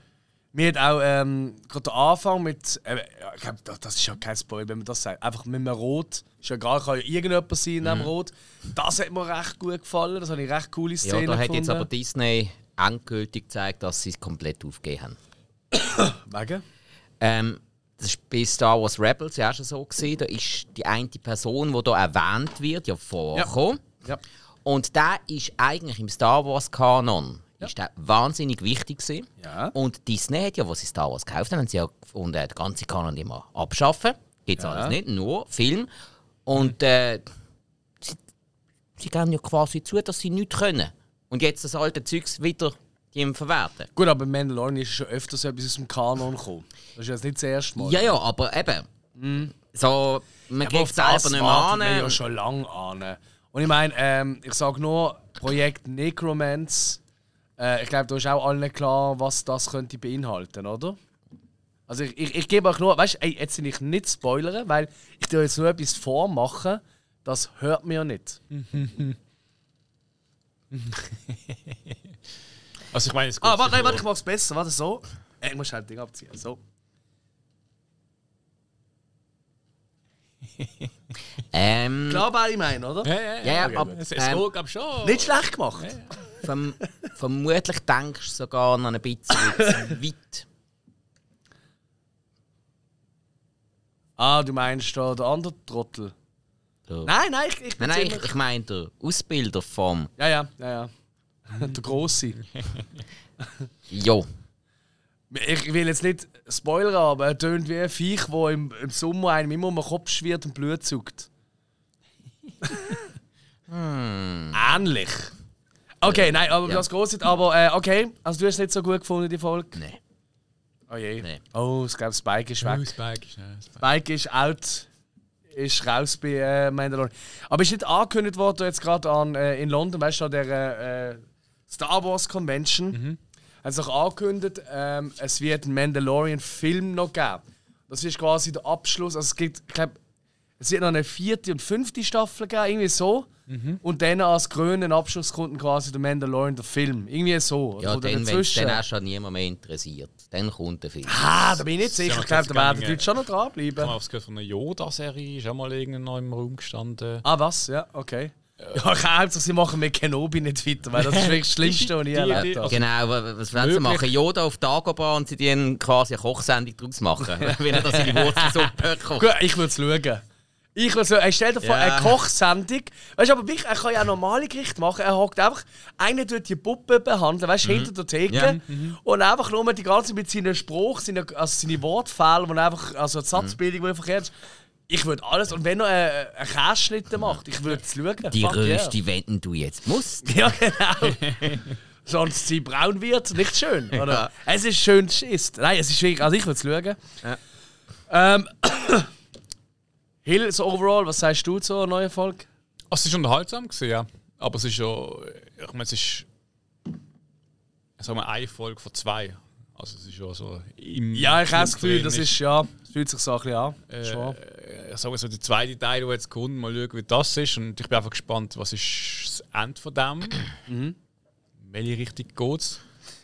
Speaker 3: Mir hat auch ähm, gerade der Anfang mit. Äh, ja, ich glaub, das- ist ja kein Spoiler, wenn man das sagt. Einfach mit einem Rot. Ist ja egal, kann ja irgendjemand sein in dem Rot. Das hat mir recht gut gefallen. Das habe ich recht coole
Speaker 2: ja,
Speaker 3: Szene
Speaker 2: da hat
Speaker 3: gefunden.
Speaker 2: jetzt aber Disney endgültig gezeigt, dass sie es komplett aufgegeben haben.
Speaker 3: Wegen?
Speaker 2: Ähm, das war bei Star Wars Rebels ja auch schon so. Gewesen. Da ist die eine Person, die hier erwähnt wird, ja vorgekommen.
Speaker 3: Ja.
Speaker 2: Und der ist eigentlich im Star Wars-Kanon ist der wahnsinnig wichtig gewesen.
Speaker 3: Ja.
Speaker 2: Und Disney hat ja, wo sie Star Wars gekauft haben, haben sie ja gefunden, den ganzen Kanon immer abschaffen. Gibt es alles nicht, nur Film. Und äh, sie, sie geben ja quasi zu, dass sie nichts können. Und jetzt das alte Zeugs wieder die verwerten.
Speaker 3: Gut, aber Mandalorian ist schon öfters etwas aus dem Kanon gekommen. Das ist jetzt nicht das erste Mal.
Speaker 2: Ja, ja, aber eben. So, man
Speaker 3: auf
Speaker 2: kriegt es selber nicht mehr an.
Speaker 3: man ja schon lange an. Und ich meine, ähm, ich sage nur, Projekt Necromance. Äh, ich glaube, da ist auch allen klar, was das könnte beinhalten, oder? Also ich, ich, ich gebe euch nur, weißt du, jetzt will ich nicht spoilern, weil ich dir jetzt nur etwas vormachen, das hört mir ja nicht.
Speaker 1: also ich meine, es
Speaker 3: Ah, warte, nein, warte, ich mach's besser, warte, so. Äh, Ich muss halt das Ding abziehen, so.
Speaker 2: Ähm,
Speaker 3: Klar, was ich meine, oder?
Speaker 1: Ja, ja, ja.
Speaker 2: Ja, ja,
Speaker 1: okay.
Speaker 2: aber,
Speaker 1: es, es
Speaker 2: ähm,
Speaker 1: geht, glaub schon.
Speaker 3: Nicht schlecht gemacht.
Speaker 2: verm vermutlich denkst du sogar noch ein bisschen weit.
Speaker 3: Ah, du meinst da der andere Trottel?
Speaker 2: Der-
Speaker 3: Nein, nein, ich, ich bin
Speaker 2: Nein, nein, ich, ich meine der Ausbilder vom.
Speaker 3: Ja, ja, ja, ja. der Grosse.
Speaker 2: Jo.
Speaker 3: Ich will jetzt nicht spoilern, aber er tönt wie ein Viech, das im, im Sommer einem immer um den Kopf schwirrt und Blut zuckt. Ähnlich. Okay, nein, aber
Speaker 2: Ja.
Speaker 3: das geht Aber äh, okay, also du hast es nicht so gut gefunden, die Folge?
Speaker 2: Nein.
Speaker 3: Oh je.
Speaker 2: Nee.
Speaker 3: Oh, ich glaube, Spike ist weg.
Speaker 1: Oh, Spike ist, ja, Spike.
Speaker 3: Spike ist out. Ist raus bei äh, Mandalorian. Aber ist nicht angekündigt worden jetzt gerade an äh, in London, weißt du, an der äh, Star Wars Convention.
Speaker 1: Mhm.
Speaker 3: Haben sie auch angekündigt, ähm, es wird einen Mandalorian-Film noch geben. Das ist quasi der Abschluss. Also es gibt, ich glaube, es wird noch eine vierte und fünfte Staffel geben, irgendwie so.
Speaker 1: Mhm.
Speaker 3: Und dann als grünen Abschluss kommt dann quasi der Mandalorian, der Film. Irgendwie so.
Speaker 2: Ja,
Speaker 3: Oder
Speaker 2: dann, es
Speaker 3: dazwischen.
Speaker 2: dann auch schon niemand mehr interessiert, dann kommt der Film.
Speaker 3: Ah, da bin ich nicht sicher.
Speaker 1: Ja,
Speaker 3: Ich glaube, da werden die. Leute schon noch
Speaker 1: Ich habe
Speaker 3: dranbleiben.
Speaker 1: was gehört von einer Yoda-Serie, ist auch mal irgendwo im Raum gestanden.
Speaker 3: Ah, was? Ja, okay. Ja, ich habe sie machen mit Kenobi nicht weiter, weil das ist wirklich das Schlimmste, was ich erlebt habe.
Speaker 2: Genau, wa- was wollen sie machen? Yoda auf Dagobah und sie die dann quasi eine Kochsendung daraus machen. Wenn er das in die Wurzelsuppe kocht.
Speaker 3: Gut, ich würde es schauen. Ich würde sagen, stell dir vor,
Speaker 2: Ja.
Speaker 3: eine Kochsendung. Weißt du, aber wirklich, er kann ja auch normale Gerichte machen. Er hockt einfach, einer tut die Puppe behandeln, weißt du, hinter der Theke.
Speaker 2: Ja.
Speaker 3: Und einfach nur die ganze Zeit mit seinen Spruch, seinen, also seine Wortfehler, und einfach, also die Satzbildung, die verkehrt ist. Ich würde alles. Und wenn er äh, einen Käseschnitt macht, ich würde es schauen.
Speaker 2: Die
Speaker 3: Fuck yeah.
Speaker 2: Rösti, wenn du jetzt musst.
Speaker 3: Ja, genau. Sonst sie braun wird, nicht schön, oder? Es ist schön ist. Nein, es ist wirklich, also ich würde es schauen. Ähm, Hill, so overall, was sagst du zur neuen Folge?
Speaker 1: Also, es war unterhaltsam, gewesen, ja. Aber es ist ja. Ich meine, es ist. Sagen wir eine Folge von zwei. Also, es ist ja so. Im
Speaker 3: Ja, ich habe das Gefühl, das ist, ja, es fühlt sich so ein bisschen an.
Speaker 1: Äh, ich sage mal so, der zweite Teil, der jetzt kommt, mal schauen, wie das ist. Und ich bin einfach gespannt, was ist das Ende von dem?
Speaker 3: Mhm.
Speaker 1: Welche Richtung geht es?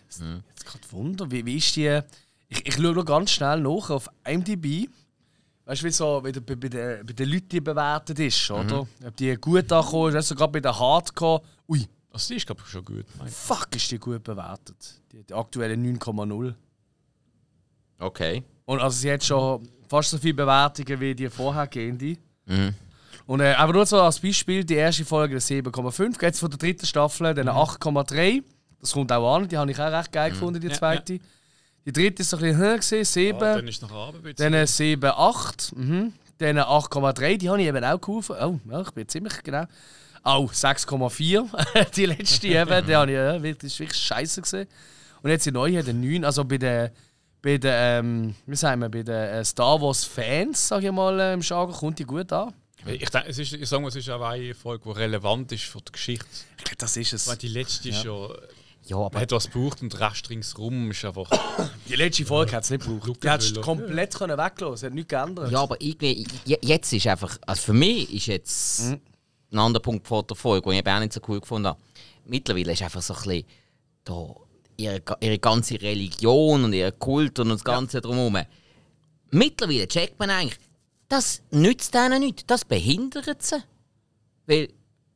Speaker 3: Jetzt gerade Wunder, wie, wie ist die. Ich, ich schaue noch ganz schnell nach auf IMDb. Weißt du, wie so wie der, bei, bei, den, bei den Leuten die bewertet ist, oder? Ob die gut ankommen du, gerade bei den Hardcore. Ui,
Speaker 1: Also, die ist, glaube ich, schon gut. Mein-
Speaker 3: fuck, ist die gut bewertet. Die, die aktuelle 9,0.
Speaker 2: Okay.
Speaker 3: Und also sie hat schon fast so viele Bewertungen wie die vorhergehende. Und äh, aber nur so als Beispiel, die erste Folge der 7,5, jetzt von der dritten Staffel dann 8,3. Das kommt auch an, die habe ich auch recht geil gefunden, die
Speaker 1: Ja,
Speaker 3: zweite. Die dritte ist so ein bisschen höher gesehen, 7.
Speaker 1: Ja, dann ist noch Abend. ein bisschen.
Speaker 3: Dann 7, 8. Mhm. Dann 8,3, die habe ich eben auch geholfen. Oh, ja, ich bin ziemlich genau. Oh, 6,4. die letzte eben, die habe ich ja, wirklich- scheiße gesehen. Und jetzt die neue hat eine 9. Also bei den, bei den ähm, wie sagen wir, bei den äh, Star Wars Fans, sage ich mal, im Jargon, kommt die gut an.
Speaker 1: Ich, denke, es ist, ich sage mal, es ist auch eine Folge, die relevant ist für die Geschichte.
Speaker 3: Ich glaube, das ist
Speaker 1: Weil
Speaker 3: es.
Speaker 1: die letzte ist ja.
Speaker 2: Ja,
Speaker 1: Man
Speaker 2: aber
Speaker 1: hat was gebraucht und Rest ringsrum ist einfach.
Speaker 3: Die letzte Folge hat es nicht gebraucht. Die hättest du
Speaker 1: Lückenfüller.
Speaker 3: komplett können weglassen Es hat nichts geändert.
Speaker 2: Ja, aber irgendwie, je- jetzt ist einfach, also für mich ist jetzt ein anderer Punkt vor der Folge, den ich eben auch nicht so cool gefunden habe. Mittlerweile ist einfach so ein bisschen da, ihre, ihre ganze Religion und ihr Kult und das Ganze drumherum. Mittlerweile checkt man eigentlich, das nützt denen nichts, das behindert sie. Weil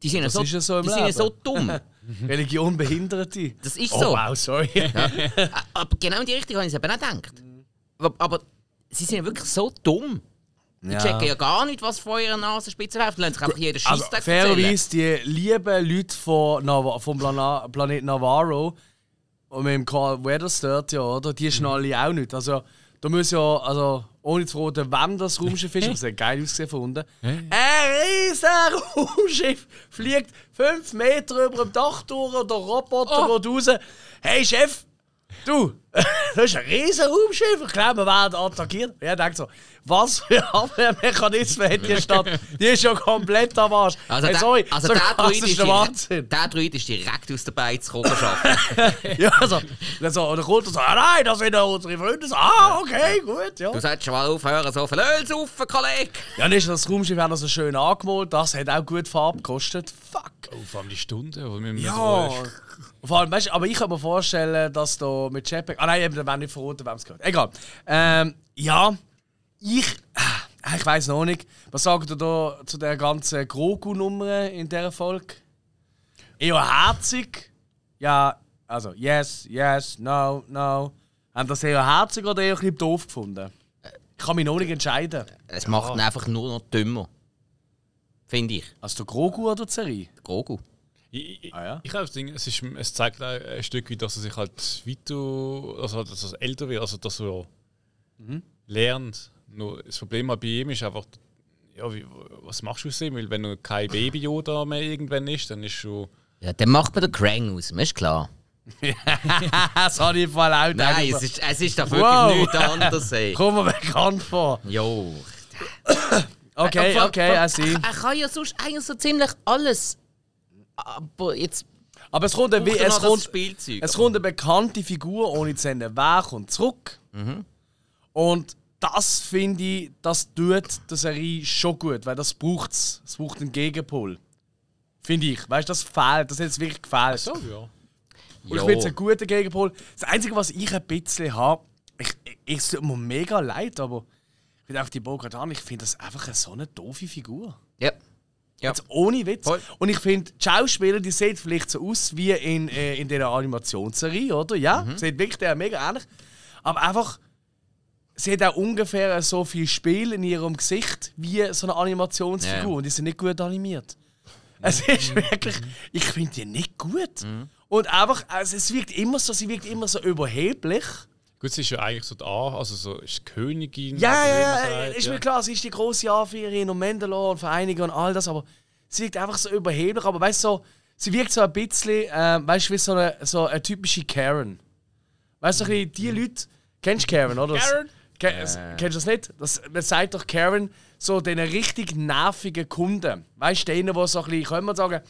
Speaker 2: die sind, ja
Speaker 3: Das
Speaker 2: so,
Speaker 3: ist ja so
Speaker 2: die sind ja
Speaker 3: Leben.
Speaker 2: so dumm.
Speaker 3: Religion behindert dich.
Speaker 2: Das ist
Speaker 3: Oh,
Speaker 2: so.
Speaker 3: wow, sorry.
Speaker 2: Aber genau in die Richtung habe ich es eben auch gedacht. Aber, aber sie sind ja wirklich so dumm. Die checken ja gar nicht, was vor ihrer Nasenspitze läuft. Die lassen sich einfach jeden
Speaker 3: Also,
Speaker 2: Scheisstag erzählen.
Speaker 3: fairerweise, die lieben Leute von Nav vom Plana Planet Navarro und mit dem Carl Weathers dort, ja, oder? Die schnallen auch nicht. Also, da muss ja, also, ohne zu fragen, wem das Raumschiff ist, das hat geil ausgesehen gefunden. Ein riesen Raumschiff fliegt 5 Meter über dem Dach durch und der Roboter
Speaker 1: Oh.
Speaker 3: geht raus. Hey Chef, du, das ist ein riesen Raumschiff. Ich glaube, wir werden attackiert. Ja, denkt so, was für Abwehrmechanismen hat die Stadt? Die ist ja komplett am Arsch.
Speaker 2: Also,
Speaker 3: hey,
Speaker 2: der,
Speaker 3: sorry,
Speaker 2: also
Speaker 3: so
Speaker 2: der, Druid
Speaker 3: ist der
Speaker 2: direkt,
Speaker 3: Wahnsinn.
Speaker 2: der Druid ist direkt aus der Beiz gekommen. arbeiten.
Speaker 3: Ja, also, dann so, und dann kommt er so, ah, nein, das sind ja unsere Freunde. So, ah, okay, gut, ja.
Speaker 2: du solltest schon mal aufhören, so viel Öl zu saufen, Kollege.
Speaker 3: Ja, dann ist das Raumschiff auch noch so schön angemalt. Das hat auch gut Farbe gekostet. Fuck.
Speaker 1: Oh, vor allem die Stunde, wo wir
Speaker 3: Ja.
Speaker 1: so
Speaker 3: Vor allem, weißt, du, aber ich kann mir vorstellen, dass da mit Jetpack. Ah nein, eben, da werden nicht verraten, wem es gehört. Egal. Ähm, ja, ich. äh, Ich weiß noch nicht. Was sagt ihr da zu der ganzen Grogu-Nummer in dieser Folge? Eher herzig? Ja, also yes, yes, no, no. Haben das eher herzig oder eher ein bisschen doof gefunden? Ich kann mich noch nicht entscheiden.
Speaker 2: Es macht ihn einfach nur noch dümmer. Finde ich.
Speaker 3: Also der Grogu oder?
Speaker 2: Der Grogu.
Speaker 1: Ich, ich,
Speaker 3: Ah, ja?
Speaker 1: ich glaube, das Ding, es, ist, es zeigt auch ein Stück weit, dass er sich halt weiter, also dass er älter wird, also dass er
Speaker 3: Mhm.
Speaker 1: lernt. Nur das Problem bei ihm ist einfach, ja, wie, was machst du aus ihm? Weil wenn er kein Baby Yoda mehr irgendwann ist, dann ist schon.
Speaker 2: Ja, dann macht man den Krang aus, mir ist klar.
Speaker 3: das habe ich im Fall auch
Speaker 2: Nein, es ist, es ist doch wirklich
Speaker 3: Wow.
Speaker 2: nichts anderes. ey.
Speaker 3: Kommt mir bekannt vor.
Speaker 2: Jo.
Speaker 3: Okay,
Speaker 2: Aber-
Speaker 3: okay, I see.
Speaker 2: Er kann ja sonst eigentlich so ziemlich alles. Aber jetzt
Speaker 3: Aber es kommt,
Speaker 2: er
Speaker 3: es kommt,
Speaker 2: Spielzeug.
Speaker 3: es kommt eine bekannte Figur, ohne zu nennen, wer kommt zurück. Und das finde ich, das tut der Serie schon gut, weil das braucht es. Es braucht einen Gegenpol. Finde ich. Weißt du, das fehlt. Das hat jetzt wirklich gefehlt.
Speaker 1: So, ja.
Speaker 3: Und ich finde es ein guter Gegenpol. Das Einzige, was ich ein bisschen habe, ich, ich, ich, es tut mir mega leid, aber ich finde auch die Bo-Katan, ich finde das einfach eine so eine doofe Figur.
Speaker 2: Ja. Ja.
Speaker 3: Jetzt ohne Witz.
Speaker 2: Voll.
Speaker 3: Und ich finde, die Schauspieler, die sehen vielleicht so aus wie in, äh, in dieser Animationsserie, oder? Ja, sieht wirklich der mega ähnlich. Aber einfach, sie hat auch ungefähr so viel Spiel in ihrem Gesicht wie so eine Animationsfigur.
Speaker 2: Ja.
Speaker 3: Und die sind nicht gut animiert. Es ist wirklich, ich finde die nicht gut. Und einfach, also es wirkt immer so, sie wirkt immer so überheblich.
Speaker 1: Gut, sie ist ja eigentlich so da, also so ist die Königin.
Speaker 3: Ja, ja, ja,
Speaker 1: sagt,
Speaker 3: ist
Speaker 1: ja.
Speaker 3: mir klar, sie ist die große Anführerin und Mandalore und Vereinigung und all das, aber sie wirkt einfach so überheblich. Aber weißt du, so, sie wirkt so ein bisschen, ähm, weißt du, wie so eine, so eine typische Karen. Weißt du, bisschen die Leute, kennst du Karen, oder?
Speaker 1: Karen?
Speaker 3: Ke Kennst du das nicht? Das, man sagt doch Karen so den richtig nervigen Kunden. Weißt du, denen, die so ein bisschen kommen und sagen,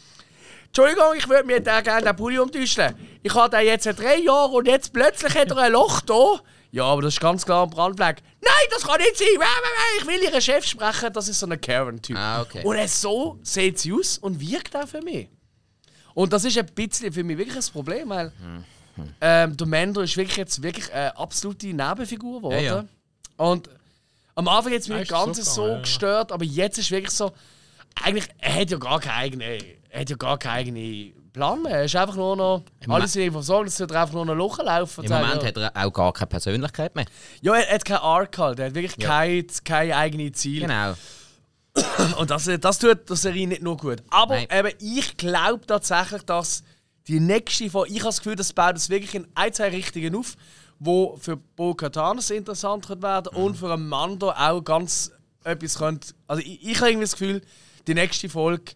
Speaker 3: Entschuldigung, ich würde mir da gerne den Pulli umtüscheln. Ich habe den jetzt seit drei Jahren und jetzt plötzlich hat er ein Loch da. Ja, aber das ist ganz klar ein Brandfleck. Nein, das kann nicht sein. Ich will ihren Chef sprechen. Das ist so ein Karen-Typ.
Speaker 2: Ah, okay.
Speaker 3: Und so sieht sie aus und wirkt auch für mich. Und das ist ein bisschen für mich wirklich ein Problem, weil ähm, der Mando ist wirklich jetzt wirklich eine absolute Nebenfigur geworden.
Speaker 2: Ja, ja.
Speaker 3: Und am Anfang jetzt
Speaker 1: Ah,
Speaker 3: mich ganz
Speaker 1: so
Speaker 3: so,
Speaker 1: ja.
Speaker 3: gestört, aber jetzt ist wirklich so. Eigentlich, er hat ja gar keinen eigenen, er hat ja gar keinen eigenen Plan mehr. Er ist einfach nur noch. Alle sind einfach versorgt, es wird einfach nur noch Loch laufen.
Speaker 2: Im Moment hat er auch gar keine Persönlichkeit mehr.
Speaker 3: Ja, er hat keinen Arc halt. Er hat wirklich
Speaker 2: Ja.
Speaker 3: kein, kein eigenes Ziel.
Speaker 2: Genau.
Speaker 3: Und das, das tut der Serie nicht nur gut. Aber
Speaker 2: Nein.
Speaker 3: eben, ich glaube tatsächlich, dass die nächste Folge, ich habe das Gefühl, das baut es wirklich in ein, zwei Richtungen auf, wo für Bo Katan sehr interessant werden und für einen Mando auch ganz etwas könnte. Also ich, ich habe irgendwie das Gefühl, die nächste Folge,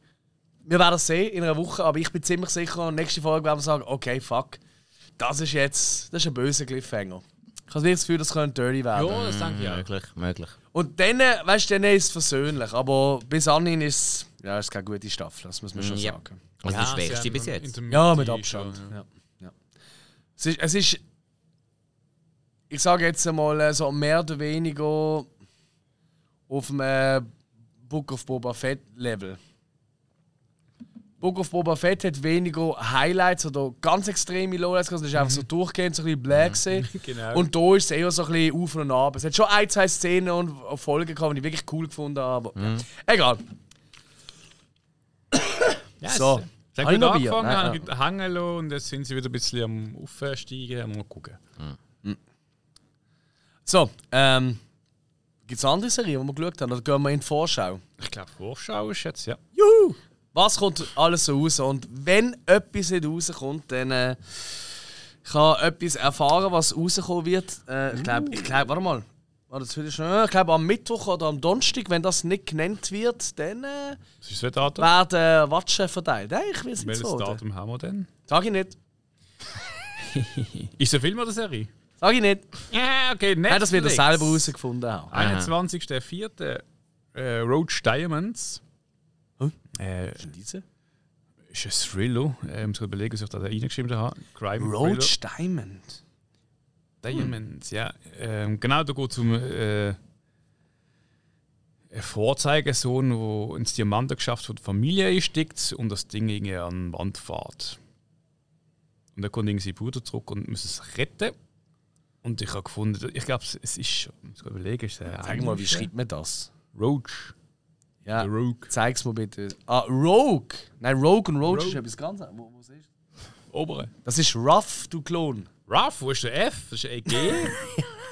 Speaker 3: wir werden es sehen in einer Woche, aber ich bin ziemlich sicher, in der nächsten Folge werden wir sagen, okay, fuck, das ist jetzt, das ist ein böser Cliffhanger. Ich habe das Gefühl, das könnte dirty werden.
Speaker 1: Ja, das denke ich auch.
Speaker 2: Möglich, möglich.
Speaker 3: Und dann, äh, weißt du, dann ist es versöhnlich. Aber bis anhin ist es ja, ist keine gute Staffel, das muss man schon
Speaker 2: Ja.
Speaker 3: sagen.
Speaker 2: Also
Speaker 1: Ja,
Speaker 2: die schwächste bis jetzt.
Speaker 3: Ja, mit Abstand.
Speaker 1: schon, ja.
Speaker 3: Ja. Ja. Es, ist, es ist, ich sage jetzt einmal, äh, so mehr oder weniger auf dem äh, Book of Boba Fett Level. Book of Boba Fett hat weniger Highlights oder ganz extreme Lowlights, also es ist einfach so durchgehend so ein bisschen black gewesen.
Speaker 1: Genau.
Speaker 3: Und da ist es eher so ein bisschen auf und ab. Es hat schon ein, zwei Szenen und Folgen gehabt, die ich wirklich cool gefunden habe. Aber ja. egal.
Speaker 1: Ja,
Speaker 3: So.
Speaker 1: Es
Speaker 3: Habe
Speaker 1: hat
Speaker 3: ich
Speaker 1: gut angefangen,
Speaker 3: Nein,
Speaker 1: haben gut hängen lassen und jetzt sind sie wieder ein bisschen am Aufsteigen. Mal gucken.
Speaker 3: So, ähm. Gibt es andere Serien, die wir geschaut haben? Oder gehen wir in die Vorschau?
Speaker 1: Ich glaube, Vorschau ist jetzt, ja.
Speaker 3: Juhu! Was kommt alles so raus? Und wenn etwas nicht rauskommt, dann äh, kann etwas erfahren, was rauskommen wird. Äh, ich glaube, ich glaube, warte mal. Das ich glaube, am Mittwoch oder am Donnerstag, wenn das nicht genannt wird, dann äh,
Speaker 1: ist das Datum?
Speaker 3: werden Watschen verteilt. Hey, ich will es nicht
Speaker 1: Welches. Datum haben wir denn?
Speaker 3: Sag ich nicht.
Speaker 1: Ist es ein Film oder Serie?
Speaker 3: Sag ich nicht.
Speaker 1: Ja, okay, Netflix.
Speaker 3: Nein, das wird er selber herausgefunden haben.
Speaker 1: 21.04. Äh, Roach Diamonds. Äh,
Speaker 3: Diese?
Speaker 1: ist ein Thriller. Äh, ich muss überlegen, was ich da reingeschrieben habe. Crime
Speaker 3: Roach Diamond.
Speaker 1: Thriller. Diamonds, ja. Ähm, genau, da geht es um äh, einen Vorzeigesohn, der ins Diamantengeschäft von der Familie einsteckt und das Ding irgendwie an die Wand fährt. Und dann kommt irgendwie sein Bruder zurück und muss es retten. Und ich habe gefunden, ich glaube, es ist, ich muss überlegen, ist
Speaker 3: Sag mal, wie schreibt man das?
Speaker 1: Roach.
Speaker 3: Ja,
Speaker 1: Der Rogue.
Speaker 3: zeig's mir bitte. Ah, Rogue. Nein, Rogue und Roach
Speaker 1: Rogue.
Speaker 3: ist etwas ganz anderes. Wo, ist
Speaker 1: Obere.
Speaker 3: das ist Rough, du Klon.
Speaker 1: Ruff, wo ist der F? Das ist ein EG.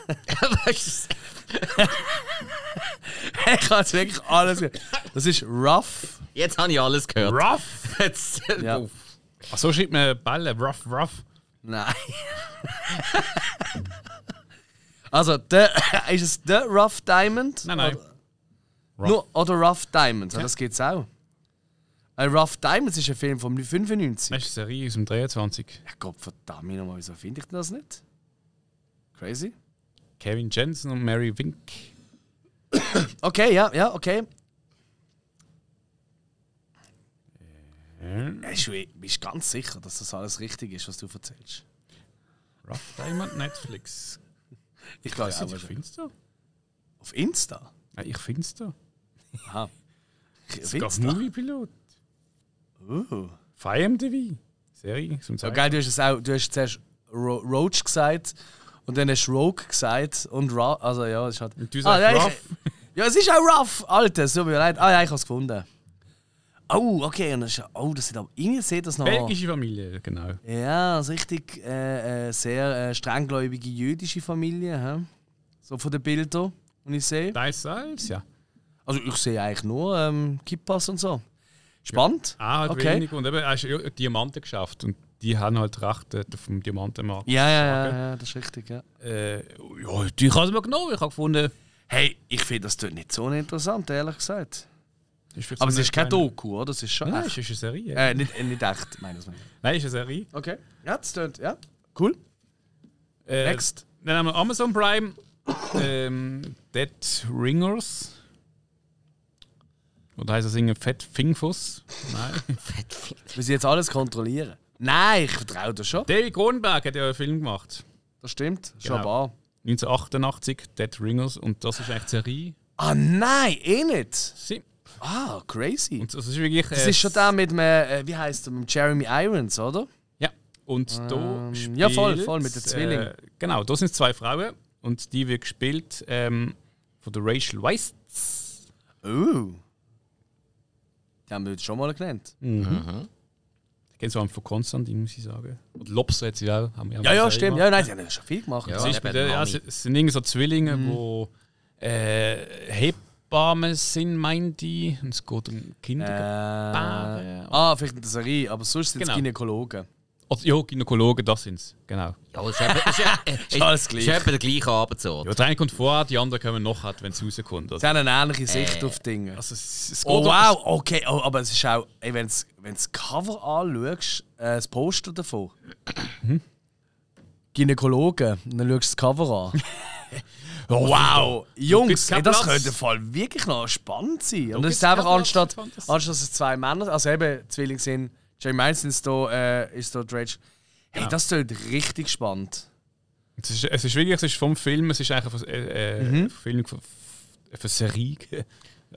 Speaker 2: Weißt
Speaker 3: ich habe jetzt wirklich alles gehört. Das ist Rough.
Speaker 2: du, Jetzt habe ich alles gehört.
Speaker 1: Ruff?
Speaker 2: Jetzt,
Speaker 3: Ja.
Speaker 1: Ach so schreibt man Bälle, rough, rough.
Speaker 3: Nein. also, der, ist es The Rough Diamond?
Speaker 1: Nein, nein.
Speaker 3: Oder, nur, oder Rough Diamonds, ja. das geht's auch. Ein Rough Diamonds ist ein Film von 95.
Speaker 1: Das ist eine Serie aus dem 23.
Speaker 3: Ja, Gott verdammt nochmal, wieso finde ich das nicht? Crazy.
Speaker 1: Kevin Jensen und Mary Wink.
Speaker 3: Okay, ja, ja, okay.
Speaker 1: Äh,
Speaker 3: Bist du bist du ganz sicher, dass das alles richtig ist, was du erzählst?
Speaker 1: Rough Diamond Netflix.
Speaker 3: Ich glaube
Speaker 1: Ich
Speaker 3: auch.
Speaker 1: ich find's da.
Speaker 3: Auf Insta?
Speaker 1: Ja, ich find's da.
Speaker 3: Insta?
Speaker 1: Movie-Pilot.
Speaker 3: Uh.
Speaker 1: FireMTV. Serie zum
Speaker 3: Ja, geil, du hast, es auch, du hast zuerst Ro Roach gesagt und dann hast du Rogue gesagt und Ra also ja, das ist halt.
Speaker 1: Und du
Speaker 3: Ah,
Speaker 1: sagst
Speaker 3: ja, ich-
Speaker 1: Rough.
Speaker 3: Ja, es ist auch rough, Alter, es tut mir leid. Ah ja, ich habe es gefunden. Oh, okay, und das ist, oh, das sind aber irgendwie sieht das noch.
Speaker 1: Belgische Familie, genau.
Speaker 3: Ja, also richtig äh, äh, sehr äh, strenggläubige jüdische Familie, hä? so von den Bildern, die ich sehe.
Speaker 1: Teils, teils, ja.
Speaker 3: Also ich sehe eigentlich nur ähm, Kippas und so. Spannend.
Speaker 1: Ah, halt
Speaker 3: Okay.
Speaker 1: wenig. Und eben, hast ja Diamanten geschafft. Und die haben halt Rechte vom Diamantenmarkt.
Speaker 3: Ja, ja, ja, ja, das ist richtig, ja.
Speaker 1: Äh, ja, die habe ich mir genommen. Ich habe gefunden.
Speaker 3: Hey, ich finde das tut nicht so interessant, ehrlich gesagt. Aber es ist kein Doku, oder? Das ist schon
Speaker 1: Nein,
Speaker 3: echt.
Speaker 1: es ist eine Serie.
Speaker 3: Äh, nicht, äh, nicht echt, meine ich.
Speaker 1: Nein, es ist eine Serie.
Speaker 3: Okay. Ja, das tönt, ja. Cool.
Speaker 1: Äh,
Speaker 3: Next.
Speaker 1: Dann haben wir Amazon Prime. ähm, Dead Ringers. Oder heißt das irgendwie Fett Fingfuss? Nein.
Speaker 3: Wir sie jetzt alles kontrollieren. Nein, ich vertraue dir schon.
Speaker 1: David Cronenberg hat ja einen Film gemacht.
Speaker 3: Das stimmt.
Speaker 1: Genau.
Speaker 3: Schon wahr.
Speaker 1: 1988, Dead Ringers. Und das ist eigentlich die Serie.
Speaker 3: Ah nein, eh nicht.
Speaker 1: Sie-
Speaker 3: Ah, crazy.
Speaker 1: Und das ist wirklich.
Speaker 3: Das
Speaker 1: äh,
Speaker 3: ist schon der mit dem, äh, wie heißt der, mit Jeremy Irons, oder?
Speaker 1: Ja. Und da
Speaker 3: Ähm,
Speaker 1: spielt,
Speaker 3: ja, voll, voll, mit den Zwillingen.
Speaker 1: Äh, genau, da sind zwei Frauen. Und die wird gespielt ähm, von der Rachel Weisz.
Speaker 3: Oh. Die haben wir jetzt schon mal genannt.
Speaker 1: Ich kenne so von Konstantin, muss ich sagen. Und Lobster hat sie auch. Haben wir
Speaker 3: Ja, ja, stimmt.
Speaker 1: gemacht.
Speaker 3: Ja, nein, die haben schon viel gemacht.
Speaker 2: Ja.
Speaker 1: Sie mit der, ja, es sind irgendwie so Zwillinge,
Speaker 3: Mhm.
Speaker 1: wo äh, Hebammen sind, meint die. Und es geht um Kinder.
Speaker 3: Äh, ah, vielleicht eine Serie, aber sonst sind es
Speaker 1: Genau.
Speaker 3: Gynäkologen.
Speaker 1: Oder, ja, Gynäkologen, das sind es. Genau.
Speaker 2: Ja, ist eben, das ist, äh, ist,
Speaker 3: alles
Speaker 2: ist,
Speaker 3: gleich.
Speaker 2: etwa der gleiche Abend
Speaker 1: Ja, der eine kommt vorher, die anderen kommen nachher, wenn es rauskommt.
Speaker 3: Sie
Speaker 1: Also,
Speaker 3: haben eine ähnliche Sicht
Speaker 2: Äh,
Speaker 3: auf Dinge.
Speaker 1: also es, es
Speaker 3: Oh wow, okay, oh, aber es ist auch, wenn du das Cover anschaust, äh, das Poster davon. Gynäkologen, und dann schaust du das Cover an.
Speaker 1: Oh,
Speaker 3: wow, Jungs, ey, das könnte Fall wirklich noch spannend sein. Und es ist einfach anstatt, anstatt dass es zwei Männer, also eben Zwillinge sind, Jamie Manson ist da, äh, ist da Dredge. Hey, das klingt richtig spannend.
Speaker 1: Es ist, es ist wirklich es ist vom Film, es ist eigentlich eine äh, äh,
Speaker 3: Mhm.
Speaker 1: Film von von Serie.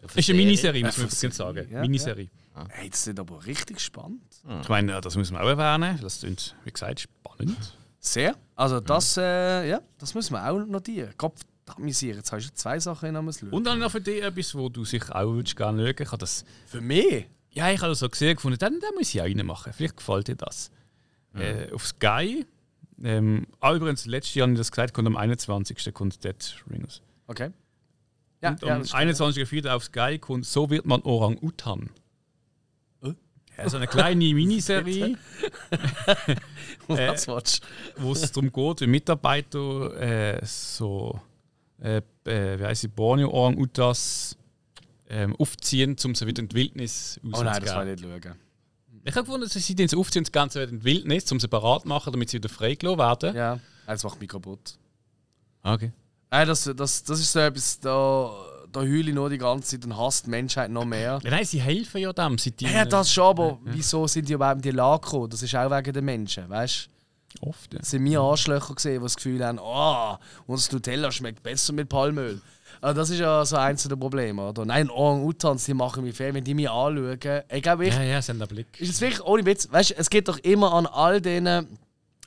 Speaker 1: Es ist eine Miniserie, muss man
Speaker 3: Eine
Speaker 1: übrigens sagen.
Speaker 3: ja,
Speaker 1: Miniserie.
Speaker 3: Hey, das klingt aber richtig spannend.
Speaker 1: Ich meine, ja, das muss man auch erwähnen. Das klingt, wie gesagt, spannend.
Speaker 3: Sehr. Also das, äh, ja, das müssen wir auch notieren. Gott verdammt, jetzt hast du zwei Sachen in einem schauen.
Speaker 1: Und dann noch für dich etwas, wo du sich auch würdest gerne schauen ich habe das
Speaker 3: für mich?
Speaker 1: Ja, ich habe das so gesehen gefunden, dann, dann muss ich auch reinmachen. Vielleicht gefällt dir das. Äh, auf Sky. Ähm, ah, übrigens, letztes Jahr habe ich das gesagt, kommt am 21. kommt Dead Ringers.
Speaker 3: Okay. Ja,
Speaker 1: Und
Speaker 3: ja,
Speaker 1: am
Speaker 3: das stimmt.
Speaker 1: 21.04. auf Sky kommt So wird man Orang-Utan.
Speaker 3: Äh?
Speaker 1: Ja, so eine kleine Miniserie,
Speaker 3: willst
Speaker 1: wo es darum geht, wie Mitarbeiter äh, so, äh, äh, wie heisst sie, Borneo-Orang-Utans ähm, aufziehen, um sie wieder in die Wildnis
Speaker 3: du? Oh nein, das will ich nicht schauen.
Speaker 1: Ich habe gefunden, sie sind jetzt aufziehen, das Ganze wieder in die Wildnis, um sie parat zu machen, damit sie wieder freigelassen werden.
Speaker 3: Ja, das macht mich kaputt.
Speaker 1: Okay.
Speaker 3: Nein, das, das, das ist so etwas, da, da heule ich nur die ganze Zeit und hasst die Menschheit noch mehr.
Speaker 1: Ja, nein, sie helfen ja dem. Sie
Speaker 3: Ja, das schon, aber wieso sind die überhaupt in die Lage gekommen? Das ist auch wegen den Menschen, weißt du?
Speaker 1: Oft, ja.
Speaker 3: Das sind mir Arschlöcher gesehen, die das Gefühl haben, oh, unser Nutella schmeckt besser mit Palmöl. Also das ist ja so eins der Probleme, oder? Nein, Orang-Utans, die machen mich fair, wenn die mich anschauen. Ich glaube, ich,
Speaker 1: Ja, ja, sie haben den Blick.
Speaker 3: ist es wirklich, ohne Witz, weißt es geht doch immer an all denen,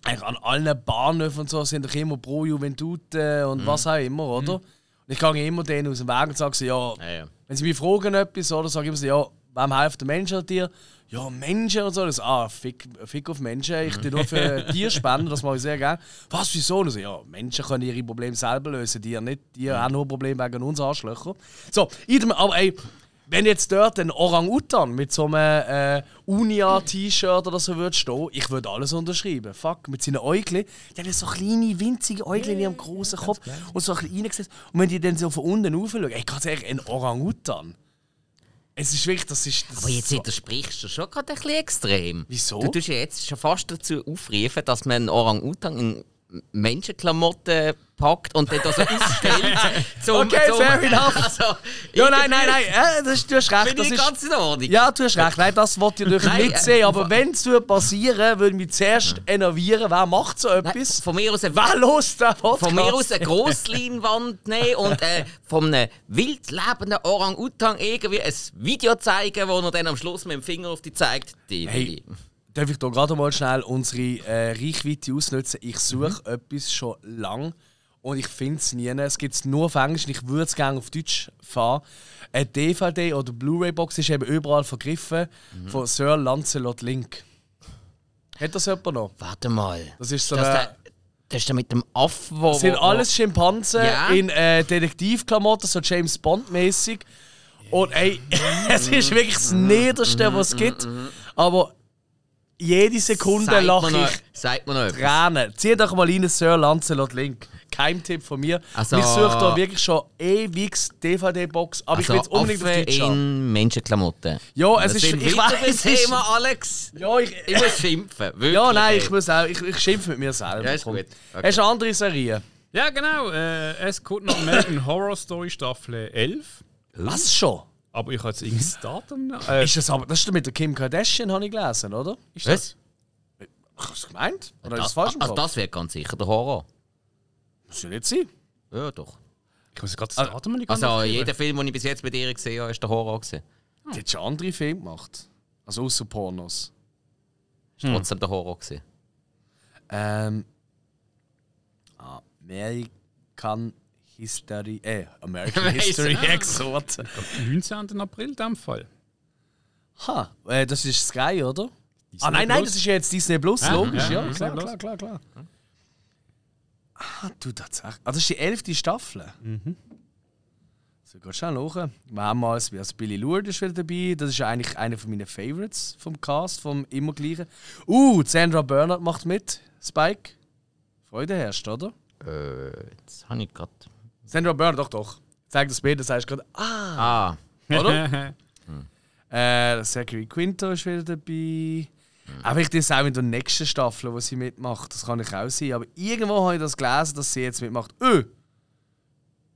Speaker 3: eigentlich an allen Bahnhöfen und so, sind doch immer pro Juventude und was auch immer, oder? Und ich gehe immer denen aus dem Weg und sage so, ja,
Speaker 2: Ja, ja.
Speaker 3: wenn sie mich fragen etwas, oder, sage ich immer so, ja, wem hilft der Mensch an dir? Ja, Menschen und so. Das, ah, fick, fick auf Menschen. Ich tue nur für Tiere spenden, das mache ich sehr gerne. Was, wieso? Und so, ja, Menschen können ihre Probleme selber lösen, die nicht. Die haben nur Probleme wegen uns Arschlöcher. So, idem, aber ey, Wenn jetzt dort ein Orang-Utan mit so einem äh, Unia-T-Shirt oder so würde stehen, ich würde alles unterschreiben. Fuck, mit seinen Äugeln. Die haben so kleine, winzige Äugeln in ihrem großen Kopf und so ein bisschen reingesetzt. Und wenn die dann so von unten raufschauen, ey, ganz ehrlich, ein Orang-Utan. Es ist wirklich, das ist. Das
Speaker 2: Aber jetzt widersprichst du schon gerade ein bisschen extrem.
Speaker 3: Wieso?
Speaker 2: Du tust ja jetzt schon fast dazu aufrufen, dass man einen Orang-Utan in Menschenklamotten packt und dann da so ausstellt. zum,
Speaker 3: Okay, fair enough.
Speaker 2: Also,
Speaker 3: Ja, nein, nein, nein, äh, das, du hast recht. Das ist,
Speaker 2: ganz in Ordnung.
Speaker 3: ja, du hast recht. Nein, das wollte ich natürlich
Speaker 2: Nein,
Speaker 3: nicht
Speaker 2: äh,
Speaker 3: sehen. Aber wenn es passieren würde, mich zuerst enervieren, wer macht so
Speaker 2: Nein,
Speaker 3: etwas?
Speaker 2: von mir aus eine,
Speaker 3: Wer los Podcast?
Speaker 2: von mir aus eine Grossleinwand nehmen und äh, von einem wild lebenden Orang-Utan irgendwie ein Video zeigen, wo er dann am Schluss mit dem Finger auf die zeigt. Die
Speaker 3: Hey. Darf ich hier gerade mal schnell unsere äh, Reichweite ausnutzen? Ich suche
Speaker 2: Mhm.
Speaker 3: etwas schon lang und ich finde es nie. Es gibt es nur auf Englisch und ich würde es gerne auf Deutsch fahren. Eine DVD oder Blu-ray-Box ist eben überall vergriffen
Speaker 2: Mhm.
Speaker 3: von Sir Lancelot Link. Hat das jemand noch?
Speaker 2: Warte mal.
Speaker 3: Das ist so
Speaker 2: das,
Speaker 3: eine-
Speaker 2: das ist der mit dem Affen, wo...
Speaker 3: Das sind
Speaker 2: wo-
Speaker 3: alles Schimpansen
Speaker 2: Ja.
Speaker 3: in äh, Detektivklamotten, so James Bond-mäßig. Und ey, es ist wirklich das Niederste, was es gibt. Aber jede Sekunde lache ich
Speaker 2: Sagt man noch?
Speaker 3: Tränen. Zieh doch mal rein, Sir Lancelot Link. Kein Tipp von mir.
Speaker 2: Also-
Speaker 3: ich suche da wirklich schon ewig DVD-Box, aber ich will jetzt unbedingt auf Deutsch
Speaker 2: in Menschenklamotten.
Speaker 3: Ja, es
Speaker 2: Das
Speaker 3: ist.
Speaker 2: sind
Speaker 3: Ich
Speaker 2: wieder
Speaker 3: weiß, es ist.
Speaker 2: Thema, Alex.
Speaker 3: Ja, ich,
Speaker 2: Ich muss schimpfen. Wirklich.
Speaker 3: ja, nein, ich muss auch. Ich, ich schimpfe mit mir selber.
Speaker 2: Ja, ist
Speaker 3: Komm.
Speaker 2: gut. Okay.
Speaker 3: Hast du eine andere Serie?
Speaker 1: Ja, genau. Äh, es kommt noch American Horror Story Staffel 11.
Speaker 3: Was schon?
Speaker 1: Aber ich habe jetzt irgendein Datum. Äh,
Speaker 3: Ist das aber. Das ist mit der Kim Kardashian, habe ich gelesen, oder?
Speaker 1: ist
Speaker 2: Was?
Speaker 3: Hast du es gemeint? Oder ist
Speaker 2: Das,
Speaker 3: das falsch
Speaker 2: also das wäre ganz sicher der Horror.
Speaker 3: Muss ja nicht sein.
Speaker 2: Ja, doch.
Speaker 1: Ich muss gerade das Datum nicht
Speaker 2: Also
Speaker 1: aufschreiben.
Speaker 2: jeder Film, den ich bis jetzt bei dir gesehen habe, ist der Horror. Gewesen.
Speaker 3: Die hat schon andere Filme gemacht. Also außer Pornos.
Speaker 2: Ist trotzdem der Horror. Gewesen.
Speaker 3: Ähm. American History. Äh, American History Exort.
Speaker 1: 19. April in dem Fall.
Speaker 3: Ha, äh, das ist Sky, oder?
Speaker 1: Disney
Speaker 3: ah, nein, nein,
Speaker 1: Plus.
Speaker 3: das ist ja jetzt Disney Plus,
Speaker 1: Ja,
Speaker 3: logisch,
Speaker 1: ja,
Speaker 3: ja. Klar, klar, klar, klar. Ah, du tatsächlich. Ah, das ist die elfte Staffel. Mhm. So, geht schnell nach. Wir haben mal, also Billy Lourdes ist wieder dabei. Das ist ja eigentlich einer von meinen Favorites vom Cast, vom immer gleichen. Uh, Sandra Bernard macht mit. Spike. Freude herrscht, oder?
Speaker 2: Äh, jetzt habe ich gerade.
Speaker 3: Sandra Bernard, doch, doch. Zeig das Bild, sagst du gerade, ah,
Speaker 2: Ah,
Speaker 3: oder? Äh, Zachary Quinto ist wieder dabei. Aber ich das auch in der nächsten Staffel, wo sie mitmacht. Das kann ich auch sein. Aber irgendwo habe ich das gelesen, dass sie jetzt mitmacht. Öh!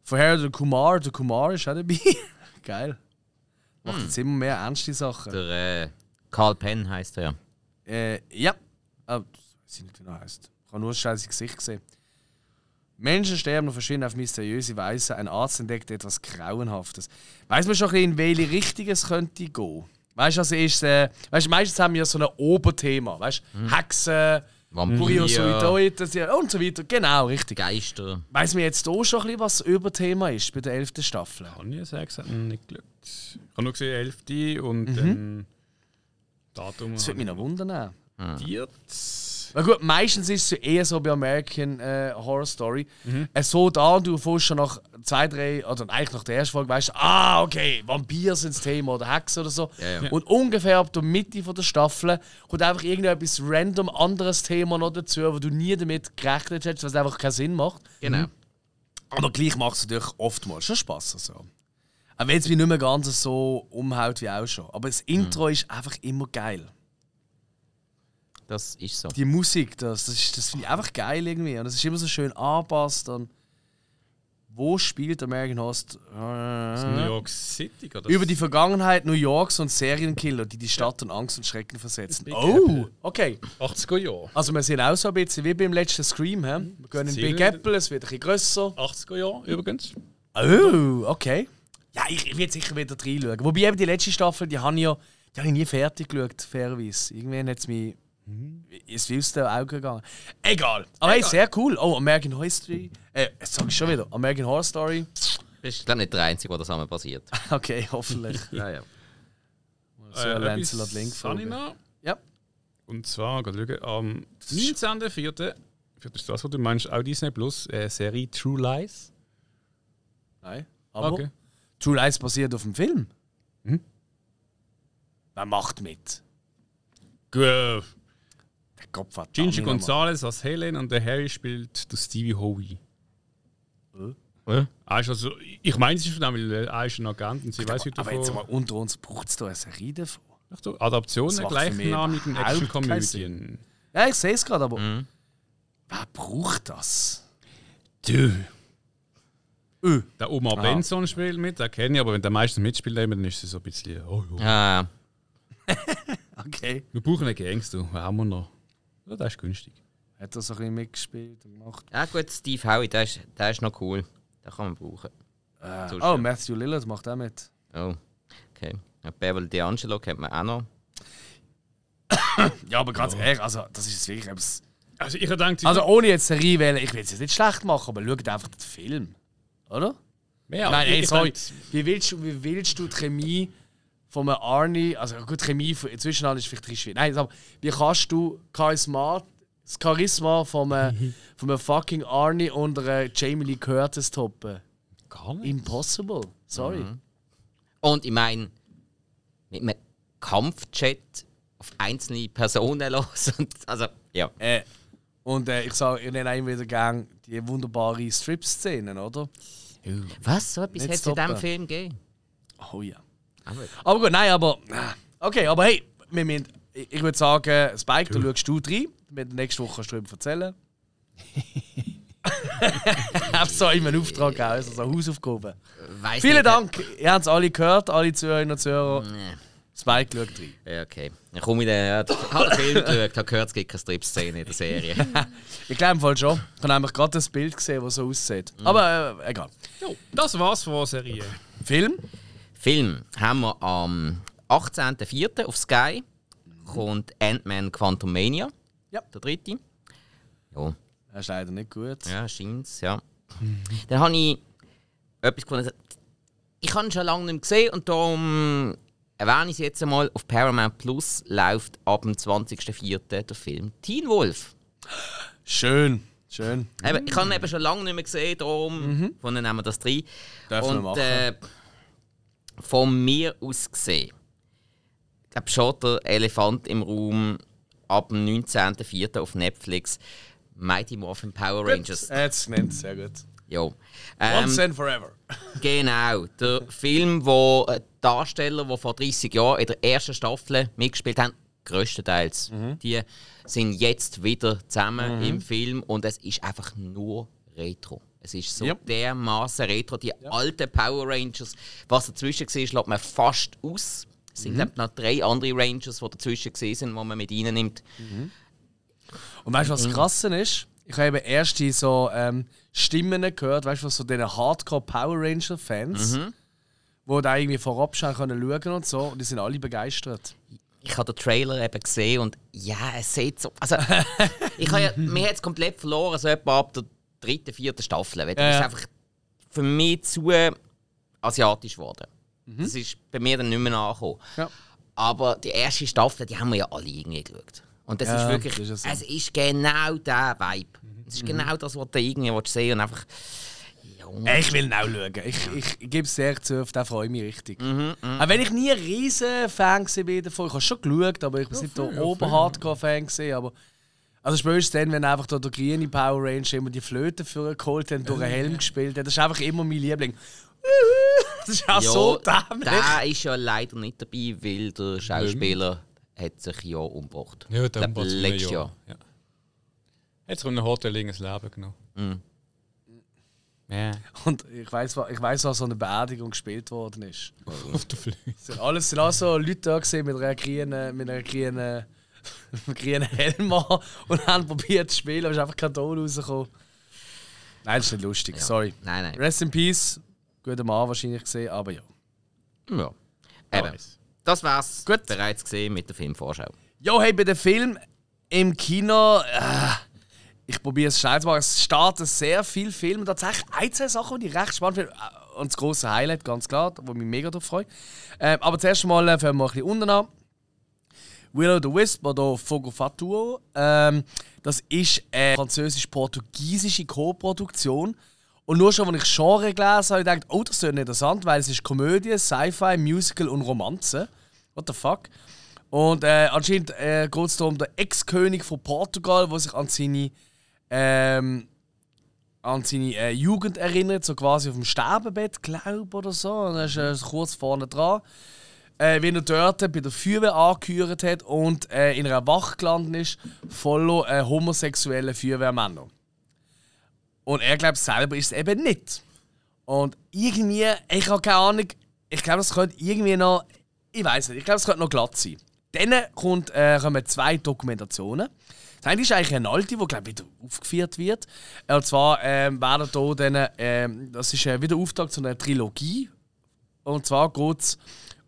Speaker 3: Vorher der Kumar. Der Kumar ist auch dabei. Geil. Macht jetzt immer mehr ernste Sachen.
Speaker 2: der äh, Carl Penn heißt er ja.
Speaker 3: Äh, ja. Ah, das weiß ich nicht, wie er heißt. Ich habe nur das scheiße Gesicht gesehen. Menschen sterben und verschwinden auf mysteriöse Weise. Ein Arzt entdeckt etwas Grauenhaftes. Weiß man schon ein bisschen, in welche Richtung es könnte gehen? Weißt du, also ist, äh, weißt, meistens haben wir so ein Oberthema. Weißt du, Hexen,
Speaker 2: Vampir,
Speaker 3: Kuriosoideiten und so weiter. Genau, richtig.
Speaker 2: Geister.
Speaker 3: Weiß man jetzt hier schon ein bisschen, was das Überthema ist bei der 11. Staffel?
Speaker 1: Kann ich sagen, es hat nicht geschaut. Ich habe nur gesehen 11. und
Speaker 3: Mhm.
Speaker 1: dann Datum.
Speaker 3: Das würde mich noch wundern.
Speaker 1: Viert.
Speaker 3: Na gut, meistens ist es ja eher so bei American äh, Horror Story.
Speaker 1: Mhm.
Speaker 3: Es so da, du fährst schon nach zwei, drei, oder eigentlich nach der ersten Folge, weißt du, ah, okay, Vampir sind das Thema oder Hexen oder so.
Speaker 2: Ja, ja.
Speaker 3: Und ungefähr ab der Mitte von der Staffel kommt einfach irgendetwas random anderes Thema noch dazu, wo du nie damit gerechnet hättest, was einfach keinen Sinn macht.
Speaker 2: Genau.
Speaker 3: Aber gleich macht es natürlich oftmals schon Spaß. Also. Auch wenn es mich nicht mehr ganz so umhaut wie auch schon. Aber das Intro ist einfach immer geil.
Speaker 2: Das ist so.
Speaker 3: die Musik, das, das, ist- das finde ich einfach geil irgendwie. Und es ist immer so schön angepasst. Und wo spielt American Host?
Speaker 1: New York City, oder?
Speaker 3: Über die Vergangenheit New Yorks und Serienkiller, die die Stadt in Angst und Schrecken versetzen. Oh, okay.
Speaker 1: 80er Jahre.
Speaker 3: Also wir sind auch so ein bisschen wie beim letzten Scream. He? Wir gehen in Big Apple, es wird ein bisschen grösser.
Speaker 1: 80er Jahre übrigens.
Speaker 3: Oh, okay. Ja, ich, ich werde sicher wieder reinschauen. Wobei eben die letzte Staffel, die habe ich ja die habe ich nie fertig geschaut, fairerweise. Irgendwann hat es mich ins wildste Auge gegangen. Egal. Aber hey, sehr cool. Oh, American History. Äh, jetzt sag ich schon wieder. American Horror Story.
Speaker 2: Das ist glaub, nicht der Einzige, wo das einmal passiert.
Speaker 3: Okay, hoffentlich.
Speaker 2: ja, ja.
Speaker 3: Sir
Speaker 1: Äh,
Speaker 3: Lancelot
Speaker 1: etwas
Speaker 3: Link
Speaker 1: ich noch.
Speaker 3: Ja.
Speaker 1: Und zwar, gerade schauen, am 19.04. Vielleicht ist das, was du meinst, auch Disney Plus, äh, Serie True Lies.
Speaker 3: Nein. Aber
Speaker 1: Okay.
Speaker 3: True Lies basiert auf dem Film. Wer macht mit?
Speaker 1: Gut.
Speaker 3: Hat
Speaker 1: Gingy Gonzalez als Helen und der Harry spielt der Stevie Howie.
Speaker 2: Ja.
Speaker 1: Ah, ist also, ich meine, es ist von dem, weil er ist ein Agent und sie weiß heute
Speaker 3: Aber jetzt mal unter uns braucht es da eine Serie davon.
Speaker 1: Achtung, Adaption
Speaker 3: Das
Speaker 1: der gleichnamigen Action-Komödien.
Speaker 3: Ja, ich sehe es gerade, aber
Speaker 1: Mhm.
Speaker 3: wer braucht das?
Speaker 1: Du.
Speaker 3: Öh.
Speaker 1: Der Omar Benson spielt mit, den kenne ich, aber wenn der meistens mitspielt, dann ist es so ein bisschen. Oh, ja.
Speaker 2: Ah,
Speaker 3: Okay.
Speaker 1: Wir brauchen einen Gangster, haben wir noch? Ja, das ist günstig.
Speaker 3: Hat er so ein bisschen mitgespielt und gemacht?
Speaker 2: ja gut, Steve Howie, der ist, der ist noch cool. Den kann man brauchen.
Speaker 3: Äh, oh. Matthew Lillard macht auch mit.
Speaker 2: Oh, okay. Beverly D'Angelo kennt man auch noch.
Speaker 3: Ja, aber ganz ehrlich, also das ist wirklich etwas.
Speaker 1: Also, ich denke,
Speaker 3: Also ohne jetzt Serie wählen, ich will es jetzt nicht schlecht machen, aber schaut einfach den Film. Oder?
Speaker 1: ja,
Speaker 3: Nein,
Speaker 1: ich-
Speaker 3: ey, sorry. Wie willst, du, wie willst du die Chemie von einem Arnie, also gut, Chemie inzwischen ist vielleicht ein schwierig. Nein, aber wie kannst du Charisma, das Charisma von einem, von einem fucking Arnie und einer Jamie Lee Curtis toppen?
Speaker 1: Gar nicht.
Speaker 3: Impossible. Sorry.
Speaker 2: Und ich meine, mit einem Kampfjet auf einzelne Personen los. Und, also, ja.
Speaker 3: Äh, und äh, ich sage, ich nenne immer wieder gerne die wunderbare Strip-Szenen, oder?
Speaker 2: Was? So etwas hat es in diesem Film gegeben?
Speaker 3: Oh ja.
Speaker 2: Aber,
Speaker 3: gut, nein, aber. Okay, aber hey, wir müssen, ich würde sagen, Spike, da schaust du rein. Mit nächste Woche kannst du darüber erzählen. Ich habe so immer einen Auftrag gegeben, also so Hausaufgaben.
Speaker 2: weiss
Speaker 3: Vielen
Speaker 2: nicht,
Speaker 3: Dank, ihr habt es alle gehört, alle Zuhörerinnen und Zuhörer.
Speaker 2: Nee.
Speaker 3: Spike schaut rein.
Speaker 2: Ja, okay. Dann komme ich dann, ja, habe den Film geschaut, habe gehört, es gibt keine Strip-Szene in der Serie.
Speaker 3: Ich glaube im Fall schon. Ich habe nämlich gerade das Bild gesehen, das so aussieht. Aber äh, egal.
Speaker 1: Jo, das war's von der Serie.
Speaker 3: Film?
Speaker 2: Film haben wir am 18.04. auf Sky. Kommt Ant-Man Quantumania.
Speaker 3: Ja.
Speaker 2: Der dritte. Ja,
Speaker 3: Das ist leider nicht gut.
Speaker 2: ja scheint's, ja. Dann habe ich etwas gefunden. Ich habe ihn schon lange nicht mehr gesehen und darum erwähne ich es jetzt einmal. Auf Paramount Plus läuft ab dem 20.04. der Film Teen Wolf.
Speaker 3: Schön. Schön.
Speaker 2: Eben, ich habe ihn eben schon lange nicht mehr gesehen, darum von nehmen wir das rein.
Speaker 3: Dürfen wir
Speaker 2: Und
Speaker 3: machen.
Speaker 2: äh, von mir aus gesehen, ich glaube schon der Elefant im Raum ab dem 19.04. auf Netflix Mighty Morphin Power Rangers.
Speaker 3: Er es genannt, sehr gut.
Speaker 2: Jo. Ähm,
Speaker 3: Once and forever.
Speaker 2: Genau, der Film, wo äh, Darsteller, die vor 30 Jahren in der ersten Staffel mitgespielt haben, größtenteils, die sind jetzt wieder zusammen im Film und es ist einfach nur Retro. Es ist so
Speaker 3: Yep.
Speaker 2: dermaßen Retro. Die alten Power Rangers, was dazwischen war, lässt man fast aus. Es sind ich, noch drei andere Rangers, die dazwischen waren, sind, die man mit reinnimmt.
Speaker 3: Und weißt du,
Speaker 2: Mhm.
Speaker 3: was das Krasse ist? Ich habe eben erst die so ähm, Stimmen gehört, weißt du, von so diesen Hardcore Power Ranger Fans,
Speaker 2: Mhm.
Speaker 3: wo da irgendwie vorab schon können schauen und so, und die sind alle begeistert.
Speaker 2: ich habe den Trailer eben gesehen und ja, es sieht so. Also, ich habe ja, mir hat es komplett verloren, so etwa ab der dritten, vierten Staffel. Weil
Speaker 3: Ja,
Speaker 2: ist
Speaker 3: ja.
Speaker 2: einfach für mich zu asiatisch geworden. Das ist bei mir dann nicht mehr nachgekommen.
Speaker 3: Mhm. Ja.
Speaker 2: Aber die erste Staffel, die haben wir ja alle irgendwie geschaut. Und das
Speaker 3: Ja,
Speaker 2: ist wirklich,
Speaker 3: ist ja so.
Speaker 2: es ist genau der Vibe. Es
Speaker 3: Mhm.
Speaker 2: ist genau das, was du irgendwie sehen und einfach. Ja,
Speaker 3: Äh, Ich will ihn auch schauen. Ich, ich, ich gebe es sehr zu, auf den freue ich mich richtig.
Speaker 2: Mhm,
Speaker 3: Auch wenn ich nie ein riesen Fan war davon, ich habe schon geschaut, aber ich bin nicht der Ober-Hardcore-Fan. gewesen, Aber also spätestens dann, wenn einfach da der grüne Power Ranger immer die Flöte für geholt hat und durch einen Helm gespielt hat, das ist einfach immer mein Liebling. Das ist auch
Speaker 2: ja,
Speaker 3: so dämlich.
Speaker 2: der ist ja leider nicht dabei, weil der Schauspieler hat sich ja umgebracht.
Speaker 1: Ja,
Speaker 2: Ich glaub, letztes Jahr.
Speaker 1: Ja. Jetzt kommt ein Hotel ins Leben genommen.
Speaker 2: Mhm.
Speaker 1: Ja.
Speaker 3: Und ich weiß, ich weiß, was so eine Beerdigung gespielt worden ist.
Speaker 1: Auf der Flügel.
Speaker 3: Es sind alles sind auch so Leute da gewesen mit einer grünen, mit einer grünen, mit einem grünen Helm an und haben probiert zu spielen, aber es ist einfach kein Ton rausgekommen. Nein, das ist nicht lustig, sorry.
Speaker 2: Nein, nein.
Speaker 3: Rest in Peace. Guter Mann wahrscheinlich gesehen, aber ja.
Speaker 2: Ja. Eben.
Speaker 1: Nice.
Speaker 2: Das war's
Speaker 3: Gut.
Speaker 2: bereits gesehen mit der Filmvorschau.
Speaker 3: Jo, hey, bei dem Film im Kino, äh, ich probiere es schnell zu machen. Es starten sehr viele Filme. Tatsächlich ein, zwei Sachen, die ich recht spannend finde. Äh, Und das große Highlight, ganz klar, wo ich mich mega drauf freue. Ähm, aber zuerst mal äh, fangen wir ein bisschen unten an. Willow the Wisp oder Fogo Fatuo. Ähm, das ist eine französisch-portugiesische Co-Produktion. Und nur schon, als ich Genre gelesen habe, habe ich oh, das ist interessant, weil es ist Komödie, Sci-Fi, Musical und Romanze. What the fuck? Und äh, anscheinend äh, geht es um den Ex-König von Portugal, der sich an seine, ähm, an seine äh, Jugend erinnert, so quasi auf dem Sterbebett, glaube oder so. Und er ist äh, kurz vorne dran. Äh, wie er dort bei der Feuerwehr angehört hat und äh, in einer Wache gelandet ist, voller äh, homosexuellen Feuerwehrmänner. Und er glaubt selber ist es eben nicht. Und irgendwie, ich habe keine Ahnung, ich glaube, es könnte irgendwie noch, ich weiß nicht, ich glaube, es könnte noch glatt sein. Dann kommt, äh, kommen zwei Dokumentationen. Das eine ist eigentlich eine alte, die glaube wieder aufgeführt wird. Und zwar ähm, werden hier dann, ähm, das ist äh, wieder Auftakt zu einer Trilogie. Und zwar geht es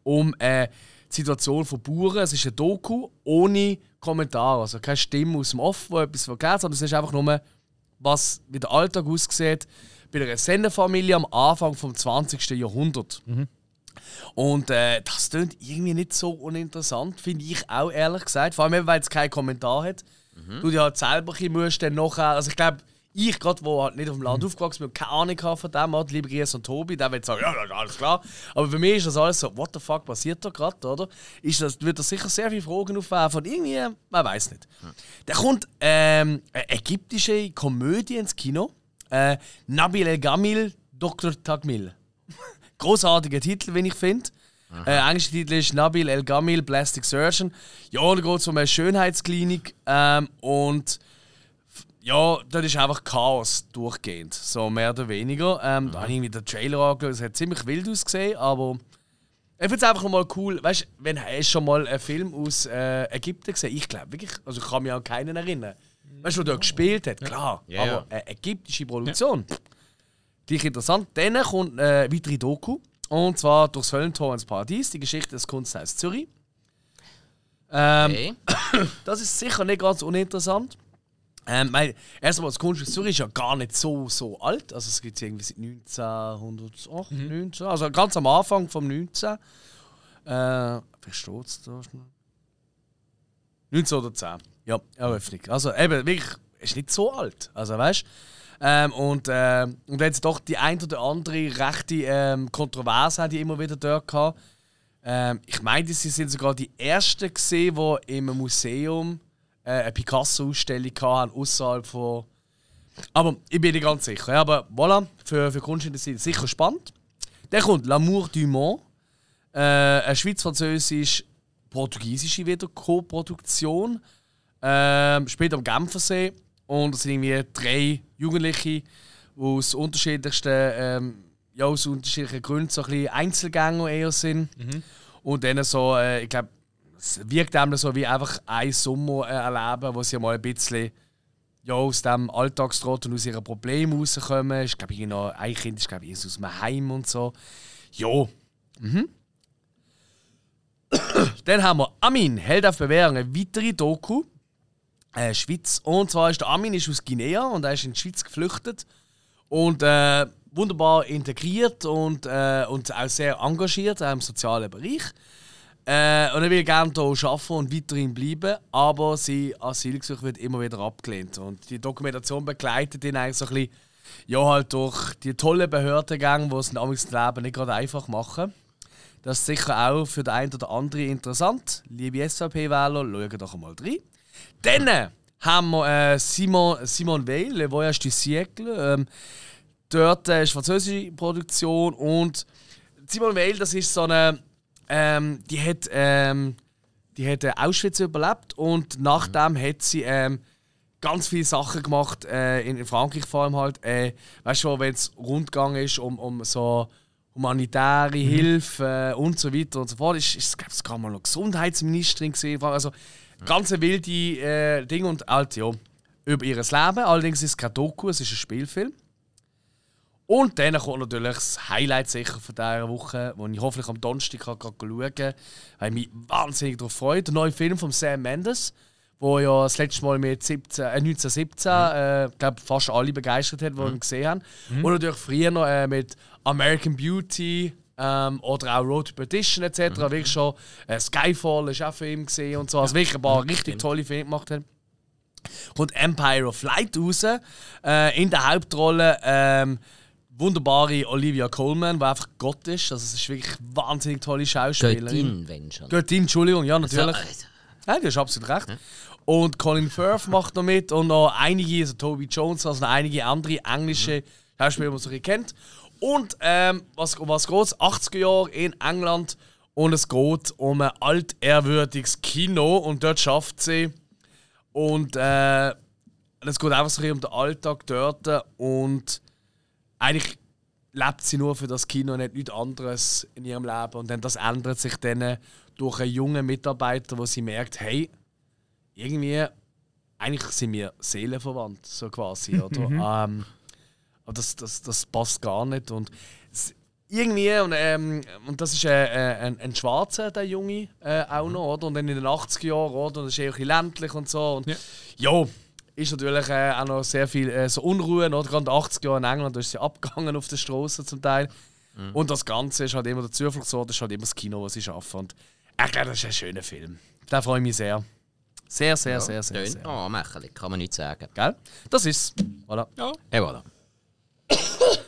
Speaker 3: um äh, die Situation von Bauern. Es ist ein Doku ohne Kommentar, also keine Stimme aus dem Off, wo etwas verklärt, sondern es ist einfach nur, was wie der Alltag aussieht bei einer Senderfamilie am Anfang vom 20. Jahrhundert. Und äh, das klingt irgendwie nicht so uninteressant, finde ich auch ehrlich gesagt. Vor allem, weil es keinen Kommentar hat. Du dir halt selber musst dann nachher. Also ich glaube, ich gerade, wo halt nicht auf dem Land aufgewachsen bin keine Ahnung habe von dem, hat, lieber Gries und Tobi, der wird sagen, ja, ja, alles klar. Aber für mich ist das alles so, what the fuck passiert da gerade, oder? Ist das, wird das sicher sehr viele Fragen aufwerfen und irgendwie, man weiß nicht. Dann kommt ähm, eine ägyptische Komödie ins Kino. Äh, Nabil El Gamil, Dr. Tagmil. Großartiger Titel, wenn ich finde. Äh, englischer Titel ist Nabil El Gamil, Plastic Surgeon. Ja, da geht es um eine Schönheitsklinik ähm, und ja, das ist einfach Chaos durchgehend, so mehr oder weniger. Ähm, Da habe ich irgendwie den Trailer angeschaut, es hat ziemlich wild ausgesehen, aber ich finde es einfach nochmal cool. Weißt du, wenn hast du schon mal einen Film aus äh, Ägypten gesehen? Ich glaube wirklich, also ich kann mich an keinen erinnern. Weißt du, der gespielt hat, klar,
Speaker 2: Ja,
Speaker 3: aber
Speaker 2: ja.
Speaker 3: eine ägyptische Produktion. pff, Gleich interessant. Dann kommt äh, weitere Doku. Und zwar durchs Höllentor ins Paradies, die Geschichte des Kunsthauses Zürich. Ähm,
Speaker 2: Okay.
Speaker 3: das ist sicher nicht ganz uninteressant. Ähm, weil, erstmal, das Kunsthaus Zürich ist ja gar nicht so, so alt. Also es gibt es irgendwie seit 1908, 19, also ganz am Anfang vom 19. Äh, versteht es da schnell? 1910. Ja, Eröffnung. Also eben, wirklich, ist nicht so alt. Also weißt ähm, und, äh, und jetzt doch die ein oder andere rechte ähm, Kontroverse haben die immer wieder dort gehabt. Ähm, ich meine, sie sind sogar die ersten gesehen, die im Museum äh, eine Picasso-Ausstellung hatten, außerhalb von. Aber ich bin nicht ganz sicher. Ja, aber voilà, für, für Kunstinteressierte sicher spannend. Dann kommt L'Amour du Monde, äh, eine schweiz-französisch-portugiesische wieder Co-Produktion. Ähm, spielt am Genfersee. Und es sind irgendwie drei Jugendliche, die aus unterschiedlichsten, ähm, ja, aus unterschiedlichen Gründen so ein bisschen Einzelgänger eher sind. Und dann so, äh, ich glaube, es wirkt einem so wie einfach ein Sommer erleben, wo sie mal ein bisschen ja, aus dem Alltagstrott und aus ihren Problemen rauskommen. Ich glaube, ein Kind ist glaube ich aus einem Heim und so. Ja. Mhm. Dann haben wir Amin, Held auf Bewährung, eine weitere Doku. Äh, Schweiz. Und zwar ist der Amin ist aus Guinea und er ist in die Schweiz geflüchtet. Und äh, wunderbar integriert und, äh, und auch sehr engagiert auch im sozialen Bereich. Äh, und er will gerne hier arbeiten und weiterhin bleiben, aber sein Asylgesuch wird immer wieder abgelehnt. Und die Dokumentation begleitet ihn eigentlich so ein bisschen, ja, halt durch die tollen Behördengänge, die es in das Leben nicht gerade einfach machen. Das ist sicher auch für den einen oder anderen interessant. Liebe SVP-Wähler, schaut doch einmal rein. Dann haben wir äh, Simon, Simon Weil, Le Voyage du Siècle. Ähm, dort äh, ist französische Produktion und Simon Weil, das ist so eine, ähm, die hat, ähm, die hat äh, Auschwitz überlebt und nachdem hat sie ähm, ganz viele Sachen gemacht, äh, in, in Frankreich vor allem halt. Äh, weißt du, wenn es rundgegangen ist um, um so humanitäre Hilfe äh, und so weiter und so fort, ist, ist glaube ich, sogar mal noch Gesundheitsministerin gesehen. Also ganz wilde äh, Ding und halt, ja, über ihr Leben. Allerdings ist es kein Doku, es ist ein Spielfilm. Und dann kommt natürlich das Highlight sicher von dieser Woche, wo ich hoffentlich am Donnerstag kann gehen kann, weil ich mich wahnsinnig darauf freue. Der neue Film von Sam Mendes, wo ja das letzte Mal mit 17, äh, 1917 äh, glaub, fast alle begeistert hat, die ihn gesehen haben. Und natürlich früher noch äh, mit American Beauty ähm, oder auch Road to Perdition etc. Wirklich schon äh, Skyfall ist auch für ihn gesehen und so. Also wirklich ein paar richtig tolle Filme gemacht haben kommt Empire of Light raus. Äh, in der Hauptrolle ähm, wunderbare Olivia Colman, die einfach Gott ist. Also, es ist wirklich eine wahnsinnig tolle Schauspielerin.
Speaker 2: Göttin, wenn schon.
Speaker 3: Göttin, Entschuldigung, ja, natürlich.
Speaker 2: Also,
Speaker 3: Ja, du hast absolut recht. Und Colin Firth macht noch mit und noch einige, also Toby Jones, also noch einige andere englische Schauspieler, die man so kennt. Und ähm, was, um was geht es? 80er Jahre in England und es geht um ein altehrwürdiges Kino und dort schafft sie. Und äh, es geht einfach so um den Alltag dort und eigentlich lebt sie nur für das Kino und nicht nichts anderes in ihrem Leben. Und dann das ändert sich dann durch einen jungen Mitarbeiter, wo sie merkt, hey, irgendwie, eigentlich sind wir seelenverwandt, so quasi, oder? ähm, aber das, das, das passt gar nicht. Und irgendwie, und, ähm, und das ist äh, äh, ein, ein Schwarzer, der Junge, äh, auch noch, oder? Und dann in den 80er Jahren, oder? Und das ist eher ein bisschen ländlich und so. Und,
Speaker 1: Ja.
Speaker 3: ja, ist natürlich äh, auch noch sehr viel äh, so Unruhe, oder? Gerade in den 80er Jahren in England, da ist sie abgegangen auf der Straße zum Teil. Und das Ganze ist halt immer der Zufluchtsort, ist halt immer das Kino, das sie schaffen. Und ich glaube, das ist ein schöner Film. Da freue ich mich sehr. Sehr, sehr, sehr, sehr,
Speaker 2: Tönt
Speaker 3: sehr.
Speaker 2: noch anmächerlich, kann man nicht sagen.
Speaker 3: Gell? Das ist's. Voilà.
Speaker 1: Ja,
Speaker 2: Ja, voilà.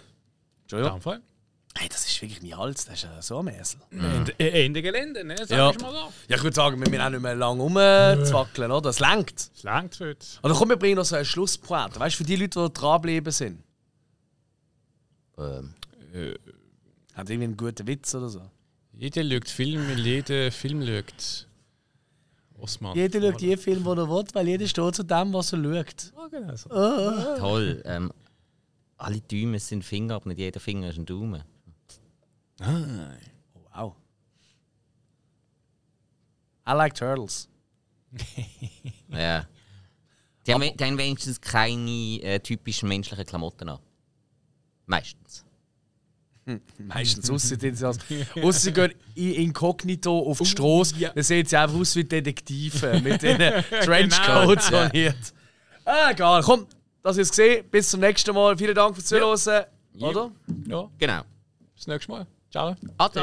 Speaker 3: Entschuldigung. Hey, das ist wirklich mein Hals, das ist ja so ein Mäsel.
Speaker 1: Ende, äh, Ende Gelände, ne? Sag
Speaker 3: Ja.
Speaker 1: ich mal so.
Speaker 3: Ja, ich würde sagen, wir müssen auch nicht mehr lange rumzwackeln, oder? Das lenkt.
Speaker 1: Es langt für heute.
Speaker 3: Oder komm, wir bringen noch so einen Schlusspointe. Weißt du, für die Leute, die dranbleiben sind.
Speaker 2: Ähm,
Speaker 3: Hat irgendwie einen guten Witz oder so?
Speaker 1: Jeder schaut Film, jeder Film schaut. Osman.
Speaker 3: Jeder schaut jeden Film, den er will, weil jeder steht zu dem, was er schaut.
Speaker 1: Ja, genau so.
Speaker 2: toll. Ähm, alle Daumen sind Finger, aber nicht jeder Finger ist ein Daumen.
Speaker 3: Oh, wow. I like turtles.
Speaker 2: Ja. Die haben, die haben wenigstens keine äh, typischen menschlichen Klamotten an. Meistens.
Speaker 3: Meistens ausser sie, ausser sie gehen in inkognito auf die Straße,
Speaker 1: ja.
Speaker 3: dann sehen sie einfach aus wie Detektive mit den Trenchcoats
Speaker 2: Genau.
Speaker 3: soniert. Ah, egal. Komm, das ist gesehen. Bis zum nächsten Mal. Vielen Dank fürs Zuhören. Oder?
Speaker 1: Ja,
Speaker 2: Genau.
Speaker 1: bis nächstes Mal. Ciao.
Speaker 2: Ade.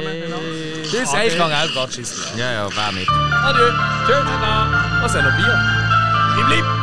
Speaker 3: Tschüss. Hey, ich kann auch gerade schießen.
Speaker 2: Ja, ja, wer mit.
Speaker 3: Adieu.
Speaker 1: Tschüss.
Speaker 3: Was ist denn noch Bier? Lieb, lieb.